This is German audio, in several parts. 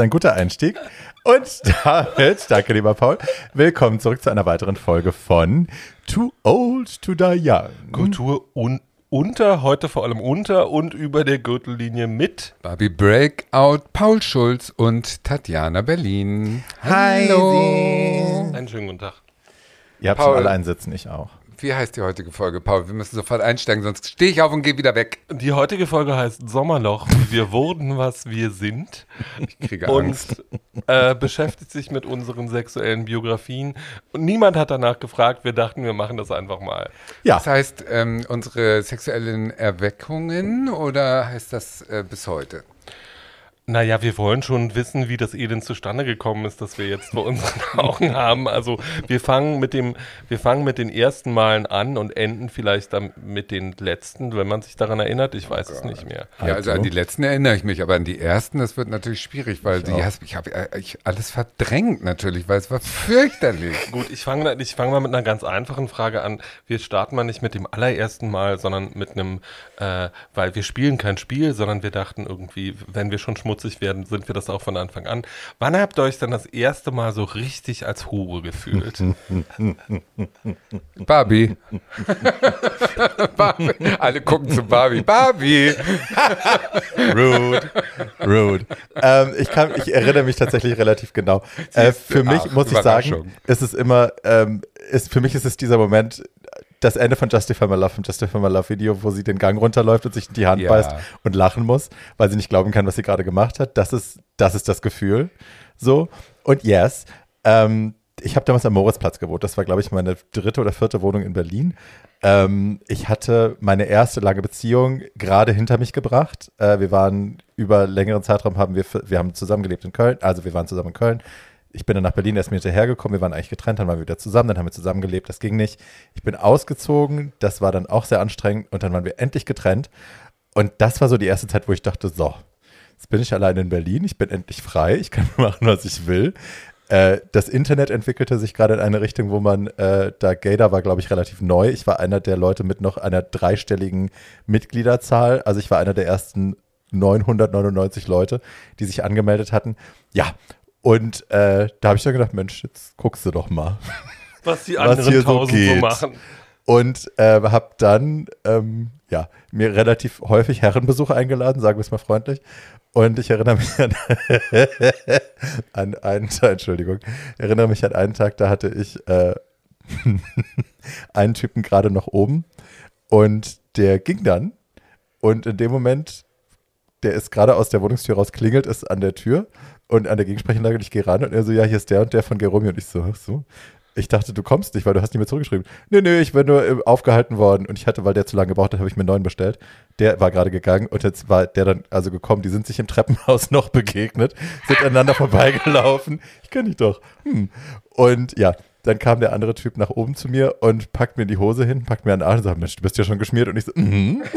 ist ein guter Einstieg. Und damit, danke lieber Paul, willkommen zurück zu einer weiteren Folge von Too Old to Die Young. Kultur un unter, heute vor allem unter und über der Gürtellinie mit Barbie Breakout, Paul Schulz und Tatjana Berlin. Hallo. Einen schönen guten Tag. Ihr habt Paul. schon alle einen Sitzen, ich auch. Wie heißt die heutige Folge, Paul? Wir müssen sofort einsteigen, sonst stehe ich auf und gehe wieder weg. Die heutige Folge heißt Sommerloch. Wir wurden, was wir sind. Ich kriege Angst. Und äh, beschäftigt sich mit unseren sexuellen Biografien. Und niemand hat danach gefragt. Wir dachten, wir machen das einfach mal. Ja, Das heißt, ähm, unsere sexuellen Erweckungen oder heißt das äh, bis heute? Naja, wir wollen schon wissen, wie das Elend zustande gekommen ist, das wir jetzt vor unseren Augen haben. Also wir fangen mit dem, wir fangen mit den ersten Malen an und enden vielleicht dann mit den letzten, wenn man sich daran erinnert. Ich weiß es nicht mehr. Ja, also an die letzten erinnere ich mich, aber an die ersten, das wird natürlich schwierig, weil die, hast- ich habe äh, ich alles verdrängt natürlich, weil es war fürchterlich. Gut, ich fange ich fang mal mit einer ganz einfachen Frage an. Wir starten mal nicht mit dem allerersten Mal, sondern mit einem, äh, weil wir spielen kein Spiel, sondern wir dachten irgendwie, wenn wir schon schmutzig werden, sind wir das auch von Anfang an. Wann habt ihr euch dann das erste Mal so richtig als Hure gefühlt? Barbie. Barbie. Alle gucken zu Barbie. Barbie. rude, rude. ähm, ich, kann, ich erinnere mich tatsächlich relativ genau. Äh, für mich ach, muss ich sagen, ist es immer, ähm, ist, für mich ist es dieser Moment, das Ende von Justify My Love, vom Justify My Love Video, wo sie den Gang runterläuft und sich in die Hand Ja. beißt und lachen muss, weil sie nicht glauben kann, was sie gerade gemacht hat. Das ist, das ist das Gefühl. So. Und yes, ähm, ich habe damals am Moritzplatz gewohnt. Das war, glaube ich, meine dritte oder vierte Wohnung in Berlin. Ähm, ich hatte meine erste lange Beziehung gerade hinter mich gebracht. Äh, wir waren über längeren Zeitraum haben wir, wir haben zusammengelebt in Köln. Also wir waren zusammen in Köln. Ich bin dann nach Berlin erst mir hinterhergekommen. Wir waren eigentlich getrennt, dann waren wir wieder zusammen, dann haben wir zusammengelebt. Das ging nicht. Ich bin ausgezogen. Das war dann auch sehr anstrengend. Und dann waren wir endlich getrennt. Und das war so die erste Zeit, wo ich dachte, so, Jetzt bin ich allein in Berlin, ich bin endlich frei, ich kann machen, was ich will. Äh, das Internet entwickelte sich gerade in eine Richtung, wo man, äh, da Gator war, glaube ich, relativ neu. Ich war einer der Leute mit noch einer dreistelligen Mitgliederzahl. Also ich war einer der ersten 999 Leute, die sich angemeldet hatten. Ja, und äh, da habe ich dann gedacht, Mensch, jetzt guckst du doch mal. Was die Was anderen hier so tausend so geht. machen. Und äh, habe dann ähm, ja, mir relativ häufig Herrenbesuche eingeladen, sagen wir es mal freundlich. Und ich erinnere mich an, an einen Tag, Entschuldigung, erinnere mich an einen Tag, da hatte ich äh, einen Typen gerade noch oben und der ging dann und in dem Moment, der ist gerade aus der Wohnungstür raus, klingelt es an der Tür und an der Gegensprechanlage, und ich gehe ran und er so, ja, hier ist der und der von Geromi und ich so, ach so. Ich dachte, du kommst nicht, weil du hast nicht mehr zurückgeschrieben. Nee, nee, ich bin nur äh, aufgehalten worden und ich hatte, weil der zu lange gebraucht hat, habe ich mir einen neuen bestellt. Der war gerade gegangen und jetzt war der dann also gekommen. Die sind sich im Treppenhaus noch begegnet, sind aneinander vorbeigelaufen. Ich kenne dich doch. Hm. Und ja, dann kam der andere Typ nach oben zu mir und packt mir die Hose hin, packt mir den Arm und sagt, Mensch, du bist ja schon geschmiert. Und ich so, mhm.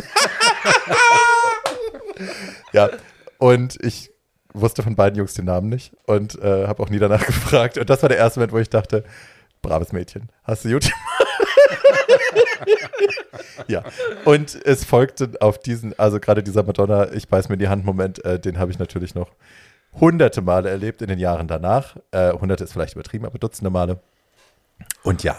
ja, und ich wusste von beiden Jungs den Namen nicht und äh, habe auch nie danach gefragt. Und das war der erste Moment, wo ich dachte, braves Mädchen, hast du gut ja, und es folgte auf diesen, also gerade dieser Madonna, ich beiß mir die Hand Moment, äh, den habe ich natürlich noch hunderte Male erlebt in den Jahren danach. Äh, hunderte ist vielleicht übertrieben, aber dutzende Male. Und ja,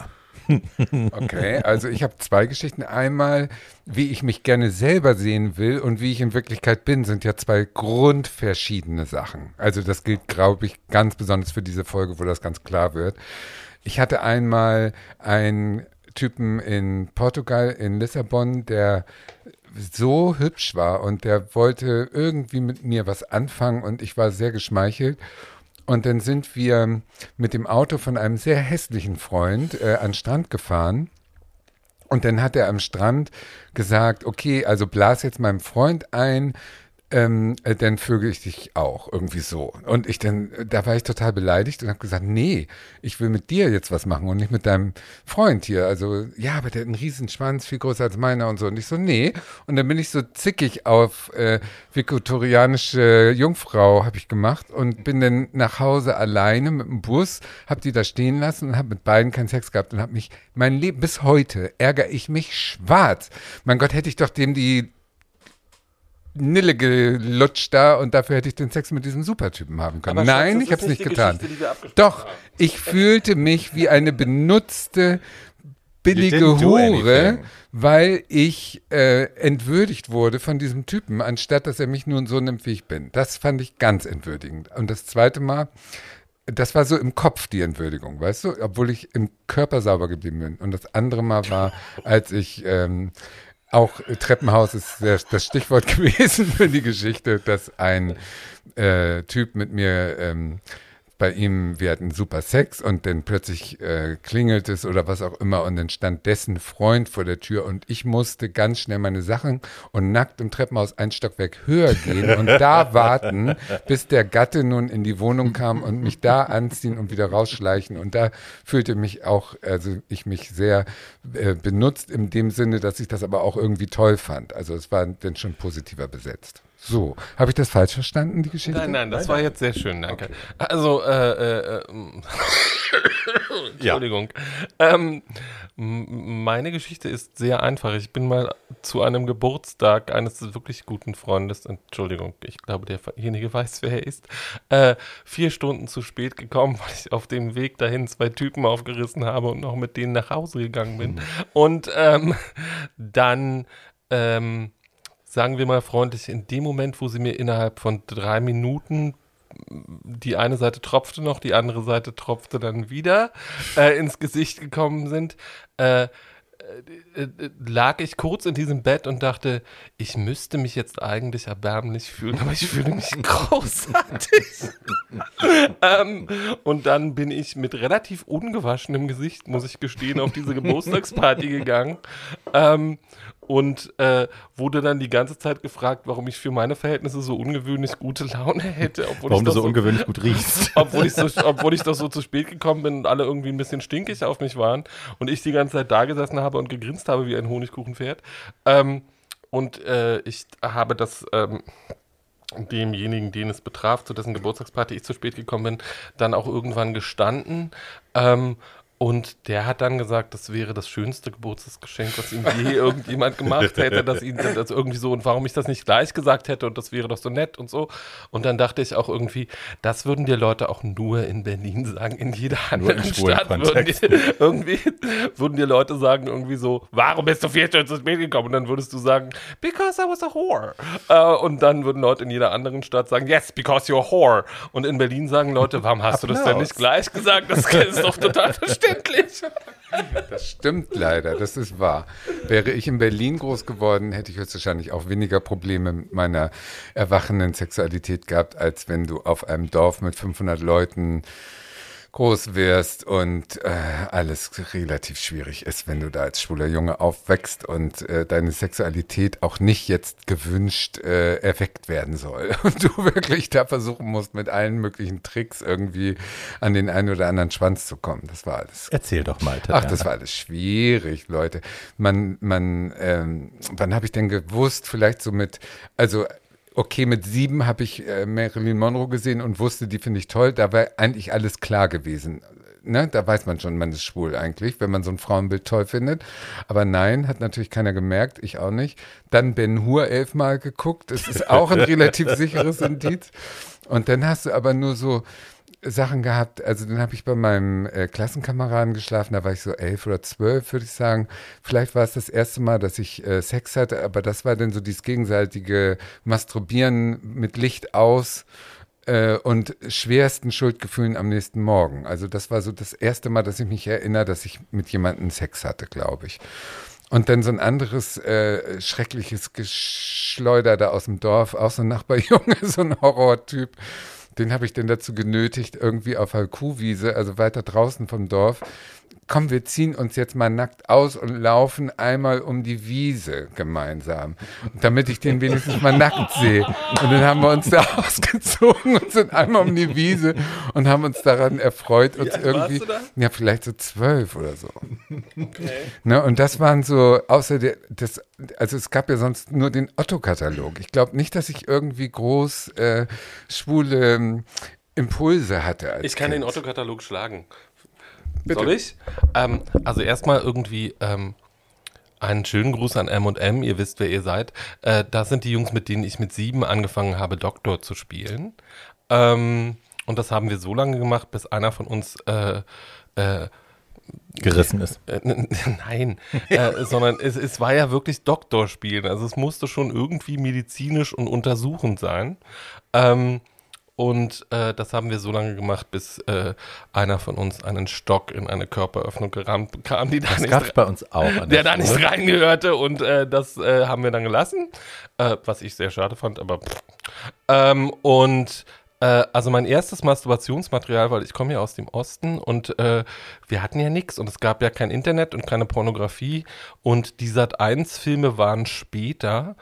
Okay, also ich habe zwei Geschichten. Einmal, wie ich mich gerne selber sehen will und wie ich in Wirklichkeit bin, sind ja zwei grundverschiedene Sachen. Also das gilt, glaube ich, ganz besonders für diese Folge, wo das ganz klar wird. Ich hatte einmal einen Typen in Portugal, in Lissabon, der so hübsch war und der wollte irgendwie mit mir was anfangen und ich war sehr geschmeichelt. Und dann sind wir mit dem Auto von einem sehr hässlichen Freund äh, an den Strand gefahren. Und dann hat er am Strand gesagt, okay, also blas jetzt meinem Freund ein, ähm, äh, dann vögel ich dich auch irgendwie so. Und ich dann, da war ich total beleidigt und habe gesagt, nee, ich will mit dir jetzt was machen und nicht mit deinem Freund hier. Also, ja, aber der hat einen riesen Schwanz, viel größer als meiner und so. Und ich so, nee. Und dann bin ich so zickig auf äh, viktorianische Jungfrau habe ich gemacht und bin dann nach Hause alleine mit dem Bus, habe die da stehen lassen und habe mit beiden keinen Sex gehabt und habe mich, mein Leben, bis heute ärgere ich mich schwarz. Mein Gott, hätte ich doch dem die Nille gelutscht da und dafür hätte ich den Sex mit diesem Supertypen haben können. Aber Nein, ich habe es nicht getan. Doch, haben. ich fühlte mich wie eine benutzte, billige Hure, weil ich äh, entwürdigt wurde von diesem Typen, anstatt dass er mich nun so nimmt, wie ich bin. Das fand ich ganz entwürdigend. Und das zweite Mal, das war so im Kopf die Entwürdigung, weißt du, obwohl ich im Körper sauber geblieben bin. Und das andere Mal war, als ich ähm, auch Treppenhaus ist das Stichwort gewesen für die Geschichte, dass ein äh, Typ mit mir ähm, bei ihm, wir hatten super Sex und dann plötzlich äh, klingelt es oder was auch immer und dann stand dessen Freund vor der Tür und ich musste ganz schnell meine Sachen und nackt im Treppenhaus ein Stockwerk höher gehen und da warten, bis der Gatte nun in die Wohnung kam und mich da anziehen und wieder rausschleichen und da fühlte mich auch, also ich mich sehr äh, benutzt in dem Sinne, dass ich das aber auch irgendwie toll fand. Also es war dann schon positiver besetzt. So, habe ich das falsch verstanden, die Geschichte? Nein, nein, das war jetzt sehr schön, danke. Also, äh, äh, äh, Entschuldigung. Ähm, m- meine Geschichte ist sehr einfach. Ich bin mal zu einem Geburtstag eines wirklich guten Freundes, Entschuldigung, ich glaube, derjenige weiß, wer er ist, äh, vier Stunden zu spät gekommen, weil ich auf dem Weg dahin zwei Typen aufgerissen habe und noch mit denen nach Hause gegangen bin. Und ähm, dann ähm, sagen wir mal freundlich, in dem Moment, wo sie mir innerhalb von drei Minuten die eine Seite tropfte noch, die andere Seite tropfte dann wieder äh, ins Gesicht gekommen sind, äh, äh, lag ich kurz in diesem Bett und dachte, ich müsste mich jetzt eigentlich erbärmlich fühlen, aber ich fühle mich großartig. ähm, und dann bin ich mit relativ ungewaschenem Gesicht, muss ich gestehen, auf diese Geburtstagsparty gegangen. Ähm, und äh, wurde dann die ganze Zeit gefragt, warum ich für meine Verhältnisse so ungewöhnlich gute Laune hätte, obwohl Warum ich du so ungewöhnlich gut riechst. obwohl ich, so, obwohl ich doch so zu spät gekommen bin und alle irgendwie ein bisschen stinkig auf mich waren und ich die ganze Zeit da gesessen habe und gegrinst habe wie ein Honigkuchenpferd. Ähm, und äh, ich habe das ähm, demjenigen, den es betraf, zu dessen Geburtstagsparty ich zu spät gekommen bin, dann auch irgendwann gestanden. Ähm, und der hat dann gesagt, das wäre das schönste Geburtstagsgeschenk, was ihm je irgendjemand gemacht hätte, dass ihn das irgendwie so und warum ich das nicht gleich gesagt hätte und das wäre doch so nett und so. Und dann dachte ich auch irgendwie, das würden dir Leute auch nur in Berlin sagen, in jeder anderen in Stadt würden dir, irgendwie würden dir Leute sagen irgendwie so, warum bist du vier Stunden zu spät gekommen? Und dann würdest du sagen, because I was a whore. Äh, und dann würden Leute in jeder anderen Stadt sagen, yes, because you're a whore. Und in Berlin sagen Leute, warum hast du das denn Applaus. nicht gleich gesagt? Das ist doch total verständlich. Das stimmt leider, das ist wahr. Wäre ich in Berlin groß geworden, hätte ich höchstwahrscheinlich auch weniger Probleme mit meiner erwachenden Sexualität gehabt, als wenn du auf einem Dorf mit 500 Leuten groß wirst und äh, alles relativ schwierig ist, wenn du da als schwuler Junge aufwächst und äh, deine Sexualität auch nicht jetzt gewünscht äh, erweckt werden soll und du wirklich da versuchen musst, mit allen möglichen Tricks irgendwie an den einen oder anderen Schwanz zu kommen. Das war alles Erzähl doch mal, Tatjana. Ach, das war alles schwierig, Leute. Man, man, ähm, wann habe ich denn gewusst? Vielleicht so mit, also okay, mit sieben habe ich äh, Marilyn Monroe gesehen und wusste, die finde ich toll. Da war eigentlich alles klar gewesen. Ne? Da weiß man schon, man ist schwul eigentlich, wenn man so ein Frauenbild toll findet. Aber nein, hat natürlich keiner gemerkt, ich auch nicht. Dann Ben Hur elfmal geguckt. Das ist auch ein relativ sicheres Indiz. Und dann hast du aber nur so Sachen gehabt. Also dann habe ich bei meinem äh, Klassenkameraden geschlafen. Da war ich so elf oder zwölf, würde ich sagen. Vielleicht war es das erste Mal, dass ich äh, Sex hatte, aber das war dann so dieses gegenseitige Masturbieren mit Licht aus äh, und schwersten Schuldgefühlen am nächsten Morgen. Also das war so das erste Mal, dass ich mich erinnere, dass ich mit jemandem Sex hatte, glaube ich. Und dann so ein anderes äh, schreckliches Geschleuder da aus dem Dorf, auch so ein Nachbarjunge, so ein Horrortyp. Den habe ich dann dazu genötigt, irgendwie auf der Kuhwiese, also weiter draußen vom Dorf. Komm, wir ziehen uns jetzt mal nackt aus und laufen einmal um die Wiese gemeinsam, damit ich den wenigstens mal nackt sehe. Und dann haben wir uns da ausgezogen und sind einmal um die Wiese und haben uns daran erfreut, uns alt warst irgendwie, du da? ja, vielleicht so zwölf oder so. Ne, und das waren so, außer der, das, also es gab ja sonst nur den Otto-Katalog. Ich glaube nicht, dass ich irgendwie groß äh, schwule ähm, Impulse hatte. Ich kann kind. den Otto-Katalog schlagen. Soll ich? Ähm, also erstmal irgendwie, ähm, Einen schönen Gruß an M&M, ihr wisst, wer ihr seid. Äh, das sind die Jungs, mit denen ich mit sieben angefangen habe, Doktor zu spielen. Ähm, und das haben wir so lange gemacht, bis einer von uns äh, äh, gerissen ist. Äh, nein, äh, sondern es, es war ja wirklich Doktorspielen. Also es musste schon irgendwie medizinisch und untersuchend sein. Ähm, und äh, das haben wir so lange gemacht, bis äh, einer von uns einen Stock in eine Körperöffnung gerammt bekam, die da Das nicht, bei uns auch. an der da nicht reingehörte. Und äh, das äh, haben wir dann gelassen, äh, was ich sehr schade fand. Aber ähm, und äh, also mein erstes Masturbationsmaterial, weil ich komme ja aus dem Osten und äh, wir hatten ja nichts und es gab ja kein Internet und keine Pornografie und die Sat1-Filme waren später.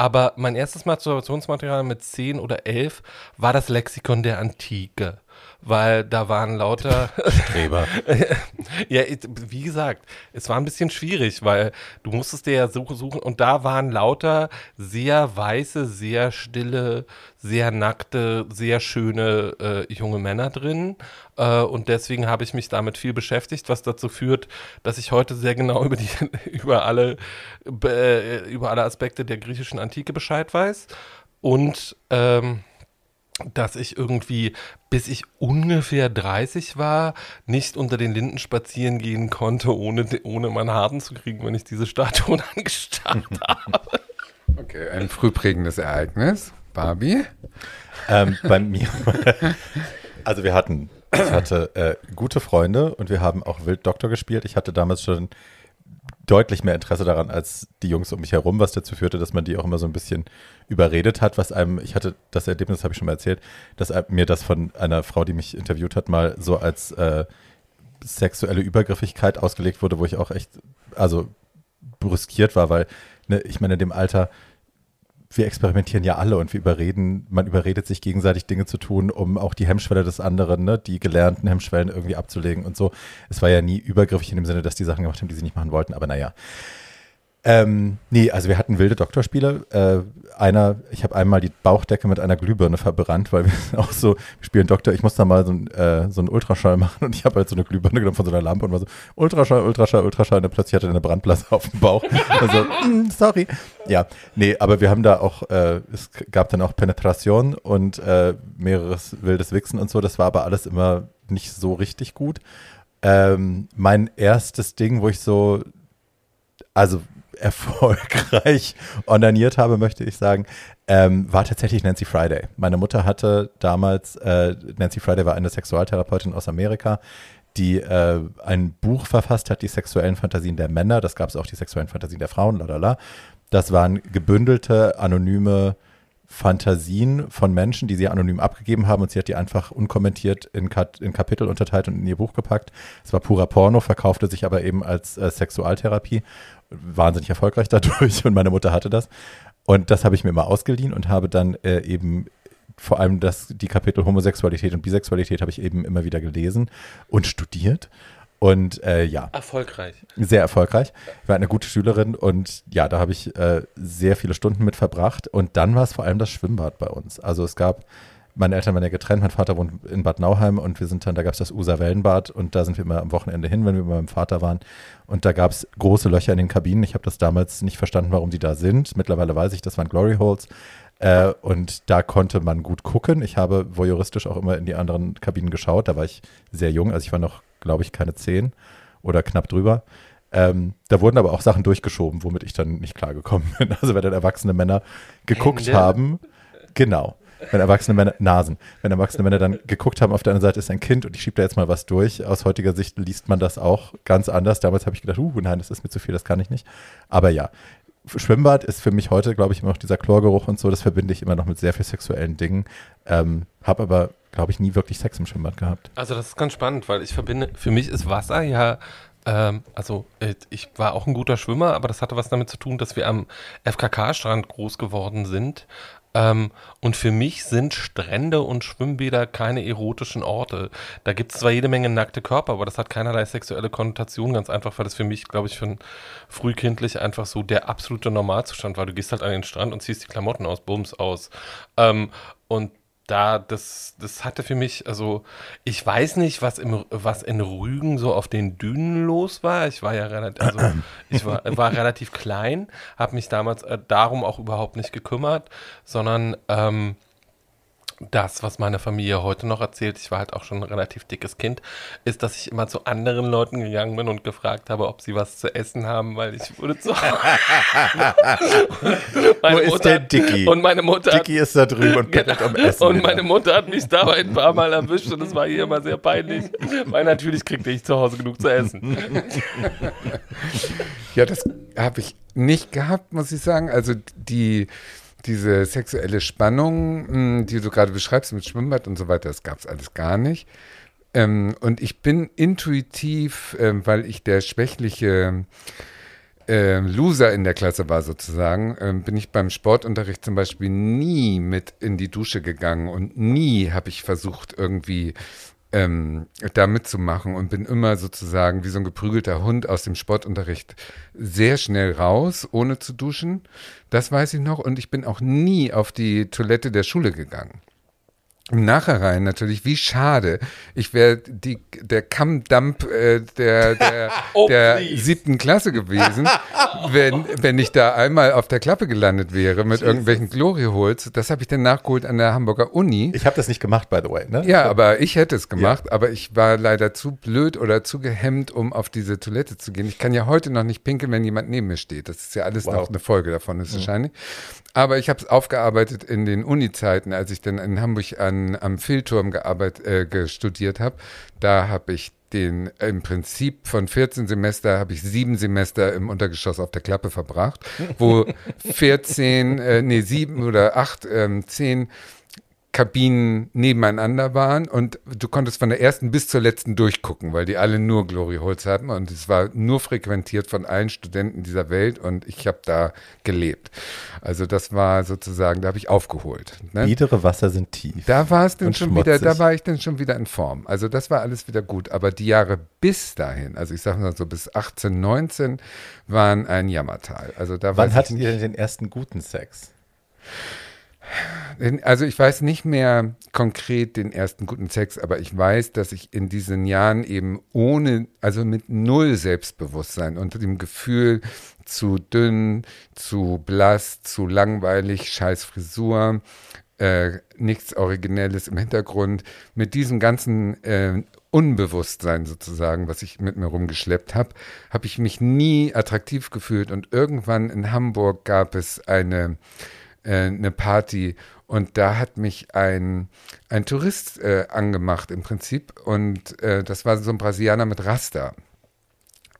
Aber mein erstes Masturbationsmaterial mit 10 oder 11 war das Lexikon der Antike. Weil da waren lauter. Streber. ja, wie gesagt, es war ein bisschen schwierig, weil du musstest dir ja suchen, suchen und da waren lauter sehr weiße, sehr stille, sehr nackte, sehr schöne äh, junge Männer drin. Äh, und deswegen habe ich mich damit viel beschäftigt, was dazu führt, dass ich heute sehr genau über die, über alle, äh, über alle Aspekte der griechischen Antike Bescheid weiß. Und ähm, dass ich irgendwie, bis ich ungefähr 30 war, nicht unter den Linden spazieren gehen konnte, ohne, ohne meinen Harten zu kriegen, wenn ich diese Statuen angestarrt habe. Okay, ein frühprägendes Ereignis. Barbie? ähm, bei mir. Also wir hatten, ich hatte äh, gute Freunde und wir haben auch wild Doktor gespielt. Ich hatte damals schon deutlich mehr Interesse daran als die Jungs um mich herum, was dazu führte, dass man die auch immer so ein bisschen überredet hat, was einem, ich hatte das Erlebnis, habe ich schon mal erzählt, dass mir das von einer Frau, die mich interviewt hat, mal so als äh, sexuelle Übergriffigkeit ausgelegt wurde, wo ich auch echt, also brüskiert war, weil, ne, ich meine, in dem Alter, wir experimentieren ja alle und wir überreden, man überredet sich gegenseitig Dinge zu tun, um auch die Hemmschwelle des anderen, ne, die gelernten Hemmschwellen irgendwie abzulegen und so. Es war ja nie übergriffig in dem Sinne, dass die Sachen gemacht haben, die sie nicht machen wollten, aber naja. Ähm, nee, also wir hatten wilde Doktorspiele. Äh, einer, ich habe einmal die Bauchdecke mit einer Glühbirne verbrannt, weil wir auch so, wir spielen Doktor, ich muss da mal so, ein, äh, so einen Ultraschall machen und ich habe halt so eine Glühbirne genommen von so einer Lampe und war so, Ultraschall, Ultraschall, Ultraschall und plötzlich hatte er eine Brandblase auf dem Bauch. Also, mm, sorry. Ja, nee, aber wir haben da auch, äh, es gab dann auch Penetration und äh, mehreres wildes Wichsen und so, das war aber alles immer nicht so richtig gut. Ähm, mein erstes Ding, wo ich so, also erfolgreich onaniert habe, möchte ich sagen, ähm, war tatsächlich Nancy Friday. Meine Mutter hatte damals, äh, Nancy Friday war eine Sexualtherapeutin aus Amerika, die äh, ein Buch verfasst hat, die sexuellen Fantasien der Männer. Das gab es auch die sexuellen Fantasien der Frauen, lalala. Das waren gebündelte, anonyme Fantasien von Menschen, die sie anonym abgegeben haben und sie hat die einfach unkommentiert in, Kat in Kapitel unterteilt und in ihr Buch gepackt. Es war purer Porno, verkaufte sich aber eben als äh, Sexualtherapie. Wahnsinnig erfolgreich dadurch und meine Mutter hatte das. Und das habe ich mir immer ausgeliehen und habe dann äh, eben vor allem das, die Kapitel Homosexualität und Bisexualität habe ich eben immer wieder gelesen und studiert. Und äh, ja, Erfolgreich. sehr erfolgreich. Ich war eine gute Schülerin und ja, da habe ich äh, sehr viele Stunden mit verbracht. Und dann war es vor allem das Schwimmbad bei uns. Also es gab, meine Eltern waren ja getrennt, mein Vater wohnt in Bad Nauheim und wir sind dann, da gab es das User Wellenbad und da sind wir immer am Wochenende hin, wenn wir bei meinem Vater waren. Und da gab es große Löcher in den Kabinen. Ich habe das damals nicht verstanden, warum die da sind. Mittlerweile weiß ich, das waren Glory Holes. Äh, und da konnte man gut gucken. Ich habe voyeuristisch auch immer in die anderen Kabinen geschaut. Da war ich sehr jung, also ich war noch, glaube ich, keine zehn oder knapp drüber. Ähm, da wurden aber auch Sachen durchgeschoben, womit ich dann nicht klargekommen bin. Also wenn dann erwachsene Männer geguckt Hände? haben, genau, wenn erwachsene Männer, Nasen, wenn erwachsene Männer dann geguckt haben, auf der anderen Seite ist ein Kind und ich schiebe da jetzt mal was durch. Aus heutiger Sicht liest man das auch ganz anders. Damals habe ich gedacht, uh, nein, das ist mir zu viel, das kann ich nicht. Aber ja, Schwimmbad ist für mich heute, glaube ich, immer noch dieser Chlorgeruch und so, das verbinde ich immer noch mit sehr viel sexuellen Dingen. Ähm, habe aber, glaube ich, nie wirklich Sex im Schwimmbad gehabt. Also das ist ganz spannend, weil ich verbinde, für mich ist Wasser ja, ähm, also äh, ich war auch ein guter Schwimmer, aber das hatte was damit zu tun, dass wir am FKK-Strand groß geworden sind. Ähm, und für mich sind Strände und Schwimmbäder keine erotischen Orte. Da gibt es zwar jede Menge nackte Körper, aber das hat keinerlei sexuelle Konnotation, ganz einfach, weil das für mich, glaube ich, schon frühkindlich einfach so der absolute Normalzustand war. Du gehst halt an den Strand und ziehst die Klamotten aus, Bums aus. Ähm, und da, das, das hatte für mich, also ich weiß nicht, was, im, was in Rügen so auf den Dünen los war. Ich war ja relativ, also ich war, war relativ klein, habe mich damals äh, darum auch überhaupt nicht gekümmert, sondern ähm, das, was meine Familie heute noch erzählt, ich war halt auch schon ein relativ dickes Kind, ist, dass ich immer zu anderen Leuten gegangen bin und gefragt habe, ob sie was zu essen haben, weil ich wurde zu Wo ist der Dicky? Und meine Mutter Dicky ist da drüben und bettelt um Essen. und wieder. meine Mutter hat mich dabei ein paar Mal erwischt und es war ihr immer sehr peinlich, weil natürlich kriegte ich zu Hause genug zu essen. Ja, das habe ich nicht gehabt, muss ich sagen. Also die, diese sexuelle Spannung, mh, die du gerade beschreibst mit Schwimmbad und so weiter, das gab es alles gar nicht. Ähm, und ich bin intuitiv, ähm, weil ich der schwächliche ähm, Loser in der Klasse war sozusagen, ähm, bin ich beim Sportunterricht zum Beispiel nie mit in die Dusche gegangen und nie habe ich versucht irgendwie ähm, da mitzumachen und bin immer sozusagen wie so ein geprügelter Hund aus dem Sportunterricht sehr schnell raus, ohne zu duschen. Das weiß ich noch. Und ich bin auch nie auf die Toilette der Schule gegangen. Im Nachhinein natürlich, wie schade. Ich wäre die der Kammdamp äh, der, der, Oh, der siebten Klasse gewesen, wenn, wenn ich da einmal auf der Klappe gelandet wäre mit irgendwelchen Glory-Holes. Das habe ich dann nachgeholt an der Hamburger Uni. Ich habe das nicht gemacht, by the way. Ne? Ja, aber ich hätte es gemacht, aber ich war leider zu blöd oder zu gehemmt, um auf diese Toilette zu gehen. Ich kann ja heute noch nicht pinkeln, wenn jemand neben mir steht. Das ist ja alles Wow. noch eine Folge davon, ist wahrscheinlich. Aber ich habe es aufgearbeitet in den Uni-Zeiten, als ich dann in Hamburg an, am Philturm gearbeitet, äh, gestudiert habe. Da habe ich den im Prinzip von 14 Semester habe ich sieben Semester im Untergeschoss auf der Klappe verbracht, wo 14, äh, nee, sieben oder acht, ähm, zehn Kabinen nebeneinander waren und du konntest von der ersten bis zur letzten durchgucken, weil die alle nur Glory Holes hatten und es war nur frequentiert von allen Studenten dieser Welt und ich habe da gelebt. Also das war sozusagen, da habe ich aufgeholt. Ne? Biedere Wasser sind tief. Da war es dann schon wieder, da schmutzig. war ich dann schon wieder in Form. Also das war alles wieder gut. Aber die Jahre bis dahin, also ich sage mal so bis 18, 19, waren ein Jammertal. Also da Wann ich ihr denn den ersten guten Sex? Also ich weiß nicht mehr konkret den ersten guten Sex, aber ich weiß, dass ich in diesen Jahren eben ohne, also mit null Selbstbewusstsein unter dem Gefühl zu dünn, zu blass, zu langweilig, scheiß Frisur, äh, nichts Originelles im Hintergrund, mit diesem ganzen äh, Unbewusstsein sozusagen, was ich mit mir rumgeschleppt habe, habe ich mich nie attraktiv gefühlt. Und irgendwann in Hamburg gab es eine äh, eine Party und da hat mich ein, ein Tourist äh, angemacht im Prinzip und äh, das war so ein Brasilianer mit Rasta.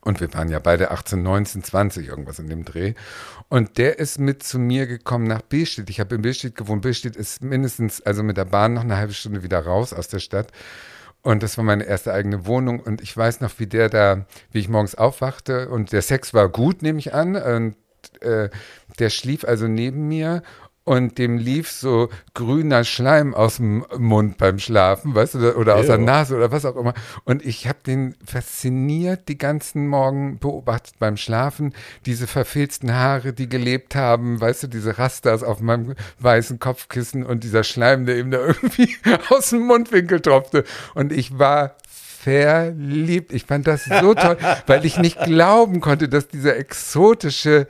Und wir waren ja beide 18, 19, 20, irgendwas in dem Dreh. Und der ist mit zu mir gekommen nach Billstedt. Ich habe in Billstedt gewohnt. Billstedt ist mindestens, also mit der Bahn noch eine halbe Stunde wieder raus aus der Stadt. Und das war meine erste eigene Wohnung. Und ich weiß noch, wie der da, wie ich morgens aufwachte. Und der Sex war gut, nehme ich an. Und äh, der schlief also neben mir. Und dem lief so grüner Schleim aus dem Mund beim Schlafen, weißt du, oder aus der Ew. Nase oder was auch immer. Und ich habe den fasziniert die ganzen Morgen beobachtet beim Schlafen. Diese verfilzten Haare, die gelebt haben, weißt du, diese Rastas auf meinem weißen Kopfkissen und dieser Schleim, der ihm da irgendwie aus dem Mundwinkel tropfte. Und ich war verliebt. Ich fand das so toll, weil ich nicht glauben konnte, dass dieser exotische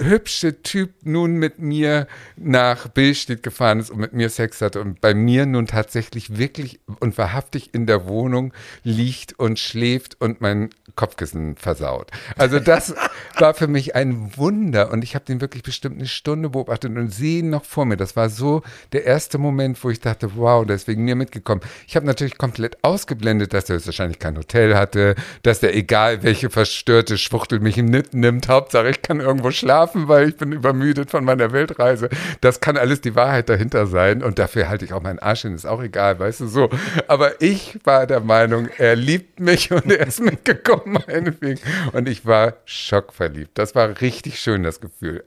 hübsche Typ nun mit mir nach Billstedt gefahren ist und mit mir Sex hatte und bei mir nun tatsächlich wirklich und wahrhaftig in der Wohnung liegt und schläft und mein Kopfkissen versaut. Also das war für mich ein Wunder und ich habe den wirklich bestimmt eine Stunde beobachtet und sehe ihn noch vor mir. Das war so der erste Moment, wo ich dachte, wow, der ist wegen mir mitgekommen. Ich habe natürlich komplett ausgeblendet, dass er wahrscheinlich kein Hotel hatte, dass der egal welche verstörte Schwuchtel mich mitnimmt, Hauptsache ich kann irgendwo schlafen, weil ich bin übermüdet von meiner Weltreise. Das kann alles die Wahrheit dahinter sein und dafür halte ich auch meinen Arsch hin, ist auch egal, weißt du so. Aber ich war der Meinung, er liebt mich und er ist mitgekommen, meinetwegen. Und ich war schockverliebt. Das war richtig schön, das Gefühl.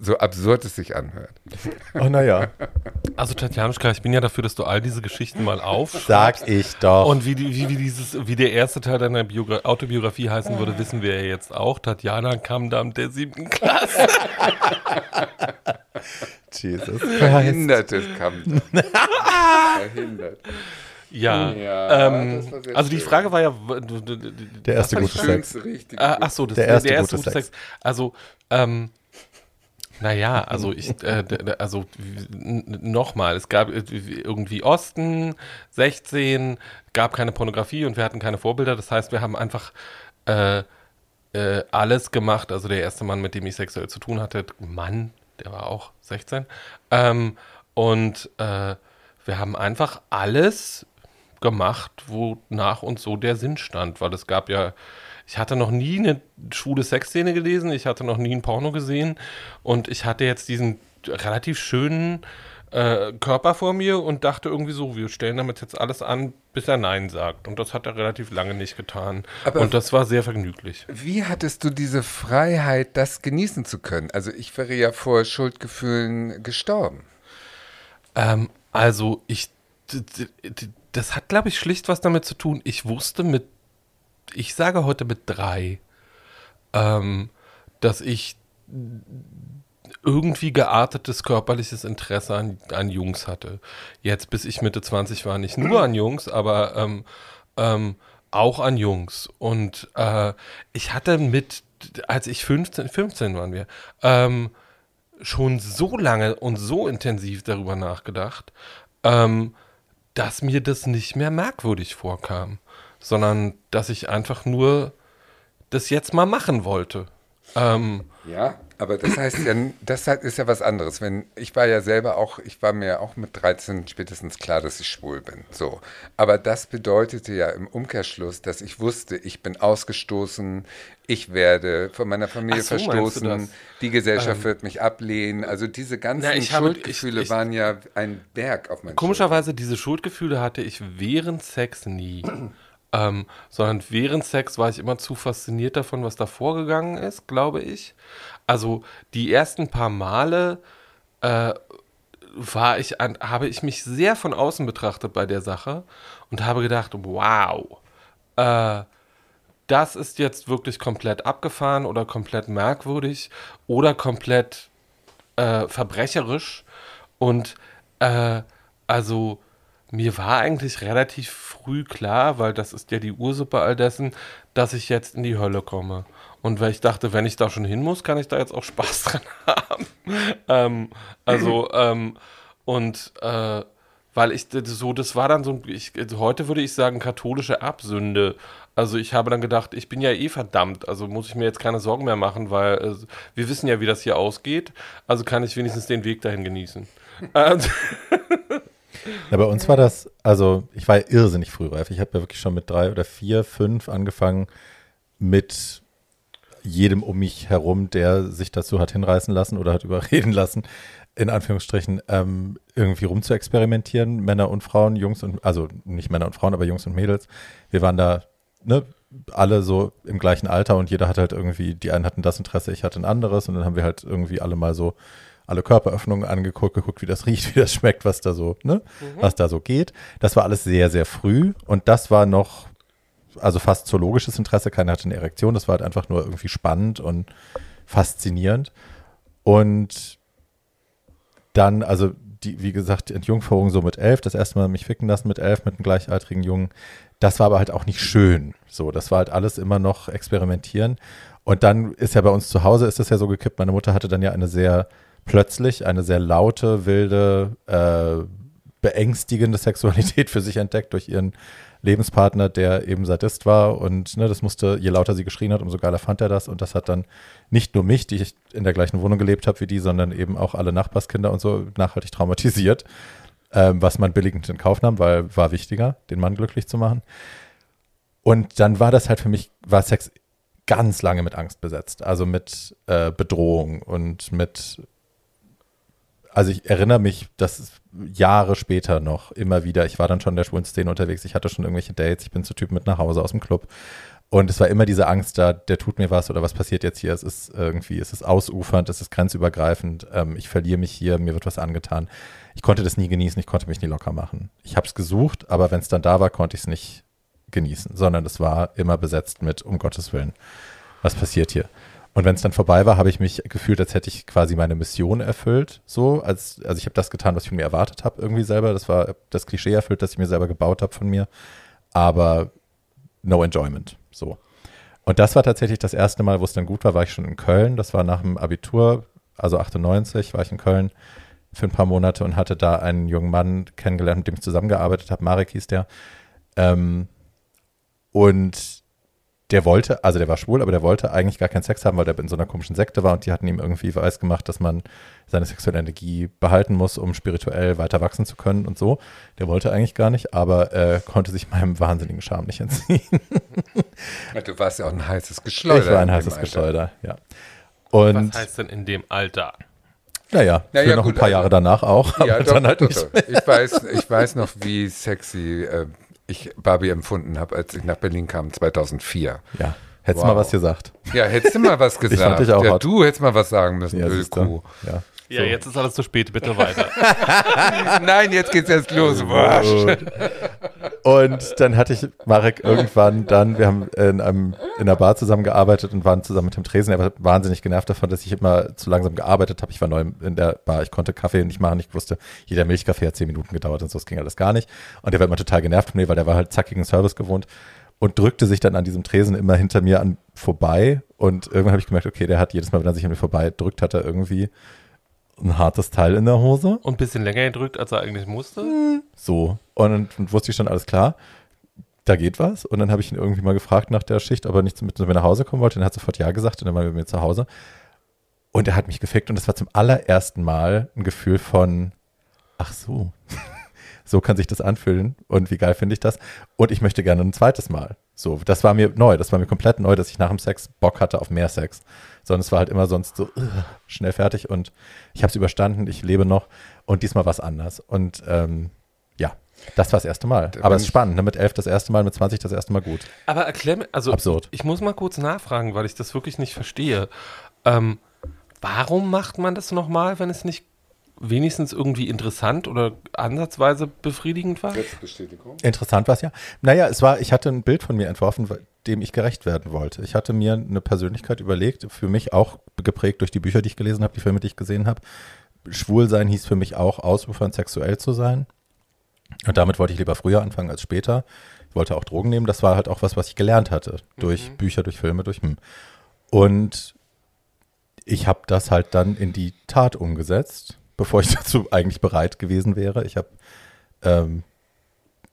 So absurd es sich anhört. Oh, naja. Also Tatjanuschka, ich bin ja dafür, dass du all diese Geschichten mal aufschreibst. Sag ich doch. Und wie, die, wie, wie, dieses, wie der erste Teil deiner Biogra Autobiografie heißen würde, wissen wir ja jetzt auch. Tatjana Kamdam der siebten Klasse. Jesus. Verhindertes kam. Verhindert. Ja. Ja, ähm, das war sehr also die. Frage war ja, Der erste gute Sex. Schönste, richtig. Ah, ach so, das Der ist erste gute Sex. Also, ähm, naja, also ich, äh, also nochmal, es gab irgendwie Osten, 16, gab keine Pornografie und wir hatten keine Vorbilder. Das heißt, wir haben einfach äh, äh, alles gemacht. Also der erste Mann, mit dem ich sexuell zu tun hatte, Mann, der war auch 16. Ähm, und äh, wir haben einfach alles gemacht, wonach uns so der Sinn stand, weil es gab ja, ich hatte noch nie eine schwule Sexszene gelesen, ich hatte noch nie ein Porno gesehen und ich hatte jetzt diesen relativ schönen äh, Körper vor mir und dachte irgendwie so, wir stellen damit jetzt alles an, bis er Nein sagt. Und das hat er relativ lange nicht getan. Aber- und das war sehr vergnüglich. Wie hattest du diese Freiheit, das genießen zu können? Also ich wäre ja vor Schuldgefühlen gestorben. Ähm, also ich, das hat, glaube ich, schlicht was damit zu tun. Ich wusste mit, ich sage heute mit drei, ähm, dass ich irgendwie geartetes körperliches Interesse an, an Jungs hatte. Jetzt, bis ich Mitte 20 war, nicht nur an Jungs, aber ähm, ähm, auch an Jungs. Und äh, ich hatte mit, als ich 15, 15 waren wir, ähm, schon so lange und so intensiv darüber nachgedacht, ähm, dass mir das nicht mehr merkwürdig vorkam, sondern dass ich einfach nur das jetzt mal machen wollte. Ähm, Ja, aber das heißt ja, das ist ja was anderes. Wenn ich war ja selber auch, ich war mir auch mit 13 spätestens klar, dass ich schwul bin. So, aber das bedeutete ja im Umkehrschluss, dass ich wusste, ich bin ausgestoßen, ich werde von meiner Familie so, verstoßen? Ähm, die Gesellschaft wird mich ablehnen. Also diese ganzen Na, ich habe- Schuldgefühle ich- ich- waren ja ein Berg auf meinen Komischerweise, diese Schuldgefühle hatte ich während Sex nie. Ähm, sondern während Sex war ich immer zu fasziniert davon, was da vorgegangen ist, glaube ich. Also die ersten paar Male äh, war ich an, habe ich mich sehr von außen betrachtet bei der Sache und habe gedacht, wow, äh, das ist jetzt wirklich komplett abgefahren oder komplett merkwürdig oder komplett äh, verbrecherisch. Und äh, also mir war eigentlich relativ früh klar, weil das ist ja die Ursuppe all dessen, dass ich jetzt in die Hölle komme. Und weil ich dachte, wenn ich da schon hin muss, kann ich da jetzt auch Spaß dran haben. ähm, also, ähm, und äh, weil ich so, das war dann so, ich, heute würde ich sagen, katholische Erbsünde. Also ich habe dann gedacht, ich bin ja eh verdammt, also muss ich mir jetzt keine Sorgen mehr machen, weil äh, wir wissen ja, wie das hier ausgeht. Also kann ich wenigstens den Weg dahin genießen. Na, bei uns war das, also ich war ja irrsinnig frühreif. Ich habe ja wirklich schon mit drei oder vier, fünf angefangen mit jedem um mich herum, der sich dazu hat hinreißen lassen oder hat überreden lassen, in Anführungsstrichen, ähm, irgendwie rum zu experimentieren. Männer und Frauen, Jungs und, also nicht Männer und Frauen, aber Jungs und Mädels. Wir waren da, ne, alle so im gleichen Alter und jeder hatte halt irgendwie, die einen hatten das Interesse, ich hatte ein anderes und dann haben wir halt irgendwie alle mal so alle Körperöffnungen angeguckt, geguckt, wie das riecht, wie das schmeckt, was da so, ne, was da so geht. Das war alles sehr, sehr früh und das war noch, also fast zoologisches Interesse, keiner hatte eine Erektion, das war halt einfach nur irgendwie spannend und faszinierend. Und dann, also die, wie gesagt, die Entjungferung so mit elf, das erste Mal mich ficken lassen mit elf, mit einem gleichaltrigen Jungen. Das war aber halt auch nicht schön. So, das war halt alles immer noch experimentieren. Und dann ist ja bei uns zu Hause, ist das ja so gekippt. Meine Mutter hatte dann ja eine sehr plötzlich, eine sehr laute, wilde, äh, beängstigende Sexualität für sich entdeckt durch ihren Lebenspartner, der eben Sadist war. Und ne, das musste, je lauter sie geschrien hat, umso geiler fand er das. Und das hat dann nicht nur mich, die ich in der gleichen Wohnung gelebt habe wie die, sondern eben auch alle Nachbarskinder und so nachhaltig traumatisiert. Ähm, was man billigend in Kauf nahm, weil war wichtiger, den Mann glücklich zu machen. Und dann war das halt für mich, war Sex ganz lange mit Angst besetzt. Also mit äh, Bedrohung und mit also ich erinnere mich, dass Jahre später noch immer wieder, ich war dann schon in der schwulen Szene unterwegs, ich hatte schon irgendwelche Dates, ich bin zu Typen mit nach Hause aus dem Club und es war immer diese Angst da, der tut mir was oder was passiert jetzt hier, es ist irgendwie, es ist ausufernd, es ist grenzübergreifend, ähm, ich verliere mich hier, mir wird was angetan. Ich konnte das nie genießen, ich konnte mich nie locker machen. Ich habe es gesucht, aber wenn es dann da war, konnte ich es nicht genießen, sondern es war immer besetzt mit, um Gottes Willen, was passiert hier? Und wenn es dann vorbei war, habe ich mich gefühlt, als hätte ich quasi meine Mission erfüllt. So, als, also ich habe das getan, was ich von mir erwartet habe, irgendwie selber. Das war das Klischee erfüllt, das ich mir selber gebaut habe von mir. Aber no enjoyment. So. Und das war tatsächlich das erste Mal, wo es dann gut war, war ich schon in Köln. Das war nach dem Abitur, also 98 war ich in Köln für ein paar Monate und hatte da einen jungen Mann kennengelernt, mit dem ich zusammengearbeitet habe. Marek hieß der. Ähm, und der wollte, also der war schwul, aber der wollte eigentlich gar keinen Sex haben, weil der in so einer komischen Sekte war und die hatten ihm irgendwie weiß gemacht, dass man seine sexuelle Energie behalten muss, um spirituell weiter wachsen zu können und so. Der wollte eigentlich gar nicht, aber äh, konnte sich meinem wahnsinnigen Charme nicht entziehen. du warst ja auch ein heißes Geschleuder. Ich war ein heißes Geschleuder, ja. Und Was heißt denn in dem Alter? naja, Na für ja, noch gut, ein paar also- Jahre danach auch, aber Ja, doch, dann halt doch. Ich weiß, ich weiß noch, wie sexy äh, ich Barbie empfunden habe, als ich nach Berlin kam, 2004. Ja, hättest Wow. mal was gesagt. Ja, hättest du mal was gesagt. fand dich auch ja, hot. du hättest mal was sagen müssen, Ja, blöde siehst du. Kuh. Ja. Ja, jetzt ist alles zu spät, bitte weiter. Nein, jetzt geht's erst los. Und dann hatte ich Marek irgendwann dann, wir haben in, einem, in einer Bar zusammengearbeitet und waren zusammen mit dem Tresen. Er war wahnsinnig genervt davon, dass ich immer zu langsam gearbeitet habe. Ich war neu in der Bar, ich konnte Kaffee nicht machen. Ich wusste, jeder Milchkaffee hat zehn Minuten gedauert und so, das ging alles gar nicht. Und der war immer total genervt von mir, weil der war halt zackigen Service gewohnt und drückte sich dann an diesem Tresen immer hinter mir an vorbei. Und irgendwann habe ich gemerkt, okay, der hat jedes Mal, wenn er sich an mir vorbei drückt, hat er irgendwie ein hartes Teil in der Hose. Und ein bisschen länger gedrückt, als er eigentlich musste. So. Und dann wusste ich schon, alles klar, da geht was. Und dann habe ich ihn irgendwie mal gefragt nach der Schicht, ob er nicht mit mir nach Hause kommen wollte. Und er hat sofort Ja gesagt und dann waren wir bei mir zu Hause. Und er hat mich gefickt und das war zum allerersten Mal ein Gefühl von, ach so, so kann sich das anfühlen und wie geil finde ich das. Und ich möchte gerne ein zweites Mal. So, das war mir neu, das war mir komplett neu, dass ich nach dem Sex Bock hatte auf mehr Sex. Sondern es war halt immer sonst so uh, schnell fertig und ich habe es überstanden, ich lebe noch und diesmal war es anders. Und ähm, ja, das war das erste Mal. Da Aber es ist spannend, ne? mit elf das erste Mal, mit 20 das erste Mal gut. Aber erklär mir, also Absurd. ich muss mal kurz nachfragen, weil ich das wirklich nicht verstehe. Ähm, warum macht man das nochmal, wenn es nicht wenigstens irgendwie interessant oder ansatzweise befriedigend war? Bestätigung. Interessant war es ja. Naja, es war, ich hatte ein Bild von mir entworfen, dem ich gerecht werden wollte. Ich hatte mir eine Persönlichkeit überlegt, für mich auch geprägt durch die Bücher, die ich gelesen habe, die Filme, die ich gesehen habe. Schwul sein hieß für mich auch ausufern, sexuell zu sein. Und damit wollte ich lieber früher anfangen als später. Ich wollte auch Drogen nehmen. Das war halt auch was, was ich gelernt hatte. Durch Bücher, durch Filme, durch hm. Und ich habe das halt dann in die Tat umgesetzt, bevor ich dazu eigentlich bereit gewesen wäre. Ich habe ähm,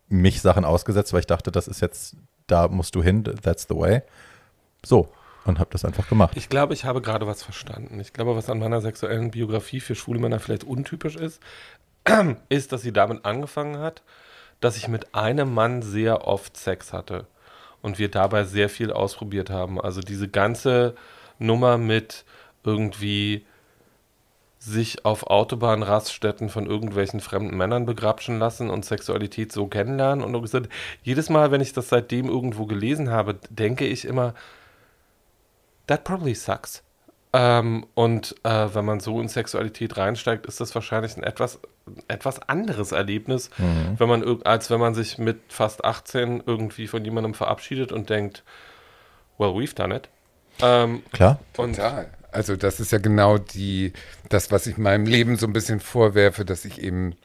mich Sachen ausgesetzt, weil ich dachte, das ist jetzt, da musst du hin, that's the way. So, und habe das einfach gemacht. Ich glaube, ich habe gerade was verstanden. Ich glaube, was an meiner sexuellen Biografie für schwule Männer vielleicht untypisch ist, ist, dass sie damit angefangen hat, dass ich mit einem Mann sehr oft Sex hatte und wir dabei sehr viel ausprobiert haben. Also diese ganze Nummer mit irgendwie sich auf Autobahnraststätten von irgendwelchen fremden Männern begrapschen lassen und Sexualität so kennenlernen. Und gesagt, jedes Mal, wenn ich das seitdem irgendwo gelesen habe, denke ich immer, that probably sucks. Ähm, und äh, wenn man so in Sexualität reinsteigt, ist das wahrscheinlich ein etwas, etwas anderes Erlebnis, wenn man, als wenn man sich mit fast 18 irgendwie von jemandem verabschiedet und denkt, well, we've done it. Ähm, Klar? und Total. Also das ist ja genau die, das, was ich meinem Leben so ein bisschen vorwerfe, dass ich eben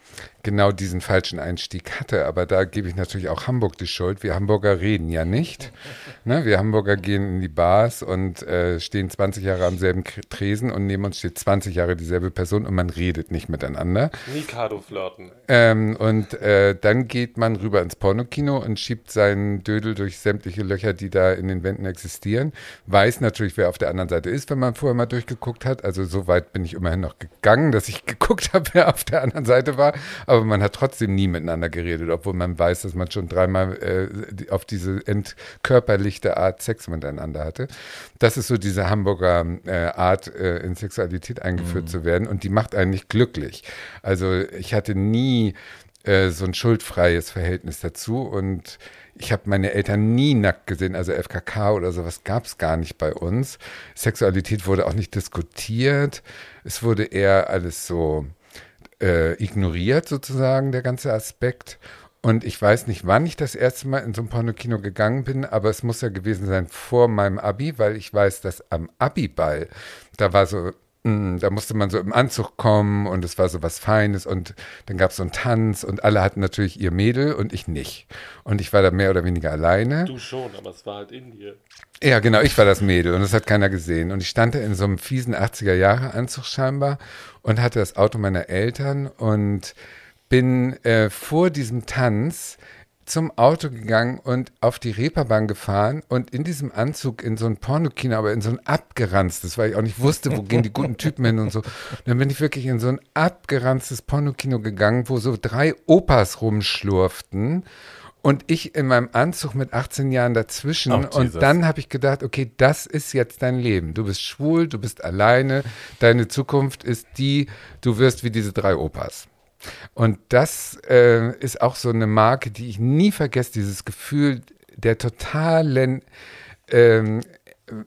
genau diesen falschen Einstieg hatte. Aber da gebe ich natürlich auch Hamburg die Schuld. Wir Hamburger reden ja nicht. Ne? Wir Hamburger gehen in die Bars und äh, stehen 20 Jahre am selben Tresen und neben uns steht 20 Jahre dieselbe Person und man redet nicht miteinander. Mikado flirten. Ähm, und äh, dann geht man rüber ins Pornokino und schiebt seinen Dödel durch sämtliche Löcher, die da in den Wänden existieren. Weiß natürlich, wer auf der anderen Seite ist, wenn man vorher mal durchgeguckt hat. Also so weit bin ich immerhin noch gegangen, dass ich geguckt habe, wer auf der anderen Seite war. Aber man hat trotzdem nie miteinander geredet, obwohl man weiß, dass man schon dreimal äh, auf diese entkörperlichte Art Sex miteinander hatte. Das ist so diese Hamburger äh, Art, äh, in Sexualität eingeführt zu werden. Und die macht einen nicht glücklich. Also ich hatte nie äh, so ein schuldfreies Verhältnis dazu und ich habe meine Eltern nie nackt gesehen, also FKK oder sowas gab es gar nicht bei uns. Sexualität wurde auch nicht diskutiert. Es wurde eher alles so äh, ignoriert, sozusagen, der ganze Aspekt. Und ich weiß nicht, wann ich das erste Mal in so ein Pornokino gegangen bin, aber es muss ja gewesen sein vor meinem Abi, weil ich weiß, dass am Abi-Ball, da war so Mm, da musste man so im Anzug kommen und es war so was Feines und dann gab es so einen Tanz und alle hatten natürlich ihr Mädel und ich nicht. Und ich war da mehr oder weniger alleine. Du schon, aber es war halt in dir. Ja, genau, ich war das Mädel und das hat keiner gesehen. Und ich stand da in so einem fiesen 80er-Jahre-Anzug scheinbar und hatte das Auto meiner Eltern und bin äh, vor diesem Tanz zum Auto gegangen und auf die Reeperbahn gefahren und in diesem Anzug in so ein Pornokino, aber in so ein abgeranztes, weil ich auch nicht wusste, wo gehen die guten Typen hin und so. Und dann bin ich wirklich in so ein abgeranztes Pornokino gegangen, wo so drei Opas rumschlurften und ich in meinem Anzug mit 18 Jahren dazwischen. Oh, und dann habe ich gedacht, okay, das ist jetzt dein Leben. Du bist schwul, du bist alleine, deine Zukunft ist die, du wirst wie diese drei Opas. Und das äh, ist auch so eine Marke, die ich nie vergesse, dieses Gefühl der totalen ähm,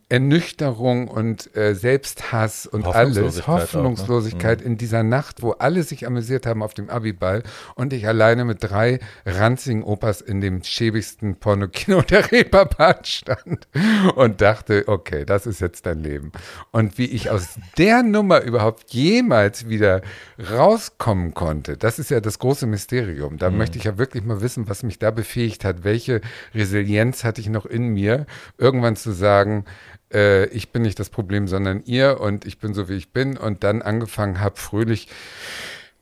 Ernüchterung und äh, Selbsthass und alles, Hoffnungslosigkeit auch, ne? in dieser Nacht, wo alle sich amüsiert haben auf dem Abiball und ich alleine mit drei ranzigen Opas in dem schäbigsten Pornokino der Reeperbahn stand und dachte, okay, das ist jetzt dein Leben. Und wie ich aus der Nummer überhaupt jemals wieder rauskommen konnte, das ist ja das große Mysterium. Da mhm. möchte ich ja wirklich mal wissen, was mich da befähigt hat, welche Resilienz hatte ich noch in mir, irgendwann zu sagen, äh, ich bin nicht das Problem, sondern ihr und ich bin so, wie ich bin und dann angefangen habe, fröhlich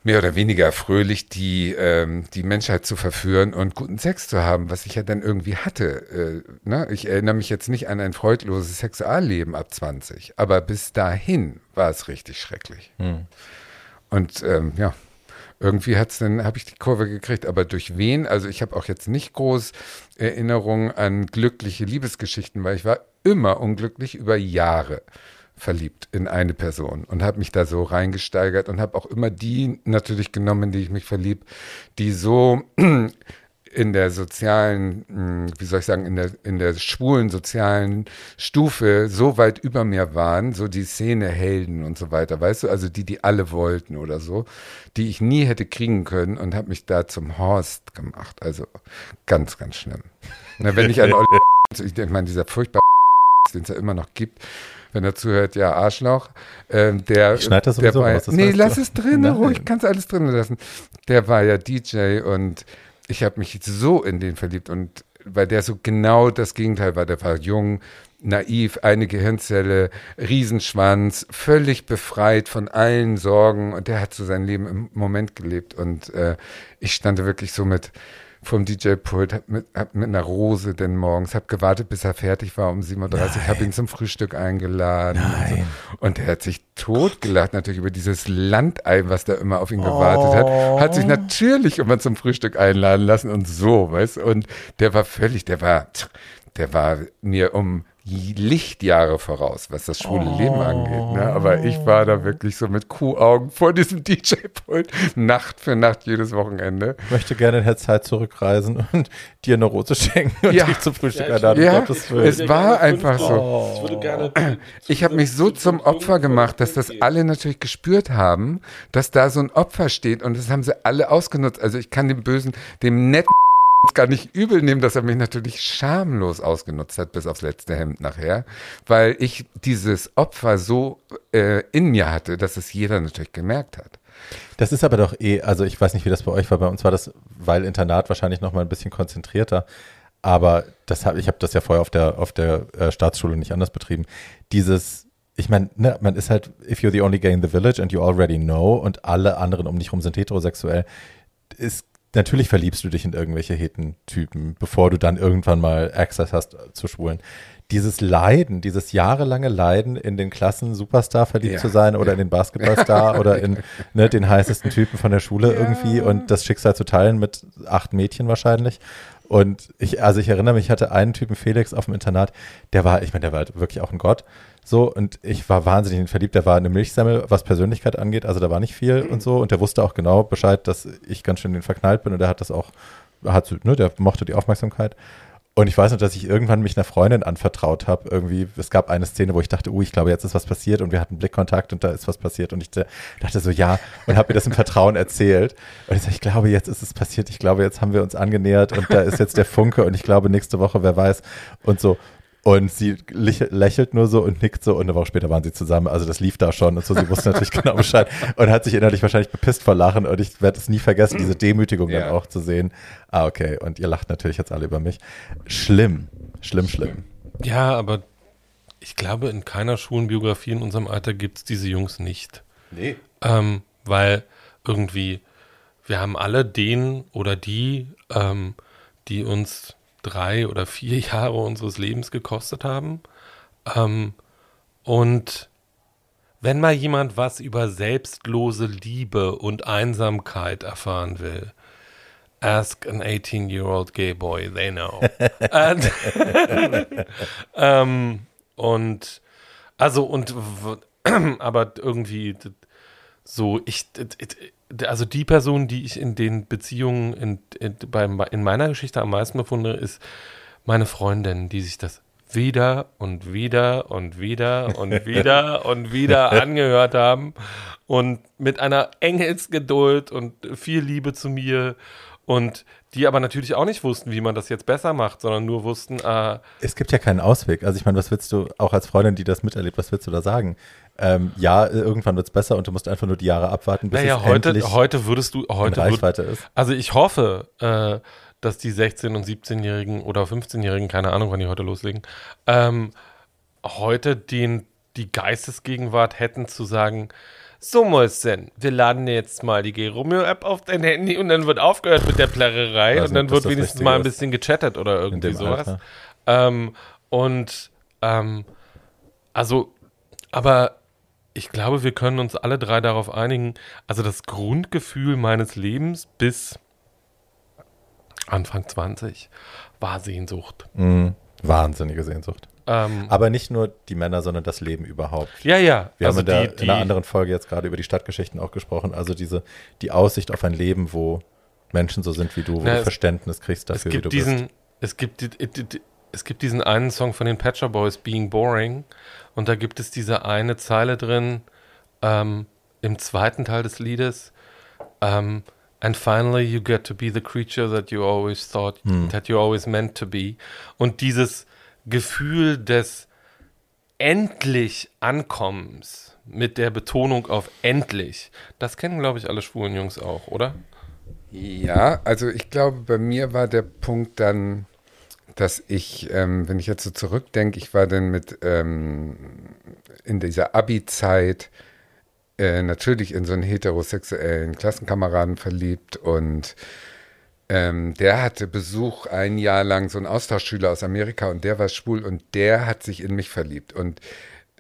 mehr oder weniger fröhlich die, ähm, die Menschheit zu verführen und guten Sex zu haben, was ich ja dann irgendwie hatte. Äh, ne? Ich erinnere mich jetzt nicht an ein freudloses Sexualleben ab 20, aber bis dahin war es richtig schrecklich. Hm. Und ähm, ja, irgendwie hat's dann, habe ich die Kurve gekriegt, aber durch wen? Also ich habe auch jetzt nicht groß Erinnerungen an glückliche Liebesgeschichten, weil ich war immer unglücklich über Jahre verliebt in eine Person und habe mich da so reingesteigert und habe auch immer die natürlich genommen, in die ich mich verlieb, die so in der sozialen, hm, wie soll ich sagen, in der, in der schwulen sozialen Stufe so weit über mir waren, so die Szenehelden und so weiter, weißt du, also die, die alle wollten oder so, die ich nie hätte kriegen können und habe mich da zum Horst gemacht. Also ganz, ganz schlimm. Na, wenn ich an Olli, ich meine, dieser furchtbare den es ja immer noch gibt, wenn er zuhört, ja, Arschloch. Ähm, der, ich schneide das sowieso der raus. Nee, lass es drin, ruhig, kannst alles drin lassen. Der war ja DJ und ich habe mich so in den verliebt und weil der so genau das Gegenteil war. Der war jung, naiv, eine Gehirnzelle, Riesenschwanz, völlig befreit von allen Sorgen und der hat so sein Leben im Moment gelebt und äh, ich stand wirklich so mit vom DJ-Pult, hab mit, hab mit einer Rose denn morgens, hab gewartet, bis er fertig war um 7.30 Uhr, hab ihn zum Frühstück eingeladen. Und, so. und, er hat sich totgelacht natürlich über dieses Landei, was da immer auf ihn gewartet oh. hat. Hat sich natürlich immer zum Frühstück einladen lassen und so, weißt Und der war völlig, der war, der war mir um Lichtjahre voraus, was das schwule oh. Leben angeht. Ne? Aber ich war da wirklich so mit Kuhaugen vor diesem DJ-Pult, Nacht für Nacht, jedes Wochenende. Ich möchte gerne in der Zeit zurückreisen und dir eine Rose schenken und ja. dich zum Frühstück ja, einladen. Ja, es war einfach so. Oh. Ich, ich habe mich so zum Opfer gemacht, dass das alle natürlich gespürt haben, dass da so ein Opfer steht und das haben sie alle ausgenutzt. Also ich kann dem Bösen, dem netten gar nicht übel nehmen, dass er mich natürlich schamlos ausgenutzt hat, bis aufs letzte Hemd nachher, weil ich dieses Opfer so äh, in mir hatte, dass es jeder natürlich gemerkt hat. Das ist aber doch eh, also ich weiß nicht, wie das bei euch war, bei uns war das, weil Internat wahrscheinlich noch mal ein bisschen konzentrierter, aber das hab, ich habe das ja vorher auf der, auf der äh, Staatsschule nicht anders betrieben. Dieses, ich meine, ne, man ist halt, if you're the only gay in the village and you already know und alle anderen um dich rum sind heterosexuell, ist natürlich verliebst du dich in irgendwelche Hetentypen, bevor du dann irgendwann mal Access hast zu Schwulen. Dieses Leiden, dieses jahrelange Leiden, in den Klassen Superstar verliebt ja, zu sein oder ja. in den Basketballstar oder in ne, den heißesten Typen von der Schule ja. irgendwie und das Schicksal zu teilen mit acht Mädchen wahrscheinlich. Und ich, also ich erinnere mich, ich hatte einen Typen, Felix, auf dem Internat, der war, ich meine, der war halt wirklich auch ein Gott. So, und ich war wahnsinnig in verliebt. Der war eine Milchsemmel, was Persönlichkeit angeht. Also da war nicht viel und so. Und der wusste auch genau Bescheid, dass ich ganz schön den verknallt bin. Und der hat das auch, hat, ne, der mochte die Aufmerksamkeit. Und ich weiß noch, dass ich irgendwann mich einer Freundin anvertraut habe. Irgendwie, es gab eine Szene, wo ich dachte, uh, ich glaube, jetzt ist was passiert und wir hatten Blickkontakt und da ist was passiert. Und ich dachte so, ja, und habe mir das im Vertrauen erzählt. Und ich sage, ich glaube, jetzt ist es passiert. Ich glaube, jetzt haben wir uns angenähert und da ist jetzt der Funke und ich glaube, nächste Woche, wer weiß. Und so. Und sie lächelt nur so und nickt so und eine Woche später waren sie zusammen. Also das lief da schon und so. Sie wusste natürlich genau Bescheid und hat sich innerlich wahrscheinlich bepisst vor Lachen und ich werde es nie vergessen, diese Demütigung ja. dann auch zu sehen. Ah, okay. Und ihr lacht natürlich jetzt alle über mich. Schlimm. Schlimm, schlimm. Ja, aber ich glaube, in keiner Schulenbiografie in unserem Alter gibt es diese Jungs nicht. Nee. Ähm, weil irgendwie, wir haben alle den oder die, ähm, die uns drei oder vier Jahre unseres Lebens gekostet haben. Ähm, und wenn mal jemand was über selbstlose Liebe und Einsamkeit erfahren will, ask an 18-year-old gay boy, they know. ähm, und also und aber irgendwie so ich also die Person, die ich in den Beziehungen in, in, beim, in meiner Geschichte am meisten befunde, ist meine Freundin, die sich das wieder und wieder und wieder und wieder und wieder angehört haben und mit einer Engelsgeduld und viel Liebe zu mir und die aber natürlich auch nicht wussten, wie man das jetzt besser macht, sondern nur wussten, äh, es gibt ja keinen Ausweg. Also ich meine, was willst du auch als Freundin, die das miterlebt, was willst du da sagen? Ähm, ja, irgendwann wird es besser und du musst einfach nur die Jahre abwarten, bis naja, es heute, endlich heute würdest du heute in Reichweite würd, ist. Also ich hoffe, äh, dass die 16- und 17-Jährigen oder 15-Jährigen, keine Ahnung, wann die heute loslegen, ähm, heute den, die Geistesgegenwart hätten zu sagen, so Mäuschen, wir laden jetzt mal die G-Romeo-App auf dein Handy und dann wird aufgehört mit der Plärrerei und dann wird wenigstens mal ein bisschen gechattet oder irgendwie sowas. Ähm, und ähm, also, aber ich glaube, wir können uns alle drei darauf einigen. Also das Grundgefühl meines Lebens bis Anfang 20 war Sehnsucht. Mhm. Wahnsinnige Sehnsucht. Ähm, Aber nicht nur die Männer, sondern das Leben überhaupt. Ja, ja. Wir also haben in, der, die, die, in einer anderen Folge jetzt gerade über die Stadtgeschichten auch gesprochen. Also diese die Aussicht auf ein Leben, wo Menschen so sind wie du, wo na, du Verständnis kriegst dafür, wie du diesen, bist. Es gibt, es gibt diesen einen Song von den Patcher Boys, Being Boring. Und da gibt es diese eine Zeile drin ähm, im zweiten Teil des Liedes. Ähm, And finally you get to be the creature that you always thought, hm. that you always meant to be. Und dieses Gefühl des endlich Ankommens mit der Betonung auf endlich, das kennen, glaube ich, alle schwulen Jungs auch, oder? Ja, also ich glaube, bei mir war der Punkt dann, dass ich, ähm, wenn ich jetzt so zurückdenke, ich war dann mit ähm, in dieser Abi-Zeit äh, natürlich in so einen heterosexuellen Klassenkameraden verliebt und ähm, der hatte Besuch ein Jahr lang, so ein Austauschschüler aus Amerika und der war schwul und der hat sich in mich verliebt. Und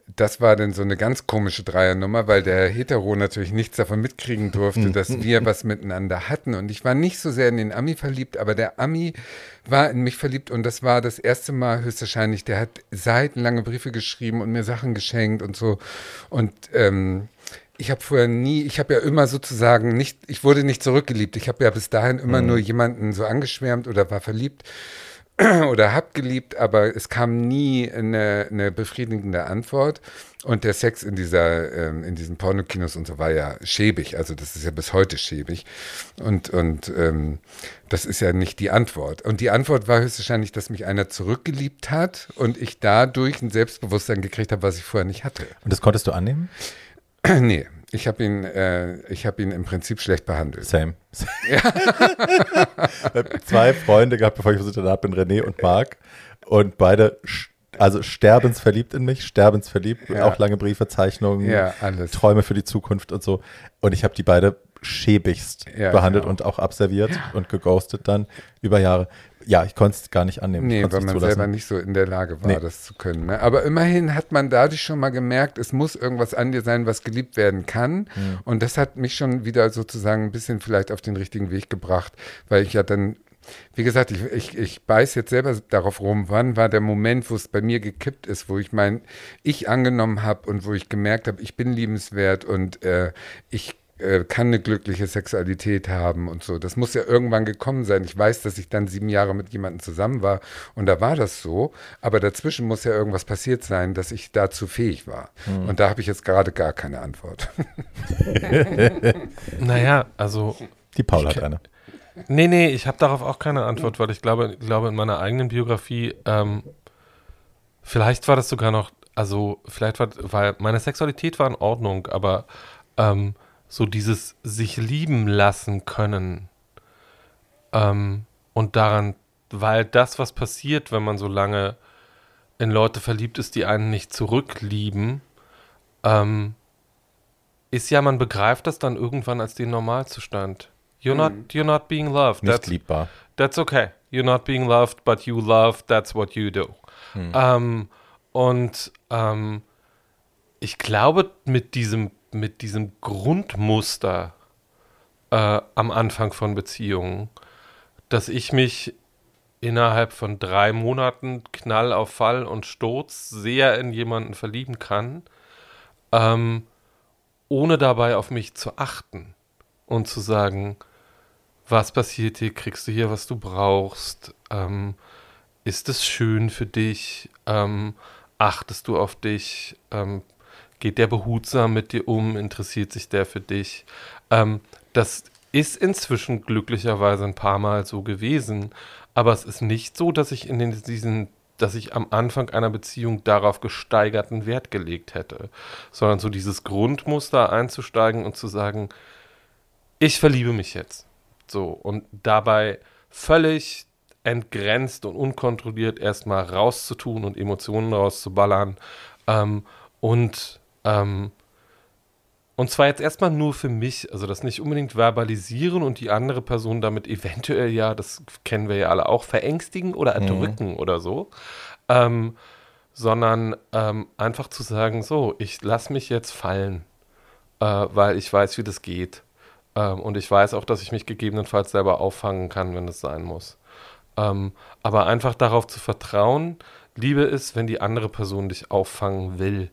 das war dann so eine ganz komische Dreiernummer, weil der Hetero natürlich nichts davon mitkriegen durfte, dass wir was miteinander hatten. Und ich war nicht so sehr in den Ami verliebt, aber der Ami war in mich verliebt und das war das erste Mal höchstwahrscheinlich. Der hat seitenlange Briefe geschrieben und mir Sachen geschenkt und so. Und ähm, ich habe vorher nie, ich habe ja immer sozusagen nicht, ich wurde nicht zurückgeliebt. Ich habe ja bis dahin immer mhm. nur jemanden so angeschwärmt oder war verliebt oder hab geliebt, aber es kam nie eine, eine befriedigende Antwort. Und der Sex in dieser, ähm, in diesen Pornokinos und so war ja schäbig. Also das ist ja bis heute schäbig. Und, und ähm, das ist ja nicht die Antwort. Und die Antwort war höchstwahrscheinlich, dass mich einer zurückgeliebt hat und ich dadurch ein Selbstbewusstsein gekriegt habe, was ich vorher nicht hatte. Und das konntest du annehmen? nee. Ich habe ihn, äh, ich ihn im Prinzip schlecht behandelt. Same. Ja. Zwei Freunde gehabt, bevor ich versichert bin, René und Marc. Und beide, also sterbensverliebt in mich, sterbensverliebt. Ja. Auch lange Briefe, Zeichnungen, ja, Träume für die Zukunft und so. Und ich habe die beide schäbigst ja, behandelt genau. und auch abserviert und geghostet dann über Jahre ja, ich konnte es gar nicht annehmen. Nee, weil man selber nicht so in der Lage war, nee. das zu können. Ne? Aber immerhin hat man dadurch schon mal gemerkt, es muss irgendwas an dir sein, was geliebt werden kann. Mhm. Und das hat mich schon wieder sozusagen ein bisschen vielleicht auf den richtigen Weg gebracht, weil ich ja dann wie gesagt, ich, ich, ich beiß jetzt selber darauf rum, wann war der Moment, wo es bei mir gekippt ist, wo ich mein Ich angenommen habe und wo ich gemerkt habe, ich bin liebenswert und äh, ich kann eine glückliche Sexualität haben und so. Das muss ja irgendwann gekommen sein. Ich weiß, dass ich dann sieben Jahre mit jemandem zusammen war und da war das so, aber dazwischen muss ja irgendwas passiert sein, dass ich dazu fähig war. Mhm. Und da habe ich jetzt gerade gar keine Antwort. naja, also. Die Paul hat eine. Nee, nee, ich habe darauf auch keine Antwort, weil ich glaube, glaube in meiner eigenen Biografie, ähm, vielleicht war das sogar noch, also vielleicht war, weil meine Sexualität war in Ordnung, aber ähm, so dieses sich lieben lassen können ähm, und daran, weil das, was passiert, wenn man so lange in Leute verliebt ist, die einen nicht zurücklieben, ähm, ist ja, man begreift das dann irgendwann als den Normalzustand. You're not mhm. you're not being loved. Nicht that's, liebbar. That's okay. You're not being loved, but you love. That's what you do. Hm. Ähm, und ähm, ich glaube, mit diesem mit diesem Grundmuster äh, am Anfang von Beziehungen, dass ich mich innerhalb von drei Monaten Knall auf Fall und Sturz sehr in jemanden verlieben kann, ähm, ohne dabei auf mich zu achten und zu sagen, was passiert hier, kriegst du hier, was du brauchst, ähm, ist es schön für dich, ähm, achtest du auf dich, ähm, geht der behutsam mit dir um, interessiert sich der für dich. Ähm, das ist inzwischen glücklicherweise ein paar Mal so gewesen, aber es ist nicht so, dass ich in den, diesen dass ich am Anfang einer Beziehung darauf gesteigerten Wert gelegt hätte, sondern so dieses Grundmuster einzusteigen und zu sagen, ich verliebe mich jetzt. So, und dabei völlig entgrenzt und unkontrolliert erstmal rauszutun und Emotionen rauszuballern. Ähm, und, ähm, und zwar jetzt erstmal nur für mich, also das nicht unbedingt verbalisieren und die andere Person damit eventuell ja, das kennen wir ja alle auch, verängstigen oder mhm. erdrücken mhm. oder so. Ähm, sondern ähm, einfach zu sagen, so, ich lasse mich jetzt fallen, äh, weil ich weiß, wie das geht. Ähm, und ich weiß auch, dass ich mich gegebenenfalls selber auffangen kann, wenn es sein muss. Ähm, aber einfach darauf zu vertrauen, Liebe ist, wenn die andere Person dich auffangen will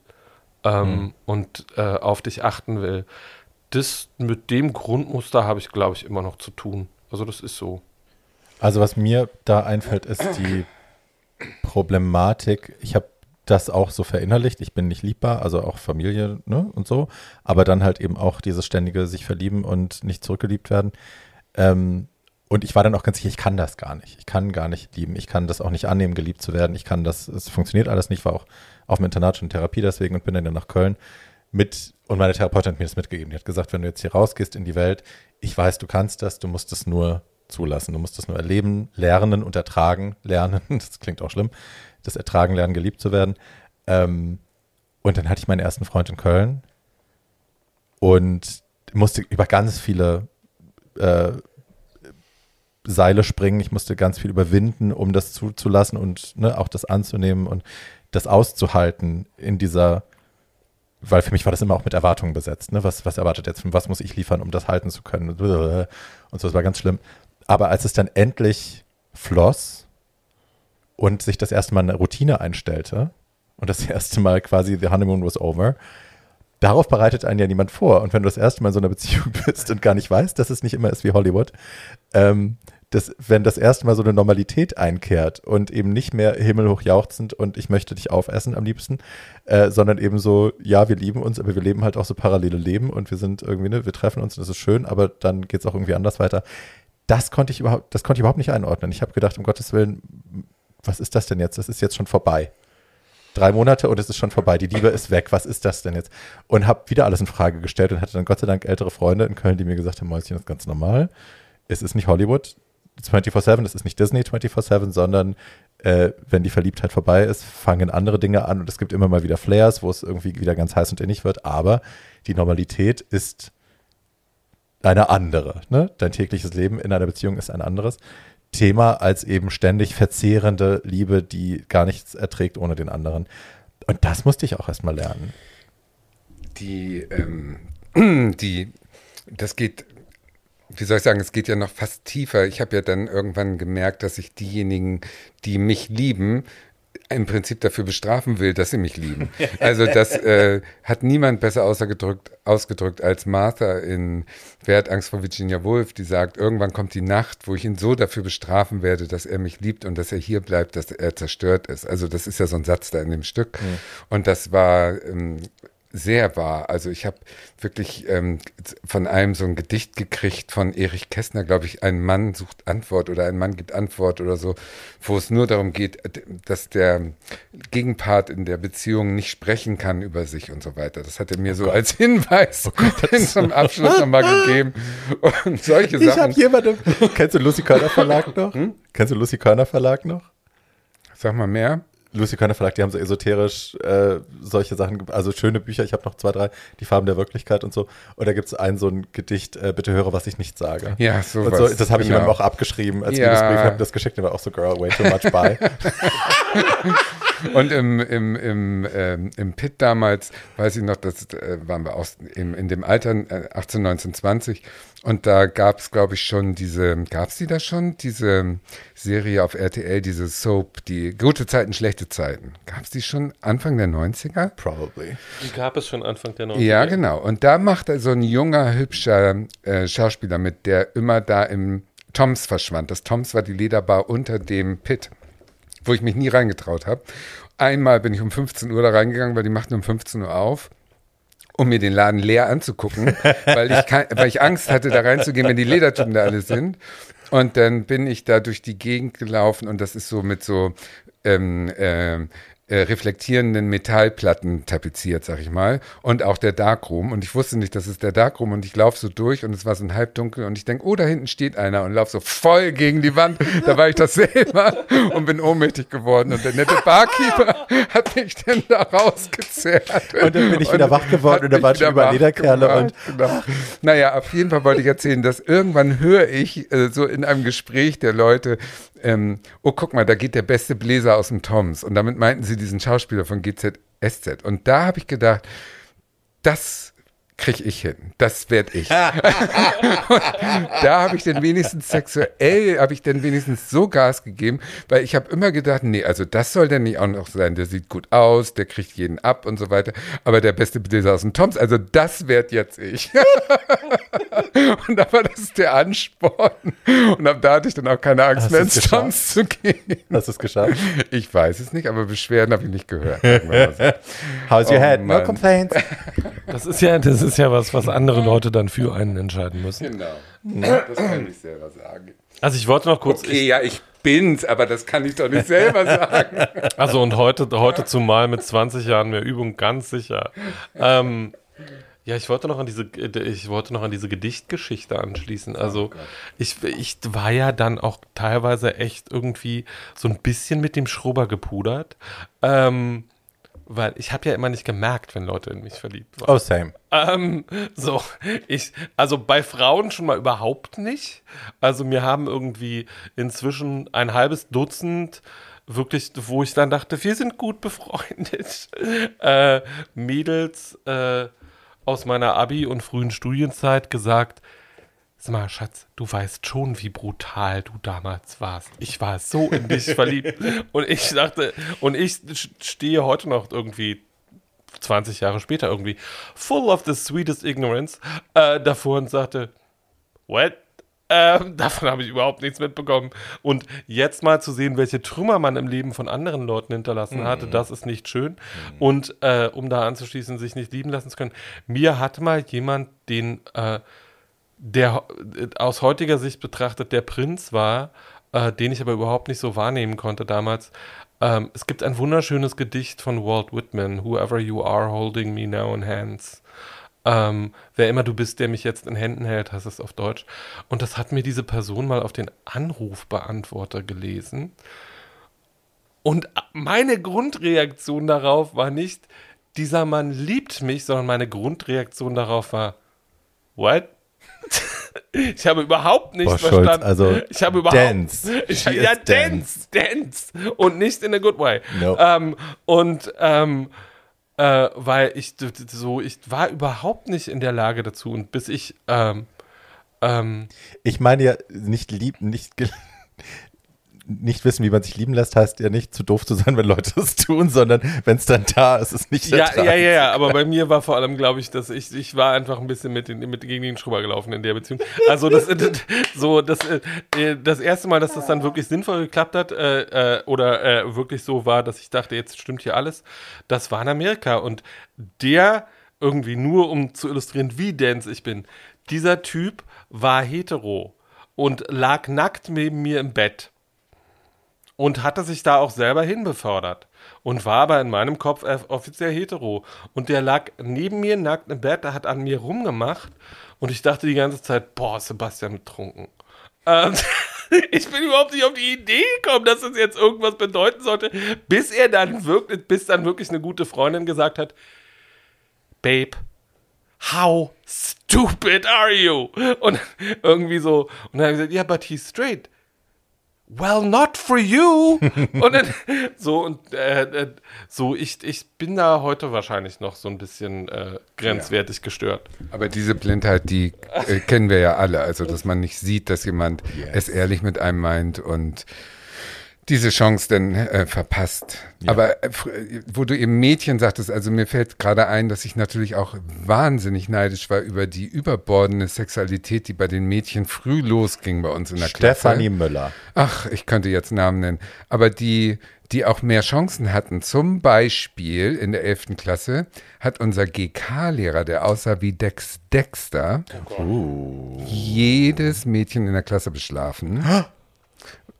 ähm, mhm. und äh, auf dich achten will. Das mit dem Grundmuster habe ich, glaube ich, immer noch zu tun. Also das ist so. Also was mir da einfällt, ist die Problematik. Ich habe das auch so verinnerlicht. Ich bin nicht liebbar, also auch Familie ne, und so. Aber dann halt eben auch dieses ständige sich verlieben und nicht zurückgeliebt werden. Ähm, und ich war dann auch ganz sicher, ich kann das gar nicht. Ich kann gar nicht lieben. Ich kann das auch nicht annehmen, geliebt zu werden. Ich kann das, es funktioniert alles nicht. War auch auf dem Internat schon Therapie deswegen und bin dann nach Köln mit, und meine Therapeutin hat mir das mitgegeben. Die hat gesagt, wenn du jetzt hier rausgehst in die Welt, ich weiß, du kannst das, du musst es nur zulassen. Du musst es nur erleben, lernen und ertragen, lernen. Das klingt auch schlimm das Ertragen lernen, geliebt zu werden. Ähm, und dann hatte ich meinen ersten Freund in Köln und musste über ganz viele äh, Seile springen. Ich musste ganz viel überwinden, um das zuzulassen und ne, auch das anzunehmen und das auszuhalten in dieser, weil für mich war das immer auch mit Erwartungen besetzt. Ne? Was, was erwartet jetzt, was muss ich liefern, um das halten zu können? Und so, das war ganz schlimm. Aber als es dann endlich floss und sich das erste Mal eine Routine einstellte und das erste Mal quasi the honeymoon was over, darauf bereitet einen ja niemand vor. Und wenn du das erste Mal in so einer Beziehung bist und gar nicht weißt, dass es nicht immer ist wie Hollywood, ähm, das, wenn das erste Mal so eine Normalität einkehrt und eben nicht mehr himmelhoch jauchzend und ich möchte dich aufessen am liebsten, äh, sondern eben so, ja, wir lieben uns, aber wir leben halt auch so parallele Leben und wir sind irgendwie, ne, wir treffen uns und das ist schön, aber dann geht es auch irgendwie anders weiter. Das konnte ich überhaupt, das konnte ich überhaupt nicht einordnen. Ich habe gedacht, um Gottes Willen, was ist das denn jetzt? Das ist jetzt schon vorbei. Drei Monate und es ist schon vorbei. Die Liebe ist weg. Was ist das denn jetzt? Und habe wieder alles in Frage gestellt und hatte dann Gott sei Dank ältere Freunde in Köln, die mir gesagt haben, Mäuschen, das ist ganz normal. Es ist nicht Hollywood 24-7, es ist nicht Disney 24-7, sondern äh, wenn die Verliebtheit vorbei ist, fangen andere Dinge an und es gibt immer mal wieder Flares, wo es irgendwie wieder ganz heiß und innig wird. Aber die Normalität ist eine andere. Ne? Dein tägliches Leben in einer Beziehung ist ein anderes. Thema als eben ständig verzehrende Liebe, die gar nichts erträgt ohne den anderen. Und das musste ich auch erstmal lernen. Die, ähm, die, das geht, wie soll ich sagen, es geht ja noch fast tiefer. Ich habe ja dann irgendwann gemerkt, dass ich diejenigen, die mich lieben, im Prinzip dafür bestrafen will, dass sie mich lieben. Also das äh, hat niemand besser ausgedrückt, als Martha in Wer hat Angst vor Virginia Woolf, die sagt, irgendwann kommt die Nacht, wo ich ihn so dafür bestrafen werde, dass er mich liebt und dass er hier bleibt, dass er zerstört ist. Also das ist ja so ein Satz da in dem Stück. Mhm. Und das war ähm, sehr wahr. Also ich habe wirklich ähm, von einem so ein Gedicht gekriegt von Erich Kästner, glaube ich, ein Mann sucht Antwort oder ein Mann gibt Antwort oder so, wo es nur darum geht, dass der Gegenpart in der Beziehung nicht sprechen kann über sich und so weiter. Das hat er mir oh so als Hinweis oh zum Abschluss nochmal gegeben. Und solche ich Sachen. Ich habe jemanden. Kennst du Lucy Körner Verlag noch? Hm? Kennst du Lucy Körner Verlag noch? Sag mal mehr. Lucy Körner Verlag, die haben so esoterisch äh, solche Sachen, also schöne Bücher. Ich habe noch zwei, drei, die Farben der Wirklichkeit und so. Und da gibt es ein so ein Gedicht, äh, bitte höre, was ich nicht sage. Ja, so und so, Das habe genau. ich ihm auch abgeschrieben als ja. Liebesbrief, habe das geschickt, der war auch so, girl, way too much, bye. und im, im, im, ähm, im Pit damals, weiß ich noch, das äh, waren wir aus, im, in dem Alter, äh, 18, 19, 20, und da gab es, glaube ich, schon diese, gab es die da schon? Diese Serie auf RTL, diese Soap, die gute Zeiten, schlechte Zeiten. Gab es die schon Anfang der 90er? Probably. Die gab es schon Anfang der 90er. Ja, genau. Und da macht so ein junger, hübscher äh, Schauspieler mit, der immer da im Toms verschwand. Das Toms war die Lederbar unter dem Pit, wo ich mich nie reingetraut habe. Einmal bin ich um 15 Uhr da reingegangen, weil die machten um 15 Uhr auf um mir den Laden leer anzugucken, weil ich, kein, weil ich Angst hatte, da reinzugehen, wenn die Ledertypen da alle sind. Und dann bin ich da durch die Gegend gelaufen und das ist so mit so ähm, äh, äh, reflektierenden Metallplatten tapeziert, sag ich mal. Und auch der Darkroom. Und ich wusste nicht, das ist der Darkroom. Und ich laufe so durch und es war so ein halbdunkel. Und ich denke, oh, da hinten steht einer und laufe so voll gegen die Wand. Da war ich das selber und bin ohnmächtig geworden. Und der nette Barkeeper hat mich dann da rausgezerrt. Und dann bin ich wieder wach geworden und da waren schon über Lederkerle. Und genau. Naja, auf jeden Fall wollte ich erzählen, dass irgendwann höre ich äh, so in einem Gespräch der Leute, ähm, oh, guck mal, da geht der beste Bläser aus dem Toms. Und damit meinten sie diesen Schauspieler von GZSZ. Und da habe ich gedacht, das kriege ich hin. Das werde ich. da habe ich dann wenigstens sexuell, habe ich dann wenigstens so Gas gegeben, weil ich habe immer gedacht, nee, also das soll denn nicht auch noch sein. Der sieht gut aus, der kriegt jeden ab und so weiter. Aber der beste Bläser aus dem Toms, also das werde jetzt ich. und da war das der Ansporn. Und ab da hatte ich dann auch keine Angst mehr ins Toms zu gehen. Hast du es geschafft? Ich weiß es nicht, aber Beschwerden habe ich nicht gehört. How's your oh, head? No complaints. Das ist ja, das ist ja was, was andere Leute dann für einen entscheiden müssen. Genau. Das kann ich selber sagen. Also ich wollte noch kurz. Okay, ich, ja, ich bin's, aber das kann ich doch nicht selber sagen. Also und heute, heute zumal mit 20 Jahren mehr Übung ganz sicher. Ähm, ja, ich wollte noch an diese, ich wollte noch an diese Gedichtgeschichte anschließen. Also oh ich, ich war ja dann auch teilweise echt irgendwie so ein bisschen mit dem Schrubber gepudert. Ähm, weil ich habe ja immer nicht gemerkt, wenn Leute in mich verliebt waren. Oh, same. Ähm, so, ich, also bei Frauen schon mal überhaupt nicht. Also mir haben irgendwie inzwischen ein halbes Dutzend wirklich, wo ich dann dachte, wir sind gut befreundet, äh, Mädels äh, aus meiner Abi- und frühen Studienzeit gesagt, Sag mal, Schatz, du weißt schon, wie brutal du damals warst. Ich war so in dich verliebt. Und ich dachte, und ich stehe heute noch irgendwie 20 Jahre später irgendwie full of the sweetest ignorance äh, davor und sagte, what? Äh, davon habe ich überhaupt nichts mitbekommen. Und jetzt mal zu sehen, welche Trümmer man im Leben von anderen Leuten hinterlassen mhm. hatte, das ist nicht schön. Mhm. Und äh, um da anzuschließen, sich nicht lieben lassen zu können. Mir hat mal jemand den äh, der aus heutiger Sicht betrachtet der Prinz war, äh, den ich aber überhaupt nicht so wahrnehmen konnte damals. Ähm, es gibt ein wunderschönes Gedicht von Walt Whitman, Whoever you are holding me now in hands. Ähm, wer immer du bist, der mich jetzt in Händen hält, heißt es auf Deutsch. Und das hat mir diese Person mal auf den Anrufbeantworter gelesen. Und meine Grundreaktion darauf war nicht, dieser Mann liebt mich, sondern meine Grundreaktion darauf war, what? Ich habe überhaupt nicht Boah, verstanden. Schulz, also ich habe überhaupt dance. Ich, ja, dance, dance, und nicht in a good way. No. Ähm, und ähm, äh, weil ich so, ich war überhaupt nicht in der Lage dazu und bis ich ähm, ähm, ich meine ja nicht lieb, nicht nicht wissen, wie man sich lieben lässt, heißt ja nicht zu doof zu sein, wenn Leute es tun, sondern wenn es dann da ist, ist es nicht Ja, ja, ja, ja, aber bei mir war vor allem, glaube ich, dass ich, ich war einfach ein bisschen mit, den, mit gegen den Schrubber gelaufen in der Beziehung. Also das, das so das, äh, das erste Mal, dass das dann wirklich sinnvoll geklappt hat äh, äh, oder äh, wirklich so war, dass ich dachte, jetzt stimmt hier alles, das war in Amerika. Und der irgendwie nur, um zu illustrieren, wie dense ich bin, dieser Typ war hetero und lag nackt neben mir im Bett und hatte sich da auch selber hinbefördert und war aber in meinem Kopf offiziell hetero. Und der lag neben mir nackt im Bett, der hat an mir rumgemacht und ich dachte die ganze Zeit, boah, Sebastian betrunken. Ähm, ich bin überhaupt nicht auf die Idee gekommen, dass das jetzt irgendwas bedeuten sollte, bis er dann wirklich, bis dann wirklich eine gute Freundin gesagt hat, Babe, how stupid are you? Und irgendwie so, und dann habe ich gesagt, ja, but he's straight. Well, not for you. und dann so und äh, äh, so ich ich bin da heute wahrscheinlich noch so ein bisschen äh, grenzwertig gestört. Aber diese Blindheit, die äh, kennen wir ja alle. Also, dass man nicht sieht, dass jemand es ehrlich mit einem meint und diese Chance dann äh, verpasst. Aber äh, wo du eben Mädchen sagtest, also mir fällt gerade ein, dass ich natürlich auch wahnsinnig neidisch war über die überbordende Sexualität, die bei den Mädchen früh losging bei uns in der Stefanie Klasse. Müller. Ach, ich könnte jetzt Namen nennen. Aber die, die auch mehr Chancen hatten. Zum Beispiel in der 11. Klasse hat unser GK-Lehrer, der aussah wie Dex Dexter, jedes Mädchen in der Klasse beschlafen.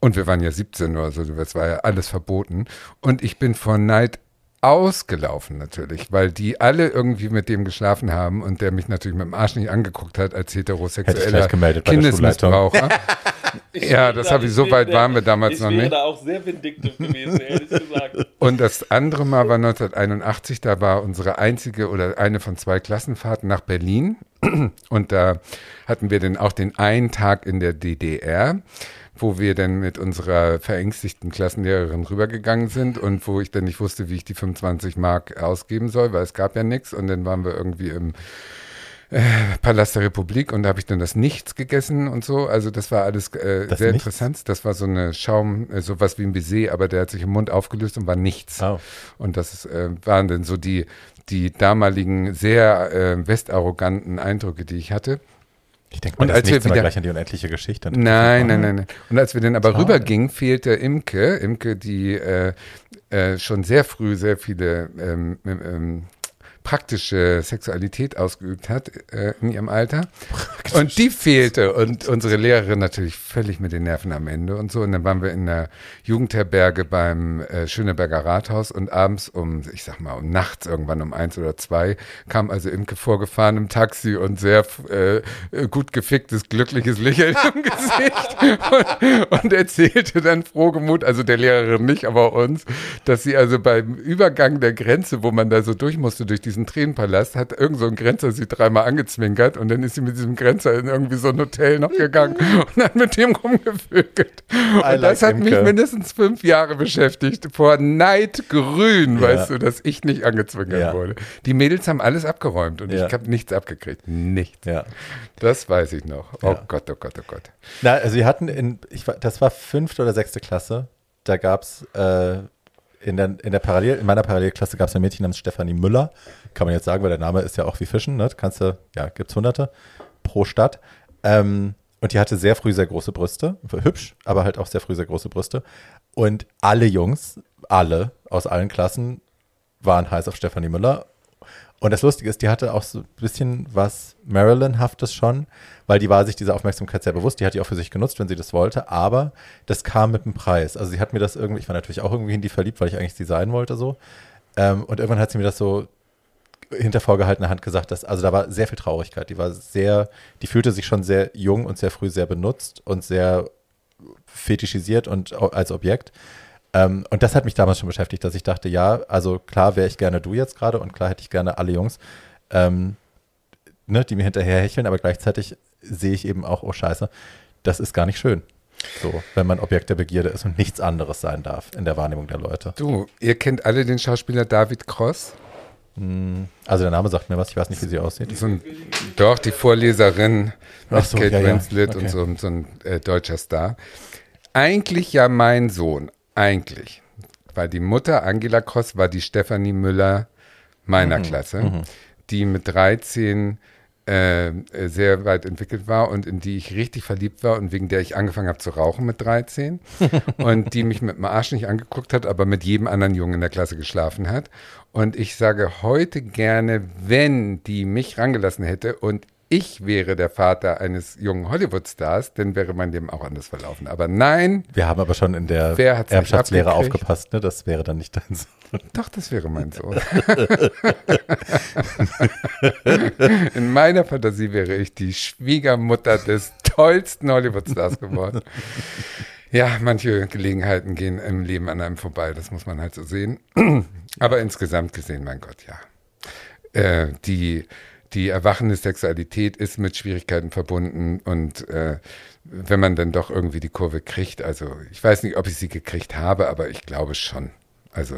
Und wir waren ja 17 oder so, das war ja alles verboten. Und ich bin vor Neid ausgelaufen natürlich, weil die alle irgendwie mit dem geschlafen haben und der mich natürlich mit dem Arsch nicht angeguckt hat als ich heterosexueller Kindesmissbraucher. ja, das habe ich, so weit waren wir damals noch nicht. da auch sehr vindiktiv gewesen, ehrlich gesagt. Und das andere Mal war 1981, da war unsere einzige oder eine von zwei Klassenfahrten nach Berlin. Und da hatten wir dann auch den einen Tag in der DDR, wo wir dann mit unserer verängstigten Klassenlehrerin rübergegangen sind und wo ich dann nicht wusste, wie ich die 25 Mark ausgeben soll, weil es gab ja nichts. Und dann waren wir irgendwie im äh, Palast der Republik und da habe ich dann das Nichts gegessen und so. Also das war alles äh, Das sehr Nichts? interessant. Das war so eine Schaum, äh, sowas wie ein Baiser, aber der hat sich im Mund aufgelöst und war nichts. Oh. Und das äh, waren dann so die, die damaligen sehr äh, westarroganten Eindrücke, die ich hatte. Ich denke Und mal, das als wir wieder- gleich an die unendliche Geschichte. Nein, nein, nein, nein. Und als wir dann aber Schade. rübergingen, fehlte Imke, Imke, die äh, äh, schon sehr früh sehr viele ähm, ähm, praktische Sexualität ausgeübt hat äh, in ihrem Alter. Und die fehlte. Und unsere Lehrerin natürlich völlig mit den Nerven am Ende und so. Und dann waren wir in der Jugendherberge beim äh, Schöneberger Rathaus und abends um, ich sag mal, um nachts irgendwann um eins oder zwei kam also Imke vorgefahren im Taxi und sehr äh, gut geficktes, glückliches Lächeln im Gesicht und, und erzählte dann frohgemut, also der Lehrerin nicht, aber uns, dass sie also beim Übergang der Grenze, wo man da so durch musste, durch diesen Tränenpalast, hat irgend so ein Grenzer sie dreimal angezwinkert und dann ist sie mit diesem Grenzer in irgendwie so ein Hotel noch gegangen und hat mit dem rumgevögelt. Und das like hat mich Imke. mindestens fünf Jahre beschäftigt. Vor Neidgrün, weißt du, dass ich nicht angezwinkert Ja. wurde. Die Mädels haben alles abgeräumt und Ja. ich habe nichts abgekriegt. Nichts. Ja. Das weiß ich noch. Oh Ja. Gott, oh Gott, oh Gott. Na, also wir hatten in, ich, das war fünfte oder sechste Klasse, da gab es äh, in, der, in, der Parallel, in meiner Parallelklasse gab es ein Mädchen namens Stefanie Müller. Kann man jetzt sagen, weil der Name ist ja auch wie Fischen, ne? Kannst du, ja, gibt's hunderte pro Stadt. Ähm, und die hatte sehr früh sehr große Brüste, hübsch, aber halt auch sehr früh sehr große Brüste. Und alle Jungs, alle aus allen Klassen waren heiß auf Stefanie Müller. Und das Lustige ist, die hatte auch so ein bisschen was Marilyn-haftes schon, weil die war sich dieser Aufmerksamkeit sehr bewusst. Die hat die auch für sich genutzt, wenn sie das wollte. Aber das kam mit dem Preis. Also sie hat mir das irgendwie, ich war natürlich auch irgendwie in die verliebt, weil ich eigentlich sie sein wollte so. Ähm, und irgendwann hat sie mir das so hinter vorgehaltener Hand gesagt, dass, also da war sehr viel Traurigkeit. Die war sehr, die fühlte sich schon sehr jung und sehr früh sehr benutzt und sehr fetischisiert und als Objekt. Ähm, und das hat mich damals schon beschäftigt, dass ich dachte, ja, also klar wäre ich gerne du jetzt gerade und klar hätte ich gerne alle Jungs, ähm, ne, die mir hinterher hecheln, aber gleichzeitig sehe ich eben auch, oh Scheiße, das ist gar nicht schön. So, wenn man Objekt der Begierde ist und nichts anderes sein darf in der Wahrnehmung der Leute. Du, ihr kennt alle den Schauspieler David Cross? Also der Name sagt mir was, ich weiß nicht, wie sie aussieht. So ein, doch, die Vorleserin mit so, Kate ja, ja. Winslet Okay. und so, so ein äh, deutscher Star. eigentlich ja mein Sohn, eigentlich. Weil die Mutter, Angela Cross, war die Stefanie Müller meiner Klasse, die mit 13 äh, äh, sehr weit entwickelt war und in die ich richtig verliebt war und wegen der ich angefangen habe zu rauchen mit 13 und die mich mit dem Arsch nicht angeguckt hat, aber mit jedem anderen Jungen in der Klasse geschlafen hat. Und ich sage heute gerne, wenn die mich rangelassen hätte und ich wäre der Vater eines jungen Hollywood-Stars, dann wäre mein Leben auch anders verlaufen. Aber nein, Wir haben aber schon in der Erbschaftslehre aufgepasst, ne? Das wäre dann nicht dein Sohn. Doch, das wäre mein Sohn. In meiner Fantasie wäre ich die Schwiegermutter des tollsten Hollywood-Stars geworden. Ja, manche Gelegenheiten gehen im Leben an einem vorbei, das muss man halt so sehen. Aber insgesamt gesehen, mein Gott, ja. Äh, die, die erwachende Sexualität ist mit Schwierigkeiten verbunden und äh, wenn man dann doch irgendwie die Kurve kriegt, also ich weiß nicht, ob ich sie gekriegt habe, aber ich glaube schon. Also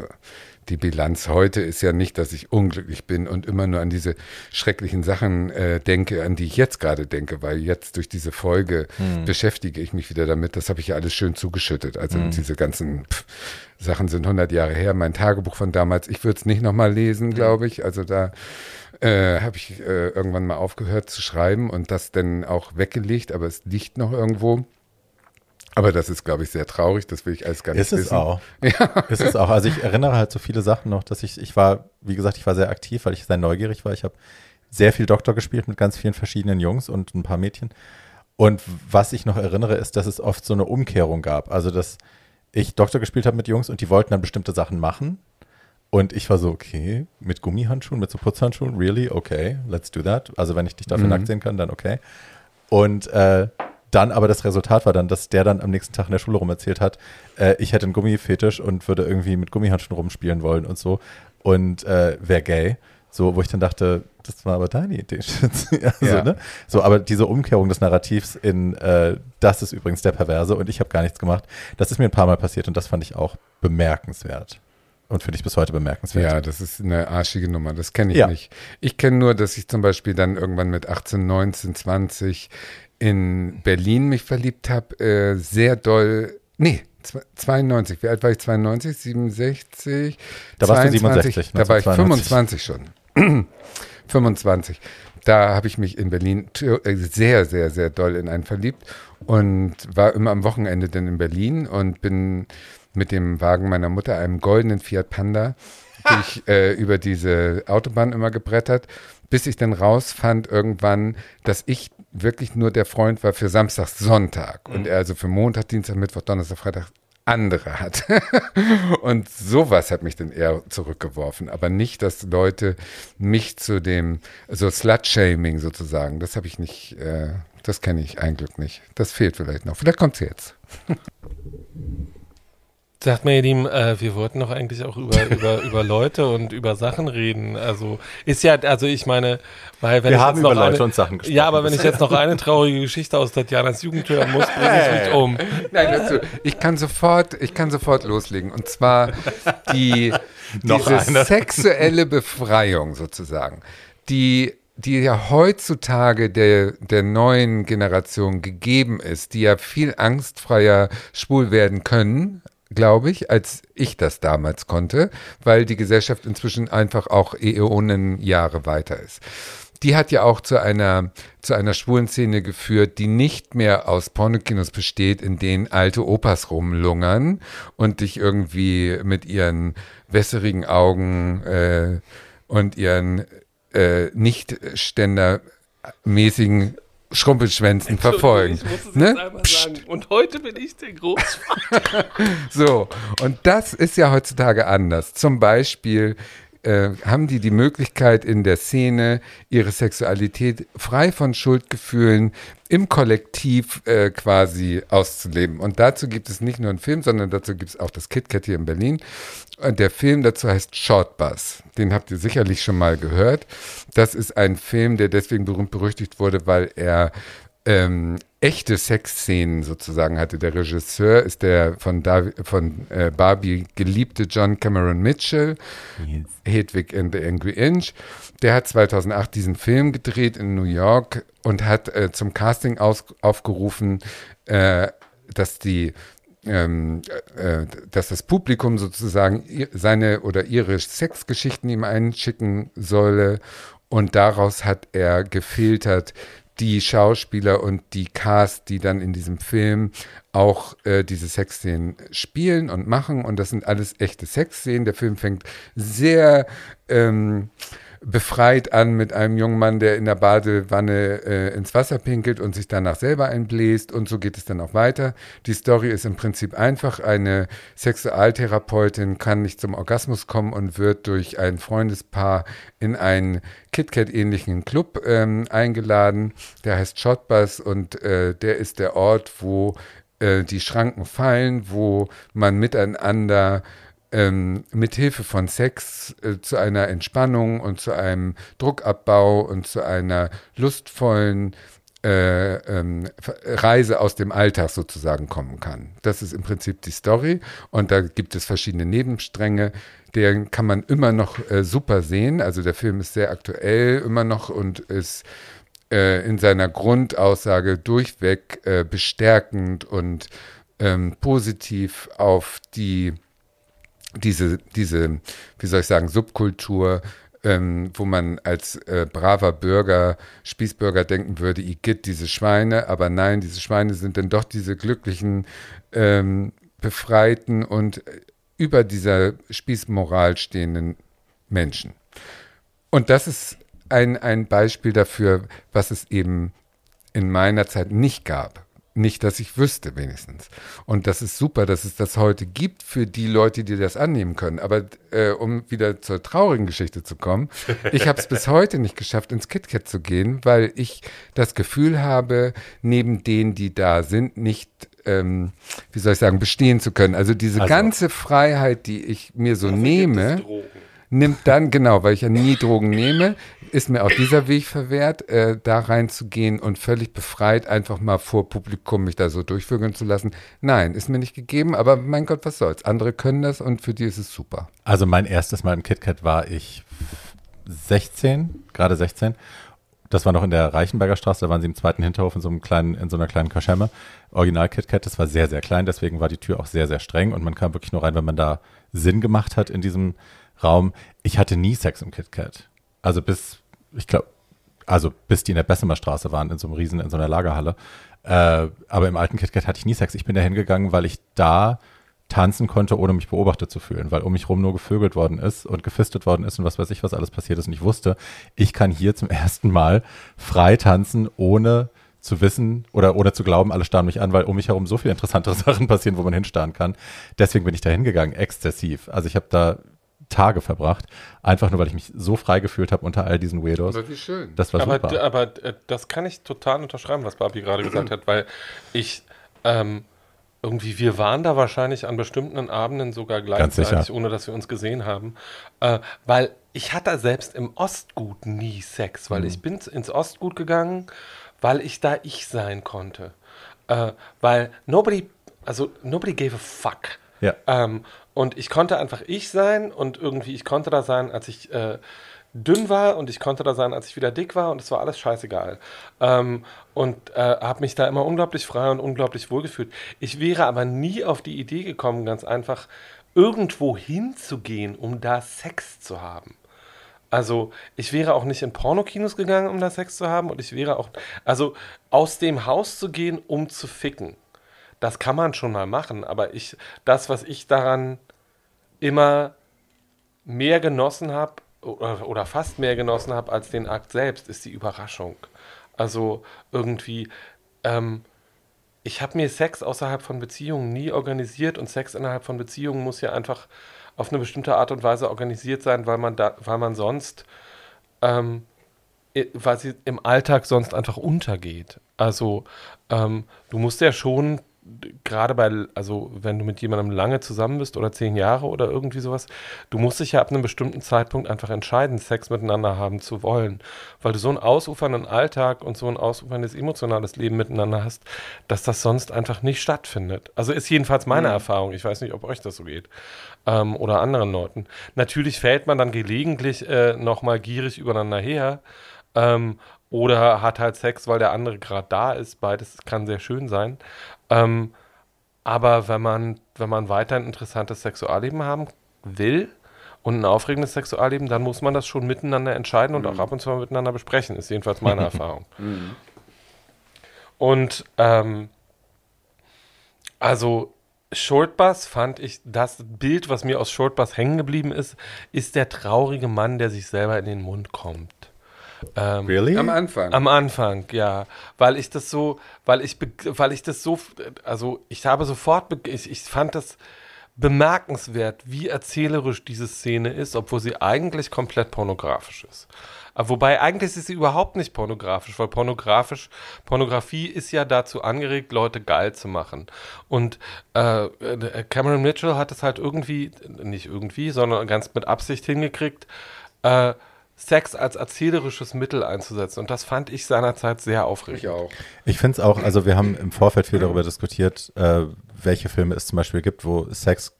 die Bilanz heute ist ja nicht, dass ich unglücklich bin und immer nur an diese schrecklichen Sachen äh, denke, an die ich jetzt gerade denke, weil jetzt durch diese Folge beschäftige ich mich wieder damit. Das habe ich ja alles schön zugeschüttet. Also diese ganzen pff, Sachen sind 100 Jahre her. Mein Tagebuch von damals, ich würde es nicht nochmal lesen, glaube ich. Also da äh, habe ich äh, irgendwann mal aufgehört zu schreiben und das dann auch weggelegt, aber es liegt noch irgendwo. Aber das ist, glaube ich, sehr traurig. Das will ich alles gar nicht Ist es wissen. auch. Ist es auch. Also ich erinnere halt so viele Sachen noch, dass ich, ich war, wie gesagt, ich war sehr aktiv, weil ich sehr neugierig war. Ich habe sehr viel Doktor gespielt mit ganz vielen verschiedenen Jungs und ein paar Mädchen. Und was ich noch erinnere, ist, dass es oft so eine Umkehrung gab. Also, dass ich Doktor gespielt habe mit Jungs und die wollten dann bestimmte Sachen machen. Und ich war so, okay, mit Gummihandschuhen, mit so Putzhandschuhen, really? Okay, let's do that. Also, wenn ich dich dafür nackt sehen kann, dann okay. Und äh, dann aber das Resultat war dann, dass der dann am nächsten Tag in der Schule rum erzählt hat, äh, ich hätte einen Gummifetisch und würde irgendwie mit Gummihandschuhen rumspielen wollen und so und äh, wäre gay. So, wo ich dann dachte, das war aber deine Idee. Also, Ja. ne? So, aber diese Umkehrung des Narrativs in, äh, das ist übrigens der Perverse und ich habe gar nichts gemacht, das ist mir ein paar Mal passiert und das fand ich auch bemerkenswert. Und finde ich bis heute bemerkenswert. Ja, das ist eine arschige Nummer. Das kenne ich Ja. nicht. Ich kenne nur, dass ich zum Beispiel dann irgendwann mit 18, 19, 20 in Berlin mich verliebt habe. Äh, sehr doll. Nee, zwe- 92. Wie alt war ich? 92, 67? Da warst du 22, 67, Da war ich 1992. 25 schon. 25. Da habe ich mich in Berlin äh, sehr, sehr, sehr doll in einen verliebt und war immer am Wochenende dann in Berlin und bin mit dem Wagen meiner Mutter, einem goldenen Fiat Panda, durch, äh, über diese Autobahn immer gebrettert, bis ich dann rausfand irgendwann, dass ich wirklich nur der Freund war für Samstag, Sonntag und er also für Montag, Dienstag, Mittwoch, Donnerstag, Freitag andere hat. und sowas hat mich dann eher zurückgeworfen, aber nicht, dass Leute mich zu dem, so Slut-Shaming sozusagen, das habe ich nicht, äh, das kenne ich ein Glück nicht. Das fehlt vielleicht noch. Vielleicht kommt es jetzt. Sagt mir, ihr Lieben, äh, wir wollten doch eigentlich auch über, über, über Leute und über Sachen reden. Also ist ja, also ich meine, weil wenn Wir ich haben jetzt noch über Leute eine, und Sachen gesprochen. Ja, aber wenn ich jetzt noch eine traurige Geschichte aus Tatjanas Jugend hören muss, bringe ich mich um. Nein, hör zu. ich kann sofort, ich kann sofort loslegen. Und zwar die Noch diese eine. sexuelle Befreiung sozusagen, die die ja heutzutage der, der neuen Generation gegeben ist, die ja viel angstfreier schwul werden können, glaube ich, als ich das damals konnte, weil die Gesellschaft inzwischen einfach auch Äonen Jahre weiter ist. Die hat ja auch zu einer, zu einer schwulen Szene geführt, die nicht mehr aus Pornokinos besteht, in denen alte Opas rumlungern und dich irgendwie mit ihren wässerigen Augen äh, und ihren äh, nicht ständermäßigen Schrumpelschwänzen verfolgen. Ich muss es Ne? jetzt einmal sagen. Und heute bin ich der Großvater. So, und das ist ja heutzutage anders. Zum Beispiel äh, haben die die Möglichkeit in der Szene, ihre Sexualität frei von Schuldgefühlen im Kollektiv äh, quasi auszuleben. Und dazu gibt es nicht nur einen Film, sondern dazu gibt es auch das KitKat hier in Berlin. Der Film dazu heißt Short Bus. Den habt ihr sicherlich schon mal gehört. Das ist ein Film, der deswegen berühmt berüchtigt wurde, weil er ähm, echte Sexszenen sozusagen hatte. Der Regisseur ist der von, Davi von äh, Barbie geliebte John Cameron Mitchell, Hedwig and the Angry Inch. Der hat 2008 diesen Film gedreht in New York und hat äh, zum Casting aus aufgerufen, äh, dass die ähm, äh, dass das Publikum sozusagen seine oder ihre Sexgeschichten ihm einschicken solle. Und daraus hat er gefiltert die Schauspieler und die Cast, die dann in diesem Film auch äh, diese Sexszenen spielen und machen. Und das sind alles echte Sexszenen. Der Film fängt sehr ähm, befreit an mit einem jungen Mann, der in der Badewanne äh, ins Wasser pinkelt und sich danach selber einbläst und so geht es dann auch weiter. Die Story ist im Prinzip einfach. Eine Sexualtherapeutin kann nicht zum Orgasmus kommen und wird durch ein Freundespaar in einen KitKat-ähnlichen Club ähm, eingeladen. Der heißt Shotbus und äh, der ist der Ort, wo äh, die Schranken fallen, wo man miteinander ähm, mit Hilfe von Sex äh, zu einer Entspannung und zu einem Druckabbau und zu einer lustvollen äh, ähm, Reise aus dem Alltag sozusagen kommen kann. Das ist im Prinzip die Story und da gibt es verschiedene Nebenstränge. Den kann man immer noch äh, super sehen. Also der Film ist sehr aktuell immer noch und ist äh, in seiner Grundaussage durchweg äh, bestärkend und ähm, positiv auf die diese, diese, wie soll ich sagen, Subkultur, ähm, wo man als äh, braver Bürger, Spießbürger denken würde, Igitt, diese Schweine, aber nein, diese Schweine sind dann doch diese glücklichen, ähm, befreiten und über dieser Spießmoral stehenden Menschen. Und das ist ein, ein Beispiel dafür, was es eben in meiner Zeit nicht gab. Nicht, dass ich wüsste, wenigstens. Und das ist super, dass es das heute gibt für die Leute, die das annehmen können. Aber äh, um wieder zur traurigen Geschichte zu kommen, ich habe es bis heute nicht geschafft, ins KitKat zu gehen, weil ich das Gefühl habe, neben denen, die da sind, nicht ähm, wie soll ich sagen, bestehen zu können. Also diese also, ganze Freiheit, die ich mir so nehme, nimmt dann, genau, weil ich ja nie Drogen nehme, ist mir auch dieser Weg verwehrt, äh, da reinzugehen und völlig befreit einfach mal vor Publikum mich da so durchführen zu lassen. Nein, ist mir nicht gegeben, aber mein Gott, was soll's. Andere können das und für die ist es super. Also mein erstes Mal im KitKat war ich 16, gerade 16. Das war noch in der Reichenberger Straße, da waren sie im zweiten Hinterhof in so einem kleinen, in so einer kleinen Kaschemme. Original KitKat, das war sehr, sehr klein, deswegen war die Tür auch sehr, sehr streng und man kam wirklich nur rein, wenn man da Sinn gemacht hat in diesem Raum. Ich hatte nie Sex im KitKat. Also bis, ich glaube, also bis die in der Bessemer Straße waren, in so einem Riesen, in so einer Lagerhalle. Äh, aber im alten KitKat hatte ich nie Sex. Ich bin da hingegangen, weil ich da tanzen konnte, ohne mich beobachtet zu fühlen, weil um mich rum nur gevögelt worden ist und gefistet worden ist und was weiß ich, was alles passiert ist. Und ich wusste, ich kann hier zum ersten Mal frei tanzen, ohne zu wissen oder ohne zu glauben, alle starren mich an, weil um mich herum so viele interessantere Sachen passieren, wo man hinstarren kann. Deswegen bin ich da hingegangen, exzessiv. Also ich habe da Tage verbracht, einfach nur, weil ich mich so frei gefühlt habe unter all diesen Weirdos. Aber wie schön. Das war aber, super. Aber äh, das kann ich total unterschreiben, was Barbie gerade gesagt hat, weil ich ähm, irgendwie, wir waren da wahrscheinlich an bestimmten Abenden sogar gleichzeitig, ohne dass wir uns gesehen haben, äh, weil ich hatte selbst im Ostgut nie Sex, weil mhm. ich bin ins Ostgut gegangen, weil ich da ich sein konnte. Äh, weil nobody, also nobody gave a fuck. Ja. Ähm, und ich konnte einfach ich sein und irgendwie, ich konnte da sein, als ich äh, dünn war und ich konnte da sein, als ich wieder dick war und es war alles scheißegal. Ähm, und äh, habe mich da immer unglaublich frei und unglaublich wohl gefühlt. Ich wäre aber nie auf die Idee gekommen, ganz einfach irgendwo hinzugehen, um da Sex zu haben. Also ich wäre auch nicht in Pornokinos gegangen, um da Sex zu haben und ich wäre auch, also aus dem Haus zu gehen, um zu ficken. Das kann man schon mal machen, aber ich, das, was ich daran immer mehr genossen habe oder, oder fast mehr genossen habe als den Akt selbst, ist die Überraschung. Also irgendwie, ähm, ich habe mir Sex außerhalb von Beziehungen nie organisiert und Sex innerhalb von Beziehungen muss ja einfach auf eine bestimmte Art und Weise organisiert sein, weil man da, weil man sonst, ähm, weil sie im Alltag sonst einfach untergeht. Also ähm, du musst ja schon gerade bei, also wenn du mit jemandem lange zusammen bist oder zehn Jahre oder irgendwie sowas, du musst dich ja ab einem bestimmten Zeitpunkt einfach entscheiden, Sex miteinander haben zu wollen, weil du so einen ausufernden Alltag und so ein ausuferndes emotionales Leben miteinander hast, dass das sonst einfach nicht stattfindet. Also ist jedenfalls meine mhm. Erfahrung. Ich weiß nicht, ob euch das so geht ähm, oder anderen Leuten. Natürlich fällt man dann gelegentlich äh, nochmal gierig übereinander her. Ähm, oder hat halt Sex, weil der andere gerade da ist. Beides kann sehr schön sein. Ähm, Aber wenn man, wenn man weiter ein interessantes Sexualleben haben will und ein aufregendes Sexualleben, dann muss man das schon miteinander entscheiden und auch ab und zu mal miteinander besprechen, ist jedenfalls meine Erfahrung. Und ähm, also Shortbus fand ich, das Bild, was mir aus Shortbus hängen geblieben ist, ist der traurige Mann, der sich selber in den Mund kommt. Ähm, Really? Am Anfang. Am Anfang, ja. Weil ich das so, weil ich, weil ich das so, also ich habe sofort, ich, ich fand das bemerkenswert, wie erzählerisch diese Szene ist, obwohl sie eigentlich komplett pornografisch ist. Aber Wobei eigentlich ist sie überhaupt nicht pornografisch, weil pornografisch, Pornografie ist ja dazu angeregt, Leute geil zu machen. Und äh, äh, Cameron Mitchell hat es halt irgendwie, nicht irgendwie, sondern ganz mit Absicht hingekriegt, äh, Sex als erzählerisches Mittel einzusetzen. Und das fand ich seinerzeit sehr aufregend. ich auch. Ich finde es auch, also wir haben im Vorfeld viel darüber diskutiert, äh, welche Filme es zum Beispiel gibt, wo Sex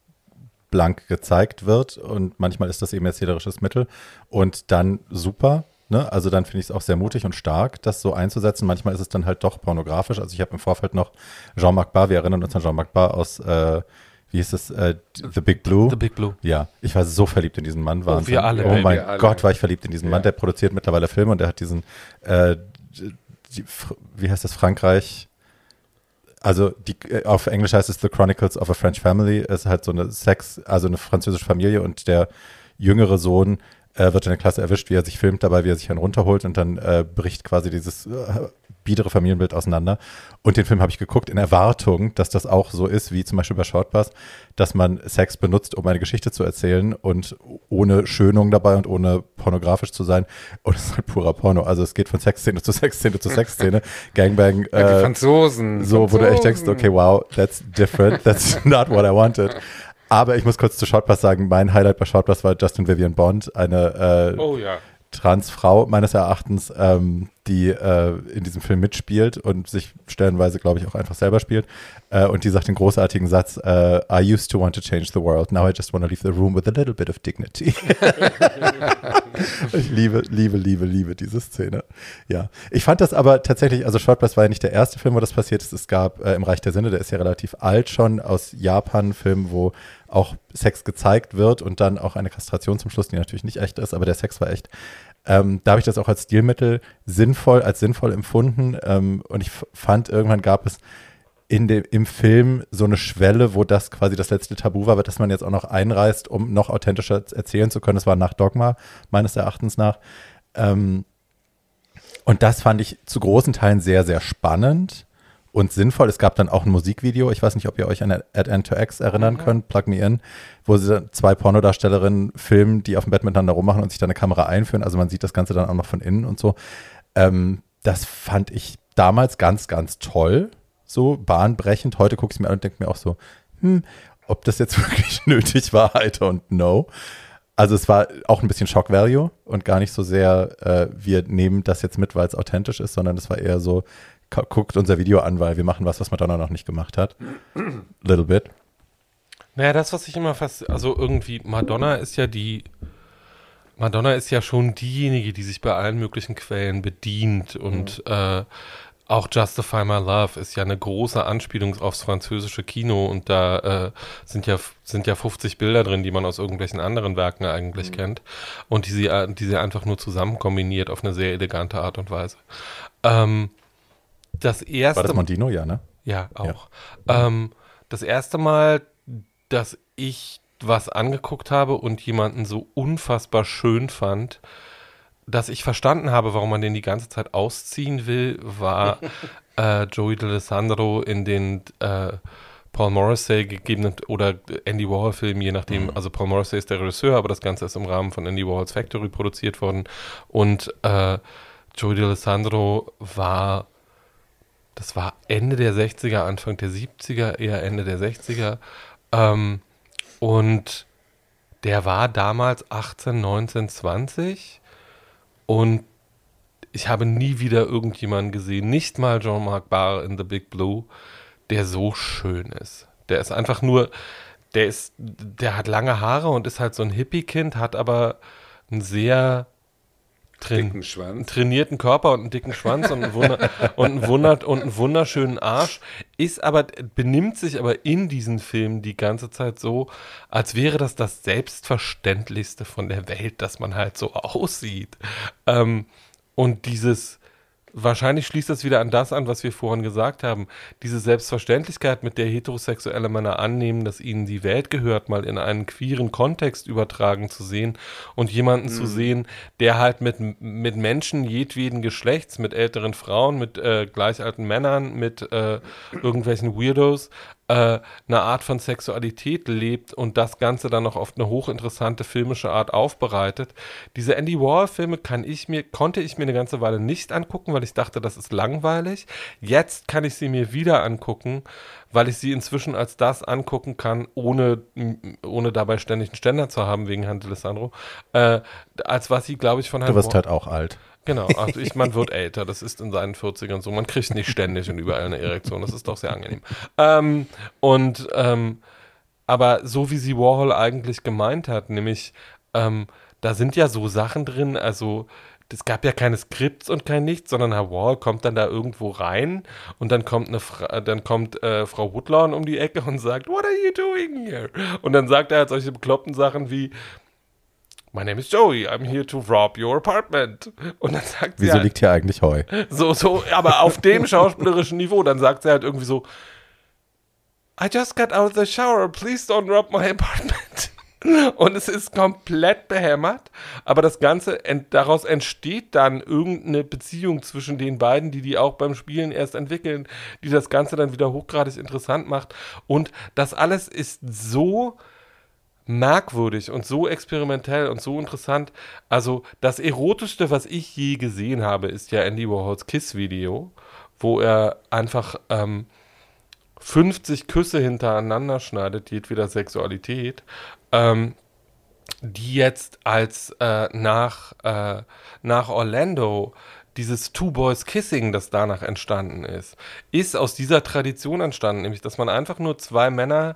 blank gezeigt wird und manchmal ist das eben erzählerisches Mittel und dann super. Ne? Also dann finde ich es auch sehr mutig und stark, das so einzusetzen. Manchmal ist es dann halt doch pornografisch. Also ich habe im Vorfeld noch Jean-Marc Barr, wir erinnern uns an Jean-Marc Barr aus, äh, wie hieß es, äh, The Big Blue. The Big Blue. Ja, ich war so verliebt in diesen Mann. Wahnsinn. wir alle, Oh mein alle. Gott, war ich verliebt in diesen Ja. Mann. Der produziert mittlerweile Filme und der hat diesen, äh, die, wie heißt das, Frankreich? Also die, äh, auf Englisch heißt es The Chronicles of a French Family. Es ist halt so eine Sex, also eine französische Familie und der jüngere Sohn äh, wird in der Klasse erwischt, wie er sich filmt dabei, wie er sich einen runterholt und dann äh, bricht quasi dieses äh, biedere Familienbild auseinander. Und den Film habe ich geguckt in Erwartung, dass das auch so ist, wie zum Beispiel bei Shortbus, dass man Sex benutzt, um eine Geschichte zu erzählen und ohne Schönung dabei und ohne pornografisch zu sein. Und es ist halt purer Porno. Also es geht von Sexszene zu Sexszene zu Sexszene. Gangbang. Ja, die äh, Franzosen. so, wo du echt denkst, Franzosen. okay, wow, that's different, that's not what I wanted. Aber ich muss kurz zu Shortbus sagen, mein Highlight bei Shortbus war Justin Vivian Bond, eine äh, Oh ja. Transfrau meines Erachtens, ähm, die äh, in diesem Film mitspielt und sich stellenweise, glaube ich, auch einfach selber spielt. Äh, und die sagt den großartigen Satz, äh, I used to want to change the world, now I just want to leave the room with a little bit of dignity. ich liebe, liebe, liebe, liebe diese Szene. Ja, ich fand das aber tatsächlich, also Shortbus war ja nicht der erste Film, wo das passiert ist. Es gab äh, im Reich der Sinne, der ist ja relativ alt schon, aus Japan, Film, wo auch Sex gezeigt wird und dann auch eine Kastration zum Schluss, die natürlich nicht echt ist, aber der Sex war echt. Ähm, da habe ich das auch als Stilmittel sinnvoll, als sinnvoll empfunden. Ähm, und ich fand, irgendwann gab es in dem, im Film so eine Schwelle, wo das quasi das letzte Tabu war, dass man jetzt auch noch einreißt, um noch authentischer erzählen zu können. Das war nach Dogma, meines Erachtens nach. Ähm, und das fand ich zu großen Teilen sehr, sehr spannend und sinnvoll. Es gab dann auch ein Musikvideo. Ich weiß nicht, ob ihr euch an At End to X erinnern könnt, Plug Me In, wo sie dann zwei Pornodarstellerinnen filmen, die auf dem Bett miteinander rummachen und sich dann eine Kamera einführen. Also man sieht das Ganze dann auch noch von innen und so. Ähm, das fand ich damals ganz, ganz toll. So bahnbrechend. Heute gucke ich es mir an und denke mir auch so, hm, ob das jetzt wirklich nötig war, I don't know. Also es war auch ein bisschen Shock Value und gar nicht so sehr, äh, wir nehmen das jetzt mit, weil es authentisch ist, sondern es war eher so, guckt unser Video an, weil wir machen was, was Madonna noch nicht gemacht hat. Little bit. Naja, das, was ich immer fast, also irgendwie, Madonna ist ja die, Madonna ist ja schon diejenige, die sich bei allen möglichen Quellen bedient und äh, auch Justify My Love ist ja eine große Anspielung aufs französische Kino und da äh, sind ja sind ja 50 Bilder drin, die man aus irgendwelchen anderen Werken eigentlich kennt und die sie, die sie einfach nur zusammen kombiniert auf eine sehr elegante Art und Weise. Ähm, das erste War das Mondino? Ja, ne? ja, auch. Ähm, das erste Mal, dass ich was angeguckt habe und jemanden so unfassbar schön fand, dass ich verstanden habe, warum man den die ganze Zeit ausziehen will, war äh, Joey D'Alessandro in den äh, Paul Morrissey gegebenen oder Andy Warhol Filmen, je nachdem, also Paul Morrissey ist der Regisseur, aber das Ganze ist im Rahmen von Andy Warhols Factory produziert worden und äh, Joey D'Alessandro war das war Ende der 60er, Anfang der 70er, eher Ende der 60er. Ähm, und der war damals 18, 19, 20. Und ich habe nie wieder irgendjemanden gesehen, nicht mal Jean-Marc Barr in The Big Blue, der so schön ist. Der ist einfach nur, der ist, der hat lange Haare und ist halt so ein Hippie-Kind, hat aber ein sehr Dicken Schwanz. trainierten Körper und einen dicken Schwanz und einen, Wunder und, einen Wundert und einen wunderschönen Arsch, ist aber, benimmt sich aber in diesen Filmen die ganze Zeit so, als wäre das das Selbstverständlichste von der Welt, dass man halt so aussieht. Ähm, und dieses, wahrscheinlich schließt das wieder an das an, was wir vorhin gesagt haben. Diese Selbstverständlichkeit, mit der heterosexuelle Männer annehmen, dass ihnen die Welt gehört, mal in einen queeren Kontext übertragen zu sehen und jemanden zu sehen, der halt mit, mit Menschen jedweden Geschlechts, mit älteren Frauen, mit äh, gleich alten Männern, mit äh, irgendwelchen Weirdos, eine Art von Sexualität lebt und das Ganze dann noch auf eine hochinteressante filmische Art aufbereitet. Diese Andy Warhol-Filme kann ich mir, konnte ich mir eine ganze Weile nicht angucken, weil ich dachte, das ist langweilig. Jetzt kann ich sie mir wieder angucken, weil ich sie inzwischen als das angucken kann, ohne, ohne dabei ständig einen Ständer zu haben wegen Herrn Alessandro, äh, als was sie, glaube ich, von Du wirst Warhol- halt auch alt. Genau, also ich, man wird älter, das ist in seinen 40ern so. Man kriegt nicht ständig und überall eine Erektion, das ist doch sehr angenehm. Ähm, und, ähm, aber so wie sie Warhol eigentlich gemeint hat, nämlich, ähm, da sind ja so Sachen drin, also es gab ja keine Skripts und kein Nichts, sondern Herr Wall kommt dann da irgendwo rein und dann kommt eine Fra dann kommt äh, Frau Woodlawn um die Ecke und sagt, What are you doing here? Und dann sagt er halt solche bekloppten Sachen wie My name is Joey, I'm here to rob your apartment. Und dann sagt sie Wieso halt, liegt hier eigentlich Heu? so, so, aber auf dem schauspielerischen Niveau, dann sagt sie halt irgendwie so, I just got out of the shower, please don't rob my apartment. Und es ist komplett behämmert, aber das Ganze, ent, daraus entsteht dann irgendeine Beziehung zwischen den beiden, die die auch beim Spielen erst entwickeln, die das Ganze dann wieder hochgradig interessant macht. Und das alles ist so merkwürdig und so experimentell und so interessant. Also das Erotischste, was ich je gesehen habe, ist ja Andy Warhols Kiss-Video, wo er einfach ähm, 50 Küsse hintereinander schneidet, jedweder Sexualität, ähm, die jetzt als äh, nach, äh, nach Orlando dieses Two Boys Kissing, das danach entstanden ist, ist aus dieser Tradition entstanden, nämlich dass man einfach nur zwei Männer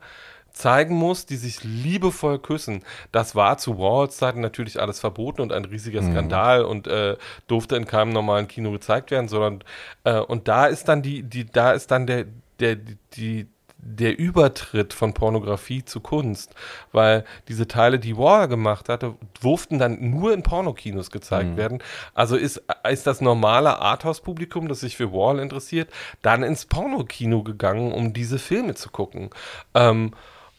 zeigen muss, die sich liebevoll küssen. Das war zu Warhols Zeiten natürlich alles verboten und ein riesiger Skandal und äh, durfte in keinem normalen Kino gezeigt werden, sondern äh, und da ist dann die, die, da ist dann der, der, die, der Übertritt von Pornografie zu Kunst, weil diese Teile, die Warhol gemacht hatte, durften dann nur in Pornokinos gezeigt werden. Also ist, ist das normale Arthouse-Publikum, das sich für Warhol interessiert, dann ins Pornokino gegangen, um diese Filme zu gucken. Ähm,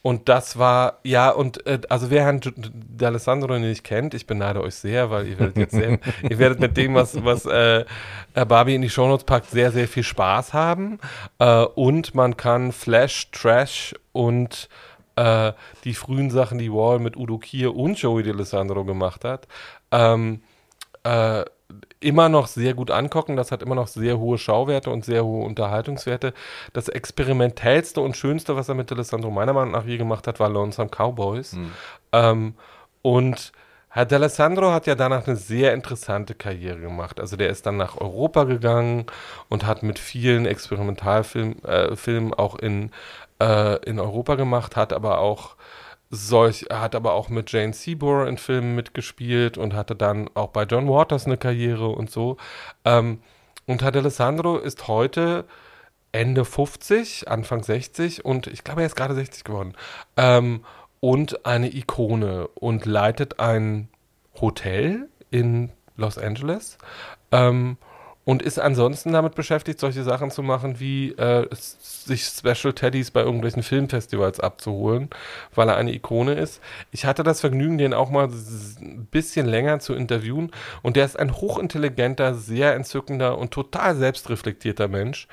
und das war, ja, und äh, also wer Herrn D'Alessandro nicht kennt, ich beneide euch sehr, weil ihr werdet jetzt sehr, ihr werdet mit dem, was, was äh, äh, Barbie in die Shownotes packt, sehr, sehr viel Spaß haben. Äh, und man kann Flash, Trash und äh, die frühen Sachen, die Wall mit Udo Kier und Joey D'Alessandro gemacht hat, ähm, äh, immer noch sehr gut angucken. Das hat immer noch sehr hohe Schauwerte und sehr hohe Unterhaltungswerte. Das experimentellste und schönste, was er mit D'Alessandro meiner Meinung nach je gemacht hat, war Lonesome Cowboys. Ähm, und Herr D'Alessandro hat ja danach eine sehr interessante Karriere gemacht. Also der ist dann nach Europa gegangen und hat mit vielen Experimentalfilmen äh, auch in, äh, in Europa gemacht, hat aber auch solch, er hat aber auch mit Jane Seymour in Filmen mitgespielt und hatte dann auch bei John Waters eine Karriere und so. Ähm, und Herr D'Alessandro ist heute Ende 50, Anfang 60 und ich glaube, er ist gerade 60 geworden. Ähm, und eine Ikone und leitet ein Hotel in Los Angeles. Ähm, und ist ansonsten damit beschäftigt, solche Sachen zu machen, wie äh, sich Special Teddys bei irgendwelchen Filmfestivals abzuholen, weil er eine Ikone ist. Ich hatte das Vergnügen, den auch mal ein bisschen länger zu interviewen. Und der ist ein hochintelligenter, sehr entzückender und total selbstreflektierter Mensch,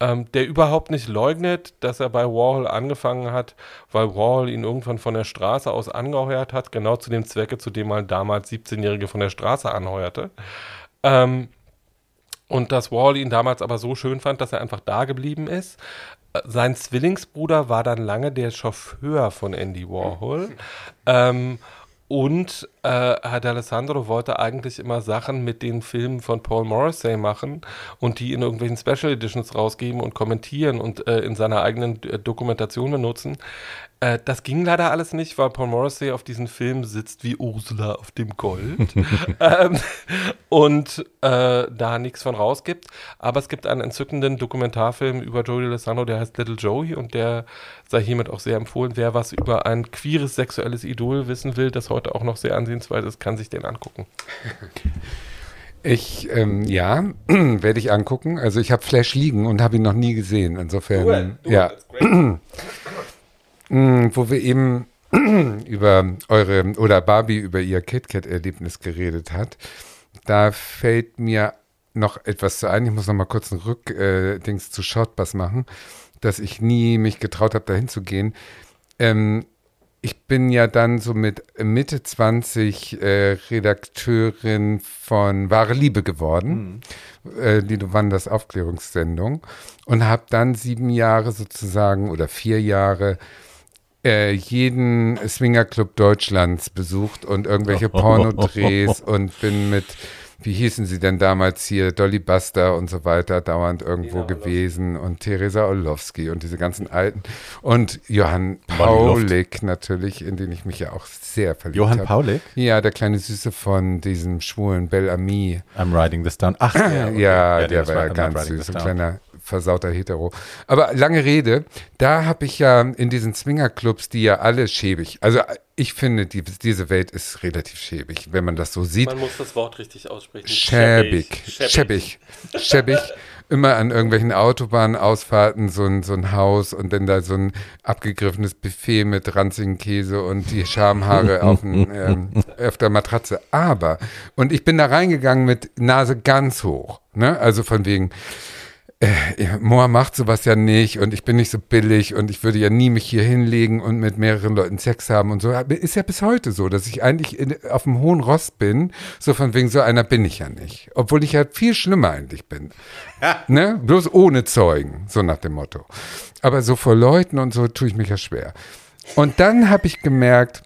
ähm, der überhaupt nicht leugnet, dass er bei Warhol angefangen hat, weil Warhol ihn irgendwann von der Straße aus angeheuert hat, genau zu dem Zwecke, zu dem man damals 17-Jährige von der Straße anheuerte. Ähm, und dass Wall ihn damals aber so schön fand, dass er einfach da geblieben ist. Sein Zwillingsbruder war dann lange der Chauffeur von Andy Warhol. ähm, und äh, Herr D'Alessandro wollte eigentlich immer Sachen mit den Filmen von Paul Morrissey machen und die in irgendwelchen Special Editions rausgeben und kommentieren und äh, in seiner eigenen äh, Dokumentation benutzen. Äh, das ging leider alles nicht, weil Paul Morrissey auf diesen Film sitzt wie Ursula auf dem Gold ähm, und äh, da nichts von rausgibt. Aber es gibt einen entzückenden Dokumentarfilm über Joey D'Alessandro, der heißt Little Joey und der sei hiermit auch sehr empfohlen. Wer was über ein queeres sexuelles Idol wissen will, das heute auch noch sehr ansehenswert ist, kann sich den angucken. Ich, ähm, ja, werde ich angucken. Also ich habe Flash liegen und habe ihn noch nie gesehen. Insofern, Do it, do ja. it, that's great. Mm, wo wir eben über eure oder Barbie über ihr KitKat-Erlebnis geredet hat, da fällt mir noch etwas zu ein. Ich muss noch mal kurz ein Rückdings äh, zu Shortbus machen, dass ich nie mich getraut habe, dahin zu gehen. Ähm, ich bin ja dann so mit Mitte 20 äh, Redakteurin von Wahre Liebe geworden, äh, Lido Wanders Aufklärungssendung, und habe dann sieben Jahre sozusagen oder vier Jahre äh, jeden Swingerclub Deutschlands besucht und irgendwelche Pornodrehs und bin mit, wie hießen sie denn damals hier, Dolly Buster und so weiter, dauernd irgendwo gewesen und Theresa Orlowski und diese ganzen alten und Johann Paulik natürlich, in den ich mich ja auch sehr verliebt Johann habe. Paulik? Ja, der kleine Süße von diesem schwulen Bel Ami. I'm writing this down. Ach, ja, okay. Ja, der das war ja ganz süß, ein kleiner versauter Hetero. Aber lange Rede, da habe ich ja in diesen Swingerclubs, die ja alle schäbig, also ich finde, die, diese Welt ist relativ schäbig, wenn man das so sieht. Man muss das Wort richtig aussprechen. Schäbig, schäbig, schäbig. Immer an irgendwelchen Autobahnausfahrten so ein, so ein Haus und dann da so ein abgegriffenes Buffet mit ranzigen Käse und die Schamhaare auf, dem, ähm, auf der Matratze. Aber, und ich bin da reingegangen mit Nase ganz hoch. Ne? Also von wegen, äh, Moa macht sowas ja nicht und ich bin nicht so billig und ich würde ja nie mich hier hinlegen und mit mehreren Leuten Sex haben und so. Ist ja bis heute so, dass ich eigentlich in, auf dem hohen Ross bin, so von wegen so einer bin ich ja nicht. Obwohl ich ja viel schlimmer eigentlich bin. ne? Bloß ohne Zeugen, so nach dem Motto. Aber so vor Leuten und so tue ich mich ja schwer. Und dann habe ich gemerkt,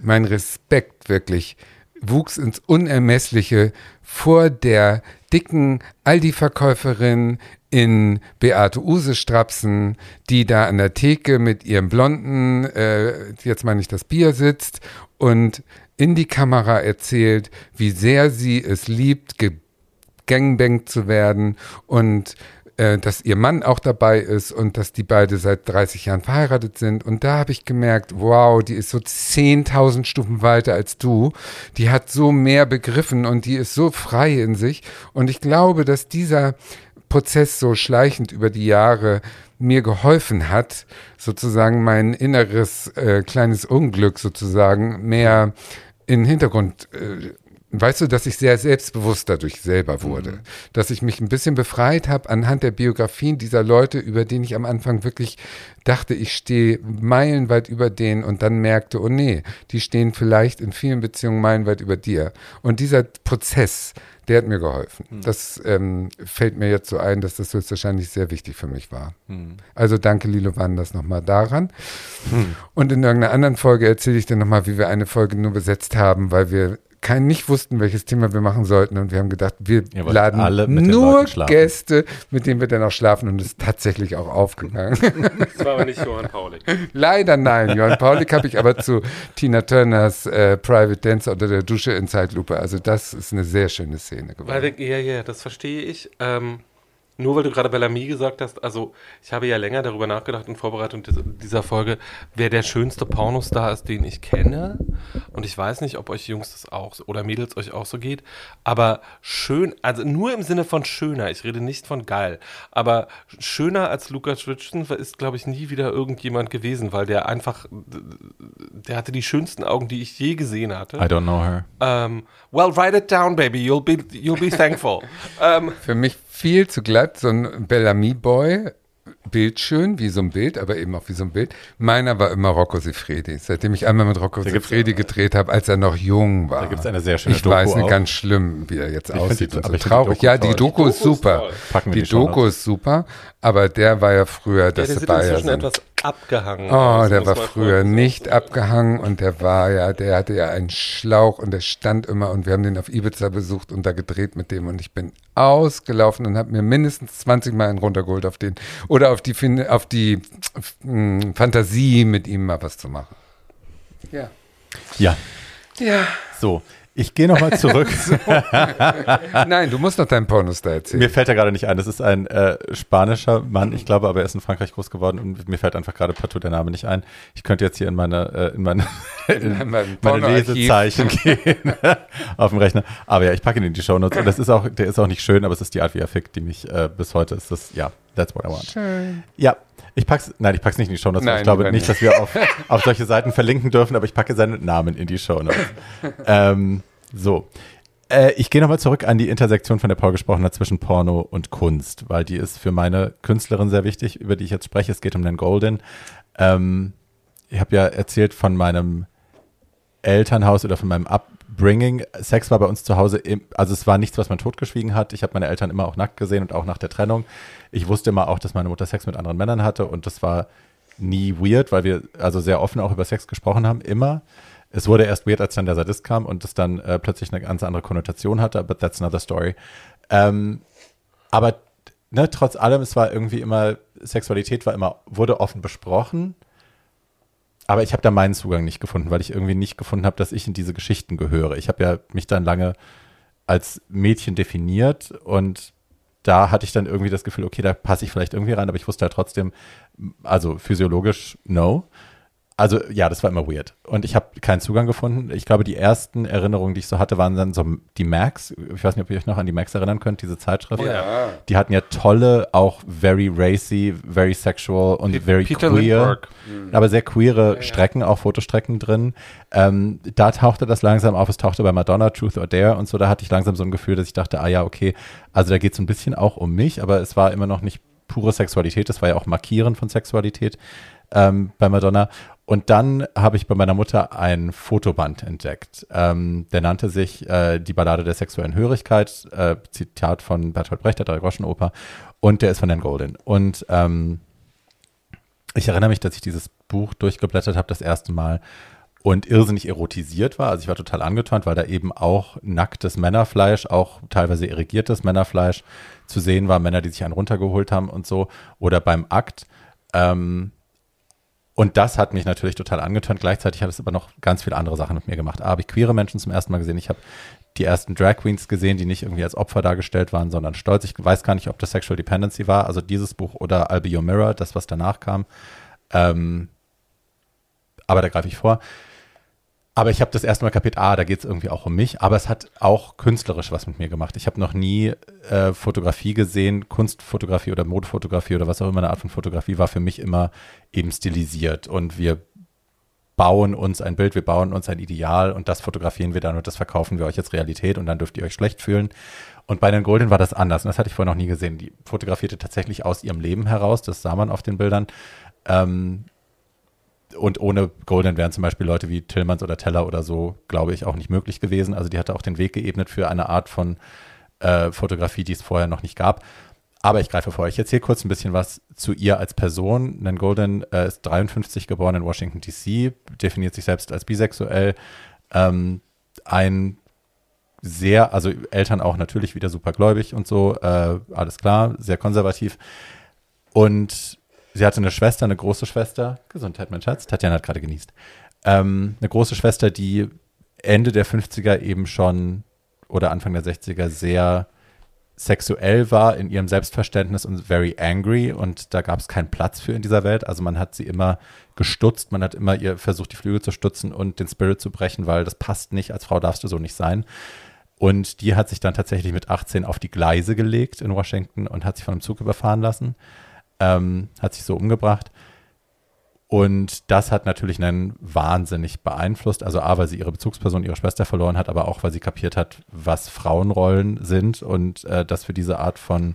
mein Respekt wirklich wuchs ins Unermessliche vor der dicken Aldi-Verkäuferin in Beate Use Strapsen, die da an der Theke mit ihrem blonden, äh, jetzt meine ich das Bier sitzt und in die Kamera erzählt, wie sehr sie es liebt, gegangbangt zu werden und äh, dass ihr Mann auch dabei ist und dass die beide seit 30 Jahren verheiratet sind. Und da habe ich gemerkt, wow, die ist so 10.000 Stufen weiter als du. Die hat so mehr begriffen und die ist so frei in sich. Und ich glaube, dass dieser Prozess so schleichend über die Jahre mir geholfen hat, sozusagen mein inneres äh, kleines Unglück sozusagen mehr in den Hintergrund äh, Weißt du, dass ich sehr selbstbewusst dadurch selber wurde. Dass ich mich ein bisschen befreit habe anhand der Biografien dieser Leute, über denen ich am Anfang wirklich dachte, ich stehe meilenweit über denen und dann merkte, oh nee, die stehen vielleicht in vielen Beziehungen meilenweit über dir. Und dieser Prozess, der hat mir geholfen. Das ähm, fällt mir jetzt so ein, dass das höchstwahrscheinlich sehr wichtig für mich war. Also danke Lilo Wanders nochmal daran. Und in irgendeiner anderen Folge erzähle ich dir nochmal, wie wir eine Folge nur besetzt haben, weil wir kein, nicht wussten, welches Thema wir machen sollten. Und wir haben gedacht, wir wollt laden nur. Gäste, mit denen wir dann auch schlafen. Und es ist tatsächlich auch aufgegangen. Das war aber nicht Johann Paulik. Leider nein. Johann Paulik habe ich aber zu Tina Turners äh, Private Dancer unter der Dusche in Zeitlupe. Also das ist eine sehr schöne Szene geworden. Ja, ja, das verstehe ich. Ähm, nur weil du gerade Bellamy gesagt hast, also ich habe ja länger darüber nachgedacht in Vorbereitung dieser, Folge, wer der schönste Pornostar ist, den ich kenne. Und ich weiß nicht, ob euch Jungs das auch oder Mädels euch auch so geht. Aber schön, also nur im Sinne von schöner, ich rede nicht von geil, aber schöner als Lukas Richardson ist, glaube ich, nie wieder irgendjemand gewesen, weil der einfach, der hatte die schönsten Augen, die ich je gesehen hatte. I don't know her. Um, well, write it down, baby. You'll be you'll be thankful. um, Für mich viel zu glatt, so ein Bellamy-Boy, bildschön, wie so ein Bild, aber eben auch wie so ein Bild. Meiner war immer Rocco Siffredi. Seitdem ich einmal mit Rocco gibt's- Siffredi gedreht habe, als er noch jung war. Da gibt's eine sehr schöne Ich weiß Doku nicht, auch. ganz schlimm, wie er jetzt find aussieht die- und so ich die traurig. Doku ja, die. Doku Die ist Doku ist super. wir die die. Doku ist super, aber der war ja früher, ja, das der sieht war ja inzwischen etwas abgehangen. Oh, Das der war früher nicht abgehangen und der war ja, der hatte ja einen Schlauch und der stand immer und wir haben den auf Ibiza besucht und da gedreht mit dem und ich bin ausgelaufen und habe mir mindestens 20 Mal einen runtergeholt auf den oder auf die auf die mm, Fantasie mit ihm mal was zu machen. Ja. Ja, Ja. so. Ich gehe nochmal zurück. Nein, du musst noch deinen Pornos da erzählen. Mir fällt er gerade nicht ein. Das ist ein äh, spanischer Mann, ich glaube, aber er ist in Frankreich groß geworden und mir fällt einfach gerade partout der Name nicht ein. Ich könnte jetzt hier in meine, äh, in meine, in meinem meine. Lesezeichen gehen auf dem Rechner. Aber ja, ich packe ihn in die Shownotes und das ist auch, der ist auch nicht schön, aber es ist die Art, wie er fickt, die mich äh, bis heute ist das, ja, that's what I want. Schön. Ja, ich pack's, nein, ich pack's nicht in die Shownotes, weil Nein, ich glaube nicht, dass wir auf, auf solche Seiten verlinken dürfen, aber ich packe seinen Namen in die Shownotes. ähm, so. Äh, ich gehe nochmal zurück an die Intersektion, von der Paul gesprochen hat, zwischen Porno und Kunst, weil die ist für meine Künstlerin sehr wichtig, über die ich jetzt spreche. Es geht um den Golden. Ähm, ich habe ja erzählt von meinem Elternhaus oder von meinem Upbringing. Sex war bei uns zu Hause, im, also es war nichts, was man totgeschwiegen hat. Ich habe meine Eltern immer auch nackt gesehen und auch nach der Trennung. Ich wusste immer auch, dass meine Mutter Sex mit anderen Männern hatte und das war nie weird, weil wir also sehr offen auch über Sex gesprochen haben, immer. Es wurde erst weird, als dann der Sadist kam und es dann äh, plötzlich eine ganz andere Konnotation hatte, but that's another story. Ähm, aber ne, trotz allem, es war irgendwie immer, Sexualität war immer, wurde offen besprochen. Aber ich habe da meinen Zugang nicht gefunden, weil ich irgendwie nicht gefunden habe, dass ich in diese Geschichten gehöre. Ich habe ja mich dann lange als Mädchen definiert und da hatte ich dann irgendwie das Gefühl, okay, da passe ich vielleicht irgendwie rein, aber ich wusste halt trotzdem, also physiologisch, no. Also ja, das war immer weird. Und ich habe keinen Zugang gefunden. Ich glaube, die ersten Erinnerungen, die ich so hatte, waren dann so die Max. Ich weiß nicht, ob ihr euch noch an die Max erinnern könnt, diese Zeitschrift. Ja. Die hatten ja tolle, auch very racy, very sexual und Pe- very Peter queer, Lindbergh. aber sehr queere Strecken, auch Fotostrecken drin. Ähm, da tauchte das langsam auf. Es tauchte bei Madonna, Truth or Dare und so. Da hatte ich langsam so ein Gefühl, dass ich dachte, ah ja, okay, also da geht es ein bisschen auch um mich, aber es war immer noch nicht pure Sexualität. Das war ja auch Markieren von Sexualität ähm, bei Madonna. Und dann habe ich bei meiner Mutter ein Fotoband entdeckt. Ähm, der nannte sich äh, Die Ballade der sexuellen Hörigkeit, äh, Zitat von Bertolt Brecht, der Drei-Groschen-Oper. Und der ist von Dan Golden. Und ähm, ich erinnere mich, dass ich dieses Buch durchgeblättert habe das erste Mal und irrsinnig erotisiert war. Also ich war total angetönt, weil da eben auch nacktes Männerfleisch, auch teilweise irrigiertes Männerfleisch zu sehen war, Männer, die sich einen runtergeholt haben und so. Oder beim Akt. Ähm, und das hat mich natürlich total angetönt. Gleichzeitig hat es aber noch ganz viele andere Sachen mit mir gemacht. A, habe ich queere Menschen zum ersten Mal gesehen. Ich habe die ersten Drag Queens gesehen, die nicht irgendwie als Opfer dargestellt waren, sondern stolz. Ich weiß gar nicht, ob das Sexual Dependency war, also dieses Buch oder I'll Be Your Mirror, das, was danach kam. Ähm, aber da greife ich vor. Aber ich habe das erste Mal kapiert, ah, da geht es irgendwie auch um mich, aber es hat auch künstlerisch was mit mir gemacht. Ich habe noch nie äh, Fotografie gesehen, Kunstfotografie oder Modefotografie oder was auch immer eine Art von Fotografie war für mich immer eben stilisiert und wir bauen uns ein Bild, wir bauen uns ein Ideal und das fotografieren wir dann und das verkaufen wir euch als Realität und dann dürft ihr euch schlecht fühlen. Und bei den Golden war das anders und das hatte ich vorher noch nie gesehen. Die fotografierte tatsächlich aus ihrem Leben heraus, das sah man auf den Bildern. Ähm, und ohne Golden wären zum Beispiel Leute wie Tillmans oder Teller oder so, glaube ich, auch nicht möglich gewesen. Also die hatte auch den Weg geebnet für eine Art von äh, Fotografie, die es vorher noch nicht gab. Aber ich greife vor. Ich erzähle kurz ein bisschen was zu ihr als Person. Nan Golden äh, ist 53 geboren in Washington, D.C., definiert sich selbst als bisexuell. Ähm, ein sehr, also Eltern auch natürlich wieder supergläubig und so, äh, alles klar, sehr konservativ. Und sie hatte eine Schwester, eine große Schwester, Gesundheit, mein Schatz, Tatjana hat gerade genießt, ähm, eine große Schwester, die Ende der 50er eben schon oder Anfang der 60er sehr sexuell war in ihrem Selbstverständnis und very angry. Und da gab es keinen Platz für in dieser Welt. Also man hat sie immer gestutzt, man hat immer ihr versucht, die Flügel zu stutzen und den Spirit zu brechen, weil das passt nicht, als Frau darfst du so nicht sein. Und die hat sich dann tatsächlich mit 18 auf die Gleise gelegt in Washington und hat sich von einem Zug überfahren lassen, ähm, hat sich so umgebracht. Und das hat natürlich einen wahnsinnig beeinflusst. Also A, weil sie ihre Bezugsperson, ihre Schwester verloren hat, aber auch, weil sie kapiert hat, was Frauenrollen sind und äh, dass für diese Art von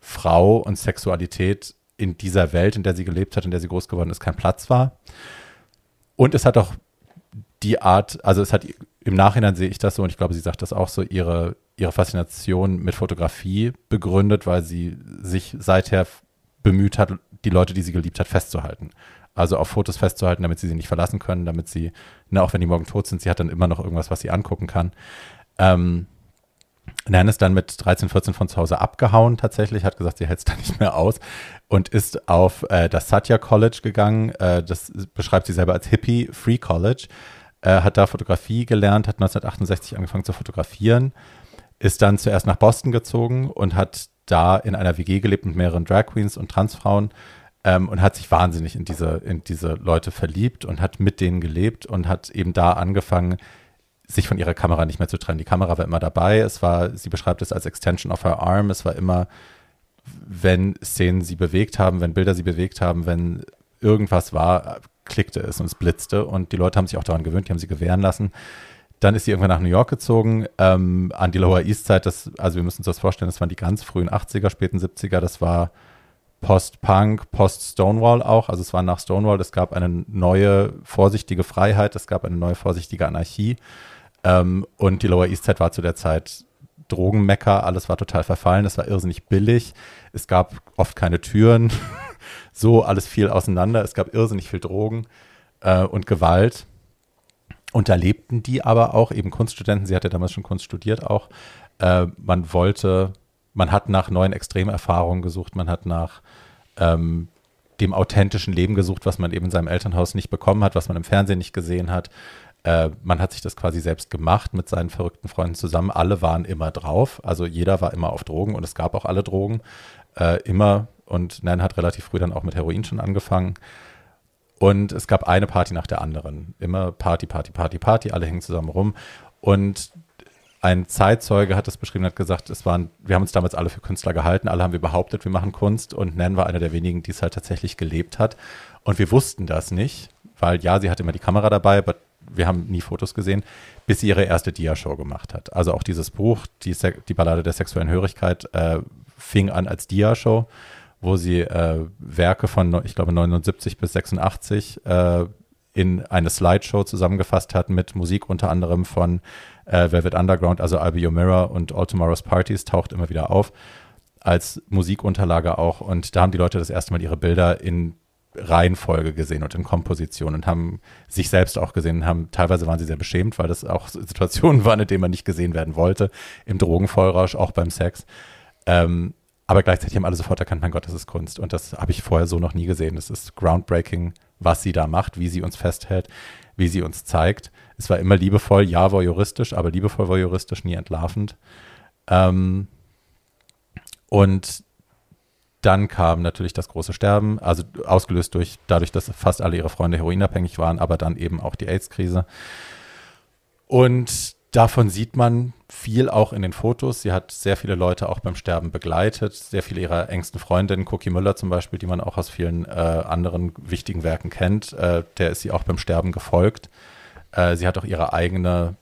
Frau und Sexualität in dieser Welt, in der sie gelebt hat, in der sie groß geworden ist, kein Platz war. Und es hat auch die Art, also es hat im Nachhinein sehe ich das so und ich glaube, sie sagt das auch so, ihre, ihre Faszination mit Fotografie begründet, weil sie sich seither bemüht hat, die Leute, die sie geliebt hat, festzuhalten. Also auf Fotos festzuhalten, damit sie sie nicht verlassen können, damit sie, ne, auch wenn die morgen tot sind, sie hat dann immer noch irgendwas, was sie angucken kann. Ähm, Nan ist dann mit 13, 14 von zu Hause abgehauen tatsächlich, hat gesagt, sie hält es da nicht mehr aus und ist auf äh, das Satya College gegangen. Äh, das beschreibt sie selber als Hippie Free College. Äh, hat da Fotografie gelernt, hat 1968 angefangen zu fotografieren, ist dann zuerst nach Boston gezogen und hat da in einer WG gelebt mit mehreren Drag Queens und Transfrauen ähm, und hat sich wahnsinnig in diese, in diese Leute verliebt und hat mit denen gelebt und hat eben da angefangen, sich von ihrer Kamera nicht mehr zu trennen. Die Kamera war immer dabei. Es war, sie beschreibt es als Extension of her arm. Es war immer, wenn Szenen sie bewegt haben, wenn Bilder sie bewegt haben, wenn irgendwas war, klickte es und es blitzte. Und die Leute haben sich auch daran gewöhnt, die haben sie gewähren lassen. Dann ist sie irgendwann nach New York gezogen, ähm, an die Lower East Side. Das, also wir müssen uns das vorstellen, das waren die ganz frühen 80er, späten 70er. Das war Post-Punk, Post-Stonewall auch. Also es war nach Stonewall. Es gab eine neue, vorsichtige Freiheit. Es gab eine neue, vorsichtige Anarchie. Ähm, und die Lower East Side war zu der Zeit Drogenmecker. Alles war total verfallen. Es war irrsinnig billig. Es gab oft keine Türen. so alles fiel auseinander. Es gab irrsinnig viel Drogen äh, und Gewalt. Und da lebten die aber auch, eben Kunststudenten, sie hatte damals schon Kunst studiert auch. Äh, man wollte, man hat nach neuen Extremerfahrungen gesucht, man hat nach ähm, dem authentischen Leben gesucht, was man eben in seinem Elternhaus nicht bekommen hat, was man im Fernsehen nicht gesehen hat. Äh, man hat sich das quasi selbst gemacht mit seinen verrückten Freunden zusammen. Alle waren immer drauf, also jeder war immer auf Drogen und es gab auch alle Drogen, äh, immer. Und Nan hat relativ früh dann auch mit Heroin schon angefangen. Und es gab eine Party nach der anderen. Immer Party, Party, Party, Party, alle hängen zusammen rum. Und ein Zeitzeuge hat das beschrieben, hat gesagt, es waren, wir haben uns damals alle für Künstler gehalten, alle haben wir behauptet, wir machen Kunst und Nan war einer der wenigen, die es halt tatsächlich gelebt hat. Und wir wussten das nicht, weil ja, sie hatte immer die Kamera dabei, aber wir haben nie Fotos gesehen, bis sie ihre erste Dia-Show gemacht hat. Also auch dieses Buch, die, die Ballade der sexuellen Hörigkeit, äh, fing an als Dia-Show wo sie äh, Werke von, ich glaube, 79 bis 86 äh, in eine Slideshow zusammengefasst hat mit Musik unter anderem von äh, Velvet Underground, also I'll Be Your Mirror und All Tomorrow's Parties taucht immer wieder auf als Musikunterlage auch und da haben die Leute das erste Mal ihre Bilder in Reihenfolge gesehen und in Komposition und haben sich selbst auch gesehen, haben teilweise waren sie sehr beschämt, weil das auch Situationen waren, in denen man nicht gesehen werden wollte, im Drogenvollrausch, auch beim Sex. Ähm, aber gleichzeitig haben alle sofort erkannt, mein Gott, das ist Kunst. Und das habe ich vorher so noch nie gesehen. Das ist groundbreaking, was sie da macht, wie sie uns festhält, wie sie uns zeigt. Es war immer liebevoll, ja, voyeuristisch, aber liebevoll voyeuristisch, nie entlarvend. Ähm, und dann kam natürlich das große Sterben, also ausgelöst durch, dadurch, dass fast alle ihre Freunde heroinabhängig waren, aber dann eben auch die AIDS-Krise. Und davon sieht man viel auch in den Fotos. Sie hat sehr viele Leute auch beim Sterben begleitet, sehr viele ihrer engsten Freundinnen, Cookie Müller zum Beispiel, die man auch aus vielen äh, anderen wichtigen Werken kennt, äh, der ist sie auch beim Sterben gefolgt. Äh, sie hat auch ihre eigene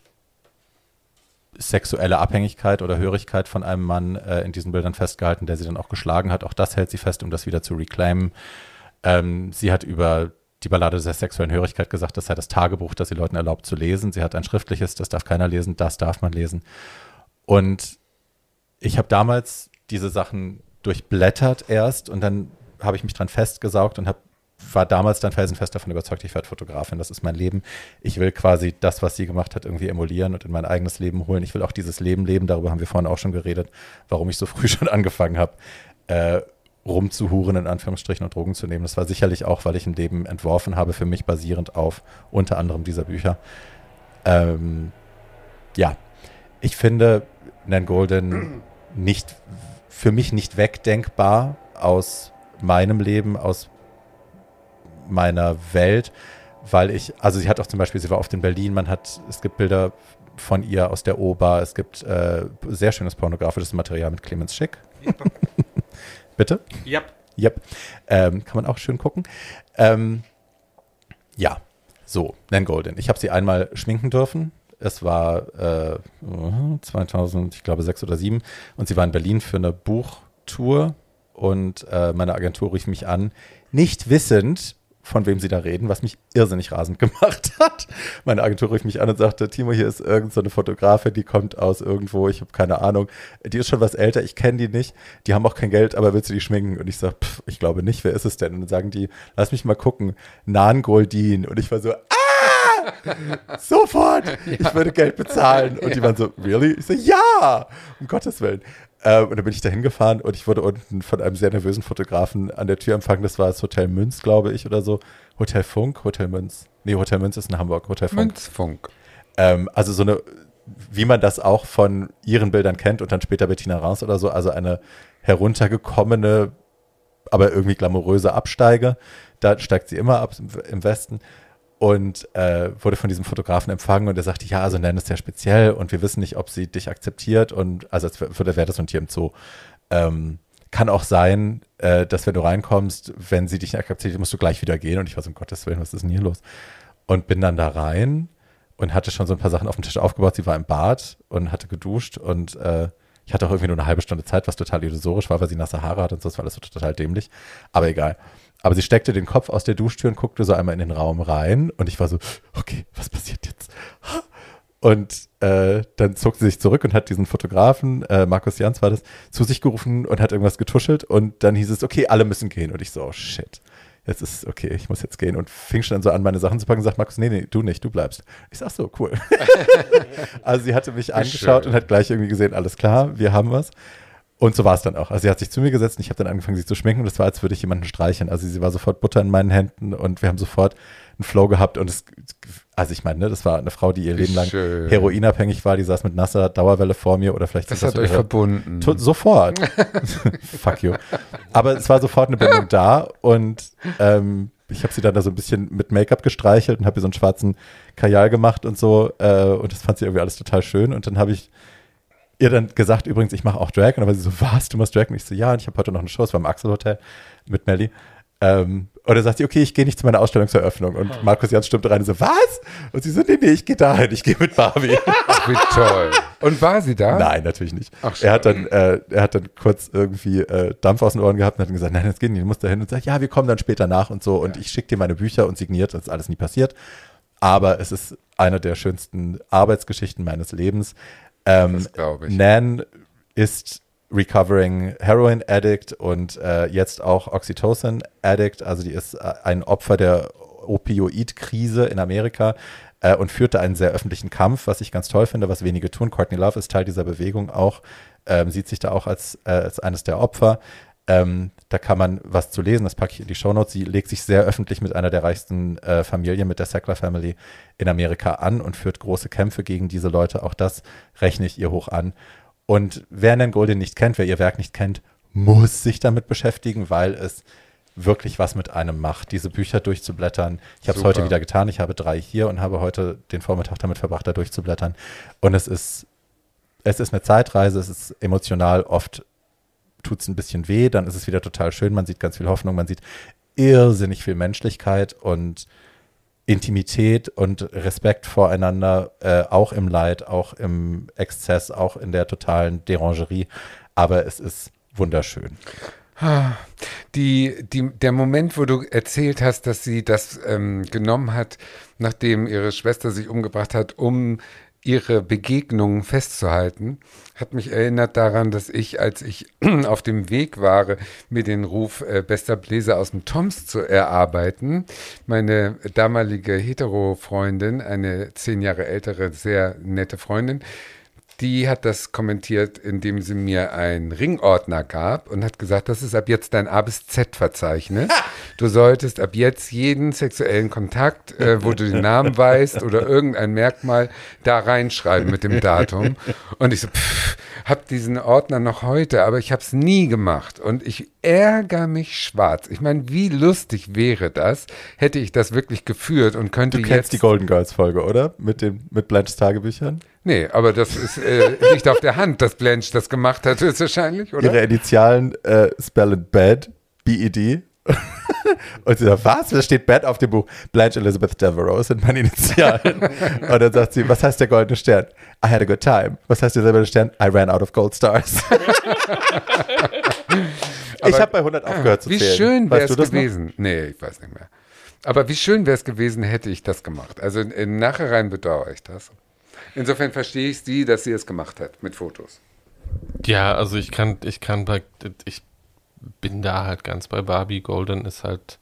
sexuelle Abhängigkeit oder Hörigkeit von einem Mann äh, in diesen Bildern festgehalten, der sie dann auch geschlagen hat. Auch das hält sie fest, um das wieder zu reclaimen. Ähm, sie hat über die Ballade der sexuellen Hörigkeit gesagt, das sei das Tagebuch, das sie Leuten erlaubt zu lesen. Sie hat ein schriftliches, das darf keiner lesen, das darf man lesen. Und ich habe damals diese Sachen durchblättert erst und dann habe ich mich dran festgesaugt und hab, war damals dann felsenfest davon überzeugt, ich werde Fotografin, das ist mein Leben. Ich will quasi das, was sie gemacht hat, irgendwie emulieren und in mein eigenes Leben holen. Ich will auch dieses Leben leben, darüber haben wir vorhin auch schon geredet, warum ich so früh schon angefangen habe. Äh, rumzuhuren, in Anführungsstrichen, und Drogen zu nehmen. Das war sicherlich auch, weil ich ein Leben entworfen habe, für mich basierend auf unter anderem dieser Bücher. Ähm, ja, ich finde Nan Golden nicht, für mich nicht wegdenkbar aus meinem Leben, aus meiner Welt, weil ich, also sie hat auch zum Beispiel, sie war oft in Berlin, man hat, es gibt Bilder von ihr aus der Ober, es gibt äh, sehr schönes pornografisches Material mit Clemens Schick. Bitte? Ja. Yep. Ähm, kann man auch schön gucken. Ähm, ja, so, Nan Golden. Ich habe sie einmal schminken dürfen. Es war äh, 2000, ich glaube, sechs oder sieben. Und sie war in Berlin für eine Buchtour. Und äh, meine Agentur rief mich an, nicht wissend, von wem sie da reden, was mich irrsinnig rasend gemacht hat. Meine Agentur rief mich an und sagte, Timo, hier ist irgendeine so Fotografin, die kommt aus irgendwo, ich habe keine Ahnung. Die ist schon was älter, ich kenne die nicht. Die haben auch kein Geld, aber willst du die schminken? Und ich sage, ich glaube nicht, wer ist es denn? Und dann sagen die, lass mich mal gucken, Nan Goldin. Und ich war so, ah! Sofort! Ja. Ich würde Geld bezahlen. Und ja. die waren so, really? Ich so, ja! Um Gottes Willen. Ähm, und dann bin ich da hingefahren und ich wurde unten von einem sehr nervösen Fotografen an der Tür empfangen. Das war das Hotel Münz, glaube ich, oder so. Hotel Funk, Hotel Münz. Nee, Hotel Münz ist in Hamburg, Hotel Funk. Münzfunk. Ähm, also so eine, wie man das auch von ihren Bildern kennt und dann später Bettina Rance oder so, also eine heruntergekommene, aber irgendwie glamouröse Absteige. Da steigt sie immer ab im Westen und äh, wurde von diesem Fotografen empfangen und er sagte, ja, also nennen es ja speziell und wir wissen nicht, ob sie dich akzeptiert und also als würde wäre das ein Tier im Zoo. Ähm, kann auch sein, äh, dass wenn du reinkommst, wenn sie dich nicht akzeptiert, musst du gleich wieder gehen und ich war so, um Gottes Willen, was ist denn hier los? Und bin dann da rein und hatte schon so ein paar Sachen auf dem Tisch aufgebaut. Sie war im Bad und hatte geduscht und äh, ich hatte auch irgendwie nur eine halbe Stunde Zeit, was total illusorisch war, weil sie nasse Haare hat und so, das war alles so total dämlich. Aber egal. Aber sie steckte den Kopf aus der Duschtür und guckte so einmal in den Raum rein und ich war so, okay, was passiert jetzt? Und äh, dann zog sie sich zurück und hat diesen Fotografen, äh, Markus Jans war das, zu sich gerufen und hat irgendwas getuschelt und dann hieß es, okay, alle müssen gehen. Und ich so, oh shit, jetzt ist okay, ich muss jetzt gehen und fing schon an so an, meine Sachen zu packen und sagt, Markus, nee, nee, du nicht, du bleibst. Ich sag so, cool. also sie hatte mich angeschaut Schön. und hat gleich irgendwie gesehen, alles klar, wir haben was. Und so war es dann auch. Also sie hat sich zu mir gesetzt und ich habe dann angefangen, sie zu schminken und es war, als würde ich jemanden streicheln. Also sie war sofort Butter in meinen Händen und wir haben sofort einen Flow gehabt und es, also ich meine, ne, das war eine Frau, die ihr Leben lang Schön. heroinabhängig war, die saß mit nasser Dauerwelle vor mir oder vielleicht das hat das euch verbunden. Sofort. Fuck you. Aber es war sofort eine Bindung da und ähm, ich habe sie dann da so ein bisschen mit Make-up gestreichelt und habe ihr so einen schwarzen Kajal gemacht und so äh, und das fand sie irgendwie alles total schön und dann habe ich ihr dann gesagt, übrigens, ich mache auch Drag. Und dann war sie so, was, du machst Drag? Und ich so, ja, und ich habe heute noch eine Show, es war im Axel Hotel mit Melly. Ähm, und dann sagt sie, okay, ich gehe nicht zu meiner Ausstellungseröffnung. Und oh. Markus Jans stimmt rein und so, was? Und sie so, nee, nee, ich gehe dahin, ich gehe mit Barbie. Ach, wie toll. Und war sie da? Nein, natürlich nicht. Ach, er, hat dann, äh, er hat dann kurz irgendwie äh, Dampf aus den Ohren gehabt und hat gesagt, nein, das geht nicht, du musst da hin. Und sagt, ja, wir kommen dann später nach und so. Und ja. ich schicke dir meine Bücher und signiert, das ist alles nie passiert. Aber es ist eine der schönsten Arbeitsgeschichten meines Lebens. Ähm. Nan ist recovering Heroin Addict und äh, jetzt auch Oxytocin Addict. Also die ist äh, ein Opfer der Opioid-Krise in Amerika äh, und führte einen sehr öffentlichen Kampf, was ich ganz toll finde, was wenige tun. Courtney Love ist Teil dieser Bewegung auch, ähm, sieht sich da auch als, äh, als eines der Opfer. Ähm, da kann man was zu lesen, das packe ich in die Shownotes. Sie legt sich sehr öffentlich mit einer der reichsten äh, Familien, mit der Sackler Family in Amerika an und führt große Kämpfe gegen diese Leute. Auch das rechne ich ihr hoch an. Und wer Nan Golden nicht kennt, wer ihr Werk nicht kennt, muss sich damit beschäftigen, weil es wirklich was mit einem macht, diese Bücher durchzublättern. Ich habe es heute wieder getan. Ich habe drei hier und habe heute den Vormittag damit verbracht, da durchzublättern. Und es ist, es ist eine Zeitreise, es ist emotional oft tut es ein bisschen weh, dann ist es wieder total schön, man sieht ganz viel Hoffnung, man sieht irrsinnig viel Menschlichkeit und Intimität und Respekt voreinander, äh, auch im Leid, auch im Exzess, auch in der totalen Derangerie. Aber es ist wunderschön. Die, die, der Moment, wo du erzählt hast, dass sie das ähm, genommen hat, nachdem ihre Schwester sich umgebracht hat, um ihre Begegnungen festzuhalten, hat mich erinnert daran, dass ich, als ich auf dem Weg war, mir den Ruf äh, bester Bläser aus dem Toms zu erarbeiten, meine damalige Hetero-Freundin, eine zehn Jahre ältere, sehr nette Freundin, die hat das kommentiert, indem sie mir einen Ringordner gab und hat gesagt, das ist ab jetzt dein A bis Z-Verzeichnis. Du solltest ab jetzt jeden sexuellen Kontakt, äh, wo du den Namen weißt oder irgendein Merkmal, da reinschreiben mit dem Datum. Und ich so, pff, hab diesen Ordner noch heute, aber ich habe es nie gemacht. Und ich ärgere mich schwarz. Ich meine, wie lustig wäre das, hätte ich das wirklich geführt und könnte du kennst jetzt die Golden Girls Folge, oder? Mit dem mit Blanches Tagebüchern? Nee, aber das ist, äh, liegt auf der Hand, dass Blanche das gemacht hat, ist wahrscheinlich, oder? Ihre Initialen äh, spellen Bad, B-E-D. und sie sagt, was? Da steht Bad auf dem Buch. Blanche Elizabeth Devereaux sind meine Initialen. und dann sagt sie, was heißt der goldene Stern? I had a good time. Was heißt der silberne Stern? I ran out of gold stars. ich habe bei 100 aufgehört zu Wie zählen. schön wäre es das noch? gewesen. Nee, ich weiß nicht mehr. Aber wie schön wäre es gewesen, hätte ich das gemacht. Also im Nachhinein bedauere ich das. Insofern verstehe ich sie, dass sie es gemacht hat mit Fotos. Ja, also ich kann, ich kann bei, ich bin da halt ganz bei Barbie. Golden ist halt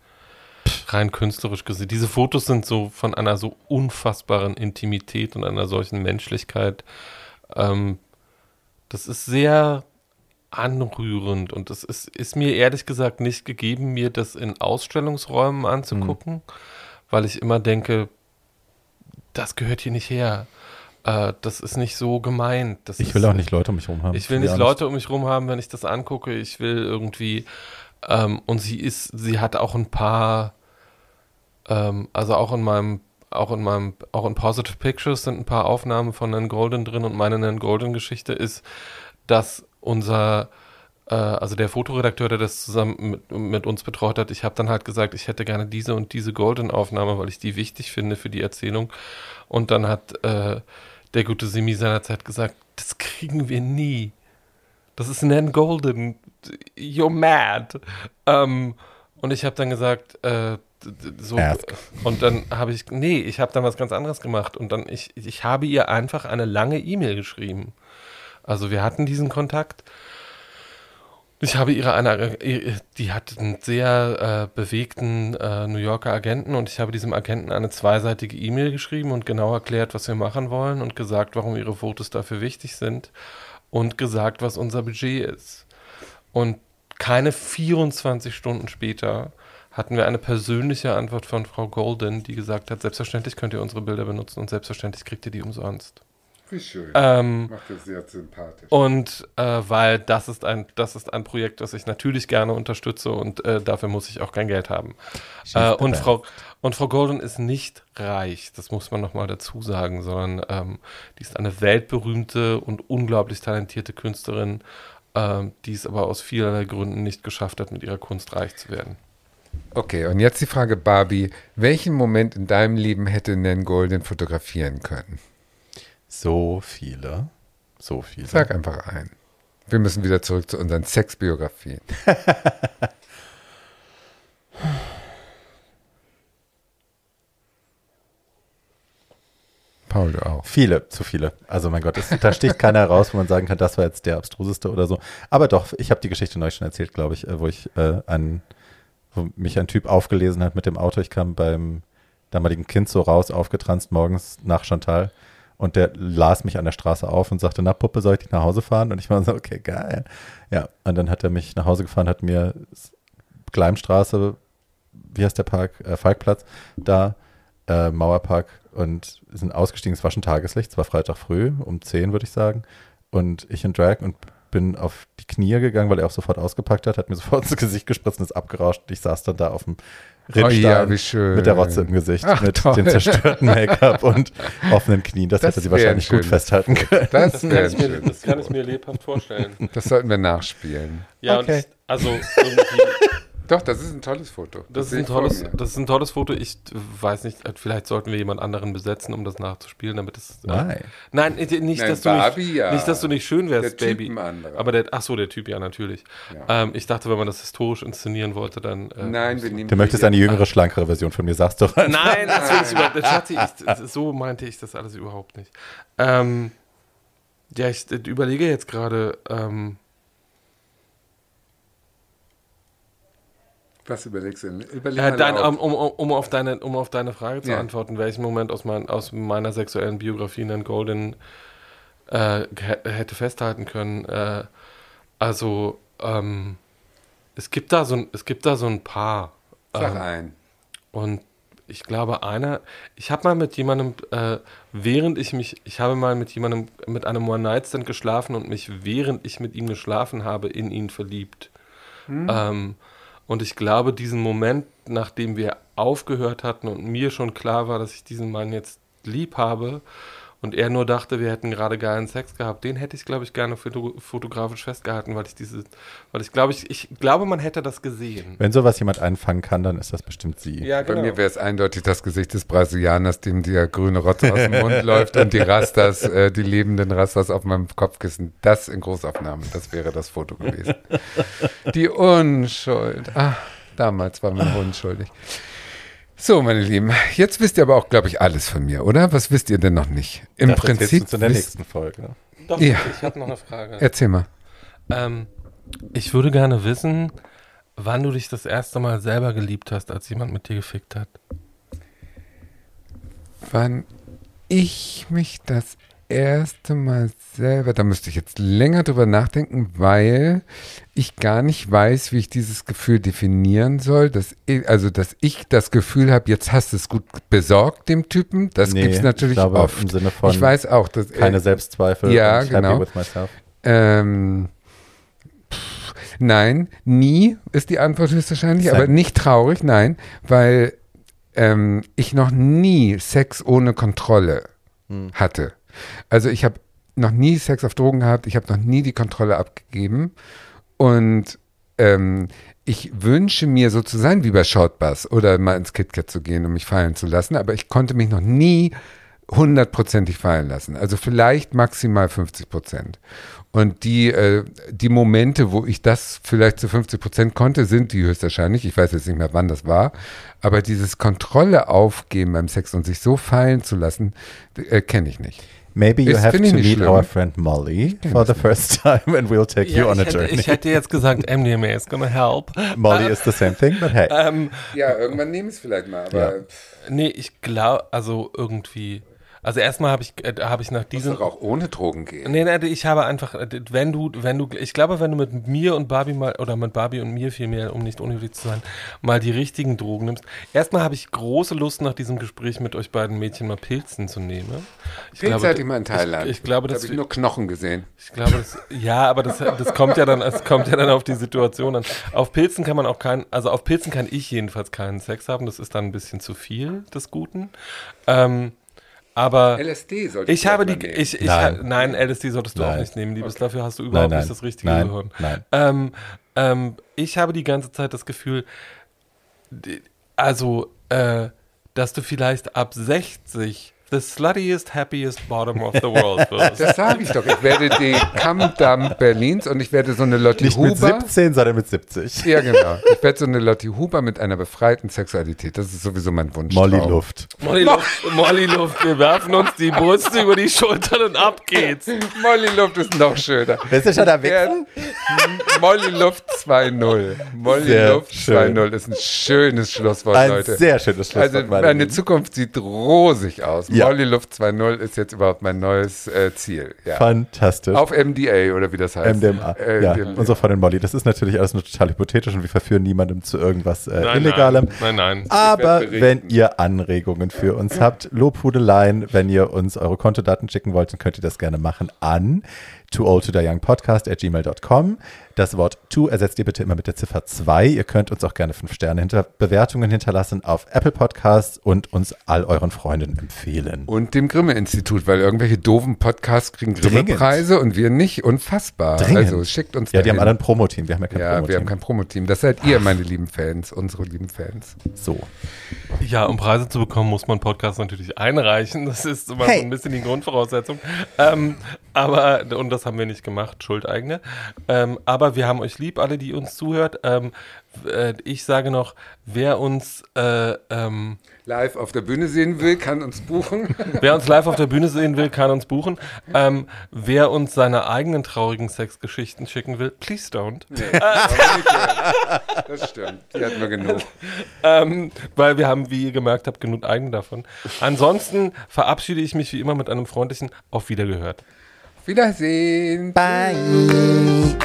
rein künstlerisch gesehen. Diese Fotos sind so von einer so unfassbaren Intimität und einer solchen Menschlichkeit. Ähm, das ist sehr anrührend und es ist, ist mir ehrlich gesagt nicht gegeben, mir das in Ausstellungsräumen anzugucken, weil ich immer denke, das gehört hier nicht her. Äh, das ist nicht so gemeint. Das Ich ist, will auch nicht Leute um mich rum haben. ich will nicht. Leute um mich rum haben, wenn ich das angucke. Ich will irgendwie, ähm, und sie ist, sie hat auch ein paar, ähm, also auch in meinem, auch in meinem, auch in Positive Pictures sind ein paar Aufnahmen von Nan Golden drin und meine Nan Golden Geschichte ist, dass unser, äh, also der Fotoredakteur, der das zusammen mit, mit uns betreut hat, ich habe dann halt gesagt, ich hätte gerne diese und diese Golden Aufnahme, weil ich die wichtig finde für die Erzählung. Und dann hat äh, der gute Simi seinerzeit gesagt, das kriegen wir nie. Das ist Nan Golden. You're mad. Ähm, und ich habe dann gesagt, äh, so. Ask. Und dann habe ich, nee, ich habe dann was ganz anderes gemacht. Und dann, ich, ich habe ihr einfach eine lange E-Mail geschrieben. Also wir hatten diesen Kontakt. Ich habe ihre eine, die hat einen sehr äh, bewegten äh, New Yorker Agenten und ich habe diesem Agenten eine zweiseitige E-Mail geschrieben und genau erklärt, was wir machen wollen und gesagt, warum ihre Fotos dafür wichtig sind und gesagt, was unser Budget ist. Und keine 24 Stunden später hatten wir eine persönliche Antwort von Frau Golden, die gesagt hat, selbstverständlich könnt ihr unsere Bilder benutzen und selbstverständlich kriegt ihr die umsonst. Wie schön. Ähm, Macht das sehr sympathisch. und äh, weil das ist ein, das ist ein Projekt, das ich natürlich gerne unterstütze und äh, dafür muss ich auch kein Geld haben. Äh, und. Frau, und Frau Golden ist nicht reich, das muss man nochmal dazu sagen, sondern ähm, die ist eine weltberühmte und unglaublich talentierte Künstlerin, ähm, die es aber aus vielerlei Gründen nicht geschafft hat, mit ihrer Kunst reich zu werden. Okay, und jetzt die Frage, Barbie. Welchen Moment in deinem Leben hätte Nan Golden fotografieren können? So viele. So viele. Sag einfach ein. Wir müssen wieder zurück zu unseren Sexbiografien. Paul, du auch. Viele, zu viele. Also mein Gott, es, da sticht keiner raus, wo man sagen kann, das war jetzt der abstruseste oder so. Aber doch, ich habe die Geschichte neulich schon erzählt, glaube ich, äh, wo ich äh, ein, wo mich ein Typ aufgelesen hat mit dem Auto. Ich kam beim damaligen Kind so raus, aufgetranst morgens nach Chantal und der las mich an der Straße auf und sagte, na Puppe, soll ich dich nach Hause fahren? Und ich war so, okay, geil. Ja, und dann hat er mich nach Hause gefahren, hat mir Gleimstraße, wie heißt der Park? Äh, Falkplatz, da, äh, Mauerpark und sind ausgestiegen. Es war schon Tageslicht, es war Freitag früh, um 10 würde ich sagen. Und ich in Drag und bin auf die Knie gegangen, weil er auch sofort ausgepackt hat, hat mir sofort ins Gesicht gespritzt und ist abgerauscht. Und ich saß dann da auf dem Oh Rinnstein ja, wie schön. mit der Rotze im Gesicht, Ach, mit toll. dem zerstörten Make-up und offenen Knien. Das, Das hätte sie wahrscheinlich gut festhalten können. Das Das kann, ich mir, das kann ich mir lebhaft vorstellen. Das sollten wir nachspielen. Ja, Okay. und ich, also irgendwie. Doch, das ist ein tolles Foto. Das, sehe ist ein tolles, das ist ein tolles Foto. Ich weiß nicht, vielleicht sollten wir jemand anderen besetzen, um das nachzuspielen, damit es. Äh, Nein. nein, nicht, Nein, dass du Barbie, nicht, ja. nicht, dass du nicht schön wärst, Der Typ Baby. Aber der, ach so, der Typ, ja, natürlich. Ja. Ähm, ich dachte, wenn man das historisch inszenieren wollte, dann. Äh, Nein, wir nehmen Du möchtest eine jüngere, schlankere Version von mir, sagst doch. Nein, das will ich überhaupt Schatzi, ich, so meinte ich das alles überhaupt nicht. Ähm, ja, ich überlege jetzt gerade, ähm, Was überlegst du denn? Überleg Äh, mal dein, um, um, um, auf deine, um auf deine Frage zu Ja. antworten, welchen Moment aus, mein, aus meiner sexuellen Biografie Nan Golden äh, hätte festhalten können. Äh, also, ähm, es, gibt da so, ein- es gibt da so ein paar. Sag Ähm, ein. und ich glaube, einer, ich habe mal mit jemandem, äh, während ich mich, ich habe mal mit jemandem, mit einem One-Night-Stand geschlafen und mich, während ich mit ihm geschlafen habe, in ihn verliebt. Ähm, und ich glaube, diesen Moment, nachdem wir aufgehört hatten und mir schon klar war, dass ich diesen Mann jetzt lieb habe und er nur dachte, wir hätten gerade geilen Sex gehabt, den hätte ich, glaube ich, gerne foto fotografisch festgehalten, weil ich diese, weil ich glaube, ich, ich glaube, man hätte das gesehen. Wenn sowas jemand einfangen kann, dann ist das bestimmt sie. Ja, Bei mir wäre es eindeutig das Gesicht des Brasilianers, dem der grüne Rotz aus dem Mund läuft und die Rastas, äh, die lebenden Rastas auf meinem Kopfkissen. Das in Großaufnahme, das wäre das Foto gewesen. Die Unschuld. Ach, damals war mein Hund schuldig. So, meine Lieben, jetzt wisst ihr aber auch, glaube ich, alles von mir, oder? Was wisst ihr denn noch nicht? Im Das Prinzip. du in der nächsten Folge. Doch, Ja. ich habe noch eine Frage. Erzähl mal. Ähm, ich würde gerne wissen, wann du dich das erste Mal selber geliebt hast, als jemand mit dir gefickt hat. Wann ich mich das erste Mal selber, da müsste ich jetzt länger drüber nachdenken, weil ich gar nicht weiß, wie ich dieses Gefühl definieren soll. Dass ich, also, dass ich das Gefühl habe, jetzt hast du es gut besorgt, dem Typen. Das Nee, gibt es natürlich ich glaube, oft. im Sinne von ich weiß auch, dass Keine Selbstzweifel ja, genau. happy with myself. Ähm, pff, nein, nie ist die Antwort höchstwahrscheinlich, aber nicht traurig, nein, weil ähm, ich noch nie Sex ohne Kontrolle Hm. hatte. Also ich habe noch nie Sex auf Drogen gehabt, ich habe noch nie die Kontrolle abgegeben und ähm, ich wünsche mir so zu sein wie bei Shortbus oder mal ins KitKat zu gehen und mich fallen zu lassen, aber ich konnte mich noch nie hundertprozentig fallen lassen. Also vielleicht maximal 50 Prozent. Und die, äh, die Momente, wo ich das vielleicht zu 50 Prozent konnte, sind die höchstwahrscheinlich. Ich weiß jetzt nicht mehr, wann das war. Aber dieses Kontrolle aufgeben beim Sex und sich so fallen zu lassen, äh, kenne ich nicht. Maybe you Ist- have to ich meet schlimm. our friend Molly for the first time and we'll take you on a ich, hätte, journey. ich hätte jetzt gesagt, MDMA is gonna help. Molly is the same thing, but hey. Ähm, Ja, irgendwann nehme ich es vielleicht mal, Ja. nee, ich glaube, also irgendwie. Also erstmal habe ich, äh, habe ich nach diesen. auch ohne Drogen gehen. Nee, nee, ich habe einfach, äh, wenn du, wenn du, ich glaube, wenn du mit mir und Barbie mal, oder mit Barbie und mir vielmehr, um nicht unhöflich zu sein, mal die richtigen Drogen nimmst. Erstmal habe ich große Lust, nach diesem Gespräch mit euch beiden Mädchen mal Pilzen zu nehmen. Ich Pilze glaube, hatte ich mal in Thailand. Ich, ich glaube, da das, habe ich nur Knochen gesehen. ich glaube, das, ja, aber das, das kommt ja dann, es kommt ja dann auf die Situation an. Auf Pilzen kann man auch keinen, also auf Pilzen kann ich jedenfalls keinen Sex haben. Das ist dann ein bisschen zu viel des Guten. Ähm, aber LSD sollte ich habe die, ich, ich, Nein. nein. nein, LSD solltest du auch Nein. nicht nehmen, Liebes. Dafür hast du überhaupt nein, nicht das richtige nein, Gehirn. nein. Ähm, ähm, ich habe die ganze Zeit das Gefühl, also, äh, dass du vielleicht ab 60 the sluttiest, happiest bottom of the world wirst. Das sage ich doch. Ich werde die Kammdamm Berlins und ich werde so eine Lotti Nicht mit Huber. 17, sondern mit 70. Ja, genau. Ich werde so eine Lotti Huber mit einer befreiten Sexualität. Das ist sowieso mein Wunsch. Molly Luft. Molly Luft, Molly Luft, wir werfen uns die Brust über die Schultern und ab geht's. Molly Luft ist noch schöner. Willst du schon da weg? Molly Luft 2.0. Molly Sehr Luft schön. 2.0 ist ein schönes Schlusswort, Ein Leute. sehr schönes Schlusswort. Also meine. Zukunft sieht rosig aus. Ja. Molly Luft 2.0 ist jetzt überhaupt mein neues äh, Ziel. Ja. Fantastisch. Auf MDA oder wie das heißt. MDMA. Äh, ja, MDMA. unsere Freundin Molly. Das ist natürlich alles nur total hypothetisch und wir verführen niemandem zu irgendwas äh, Nein, Illegalem. Nein, nein. nein. Aber wenn ihr Anregungen für uns habt, Lobhudeleien, wenn ihr uns eure Kontodaten schicken wollt, dann könnt ihr das gerne machen an too old to die young podcast at gmail.com. Das Wort to ersetzt ihr bitte immer mit der Ziffer 2. Ihr könnt uns auch gerne fünf Sterne hinter Bewertungen hinterlassen auf Apple Podcasts und uns all euren Freunden empfehlen. Und dem Grimme-Institut, weil irgendwelche doofen Podcasts kriegen. Grimme-Preise und wir nicht. Unfassbar. Dringend. Also schickt uns ja, die haben dahin. alle ein Promo-Team. Wir haben ja kein Ja, wir Promo-Team. haben kein Promoteam. Das seid ihr, meine lieben Fans, unsere lieben Fans. so. Ja, um Preise zu bekommen, muss man Podcasts natürlich einreichen. Das ist immer Hey. so ein bisschen die Grundvoraussetzung. Ähm, aber, und das haben wir nicht gemacht, Schuldeigene. Ähm, aber wir haben euch lieb, alle, die uns zuhört. Ähm, äh, ich sage noch, wer uns, äh, ähm, Live auf der Bühne sehen will, kann uns buchen. wer uns live auf der Bühne sehen will, kann uns buchen. Ähm, wer uns seine eigenen traurigen Sexgeschichten schicken will, please don't. Das stimmt. Die hatten wir genug. Ähm, weil wir haben, wie ihr gemerkt habt, genug eigene davon. Ansonsten verabschiede ich mich wie immer mit einem freundlichen Auf Wiedergehört. Wiedersehen. Bye.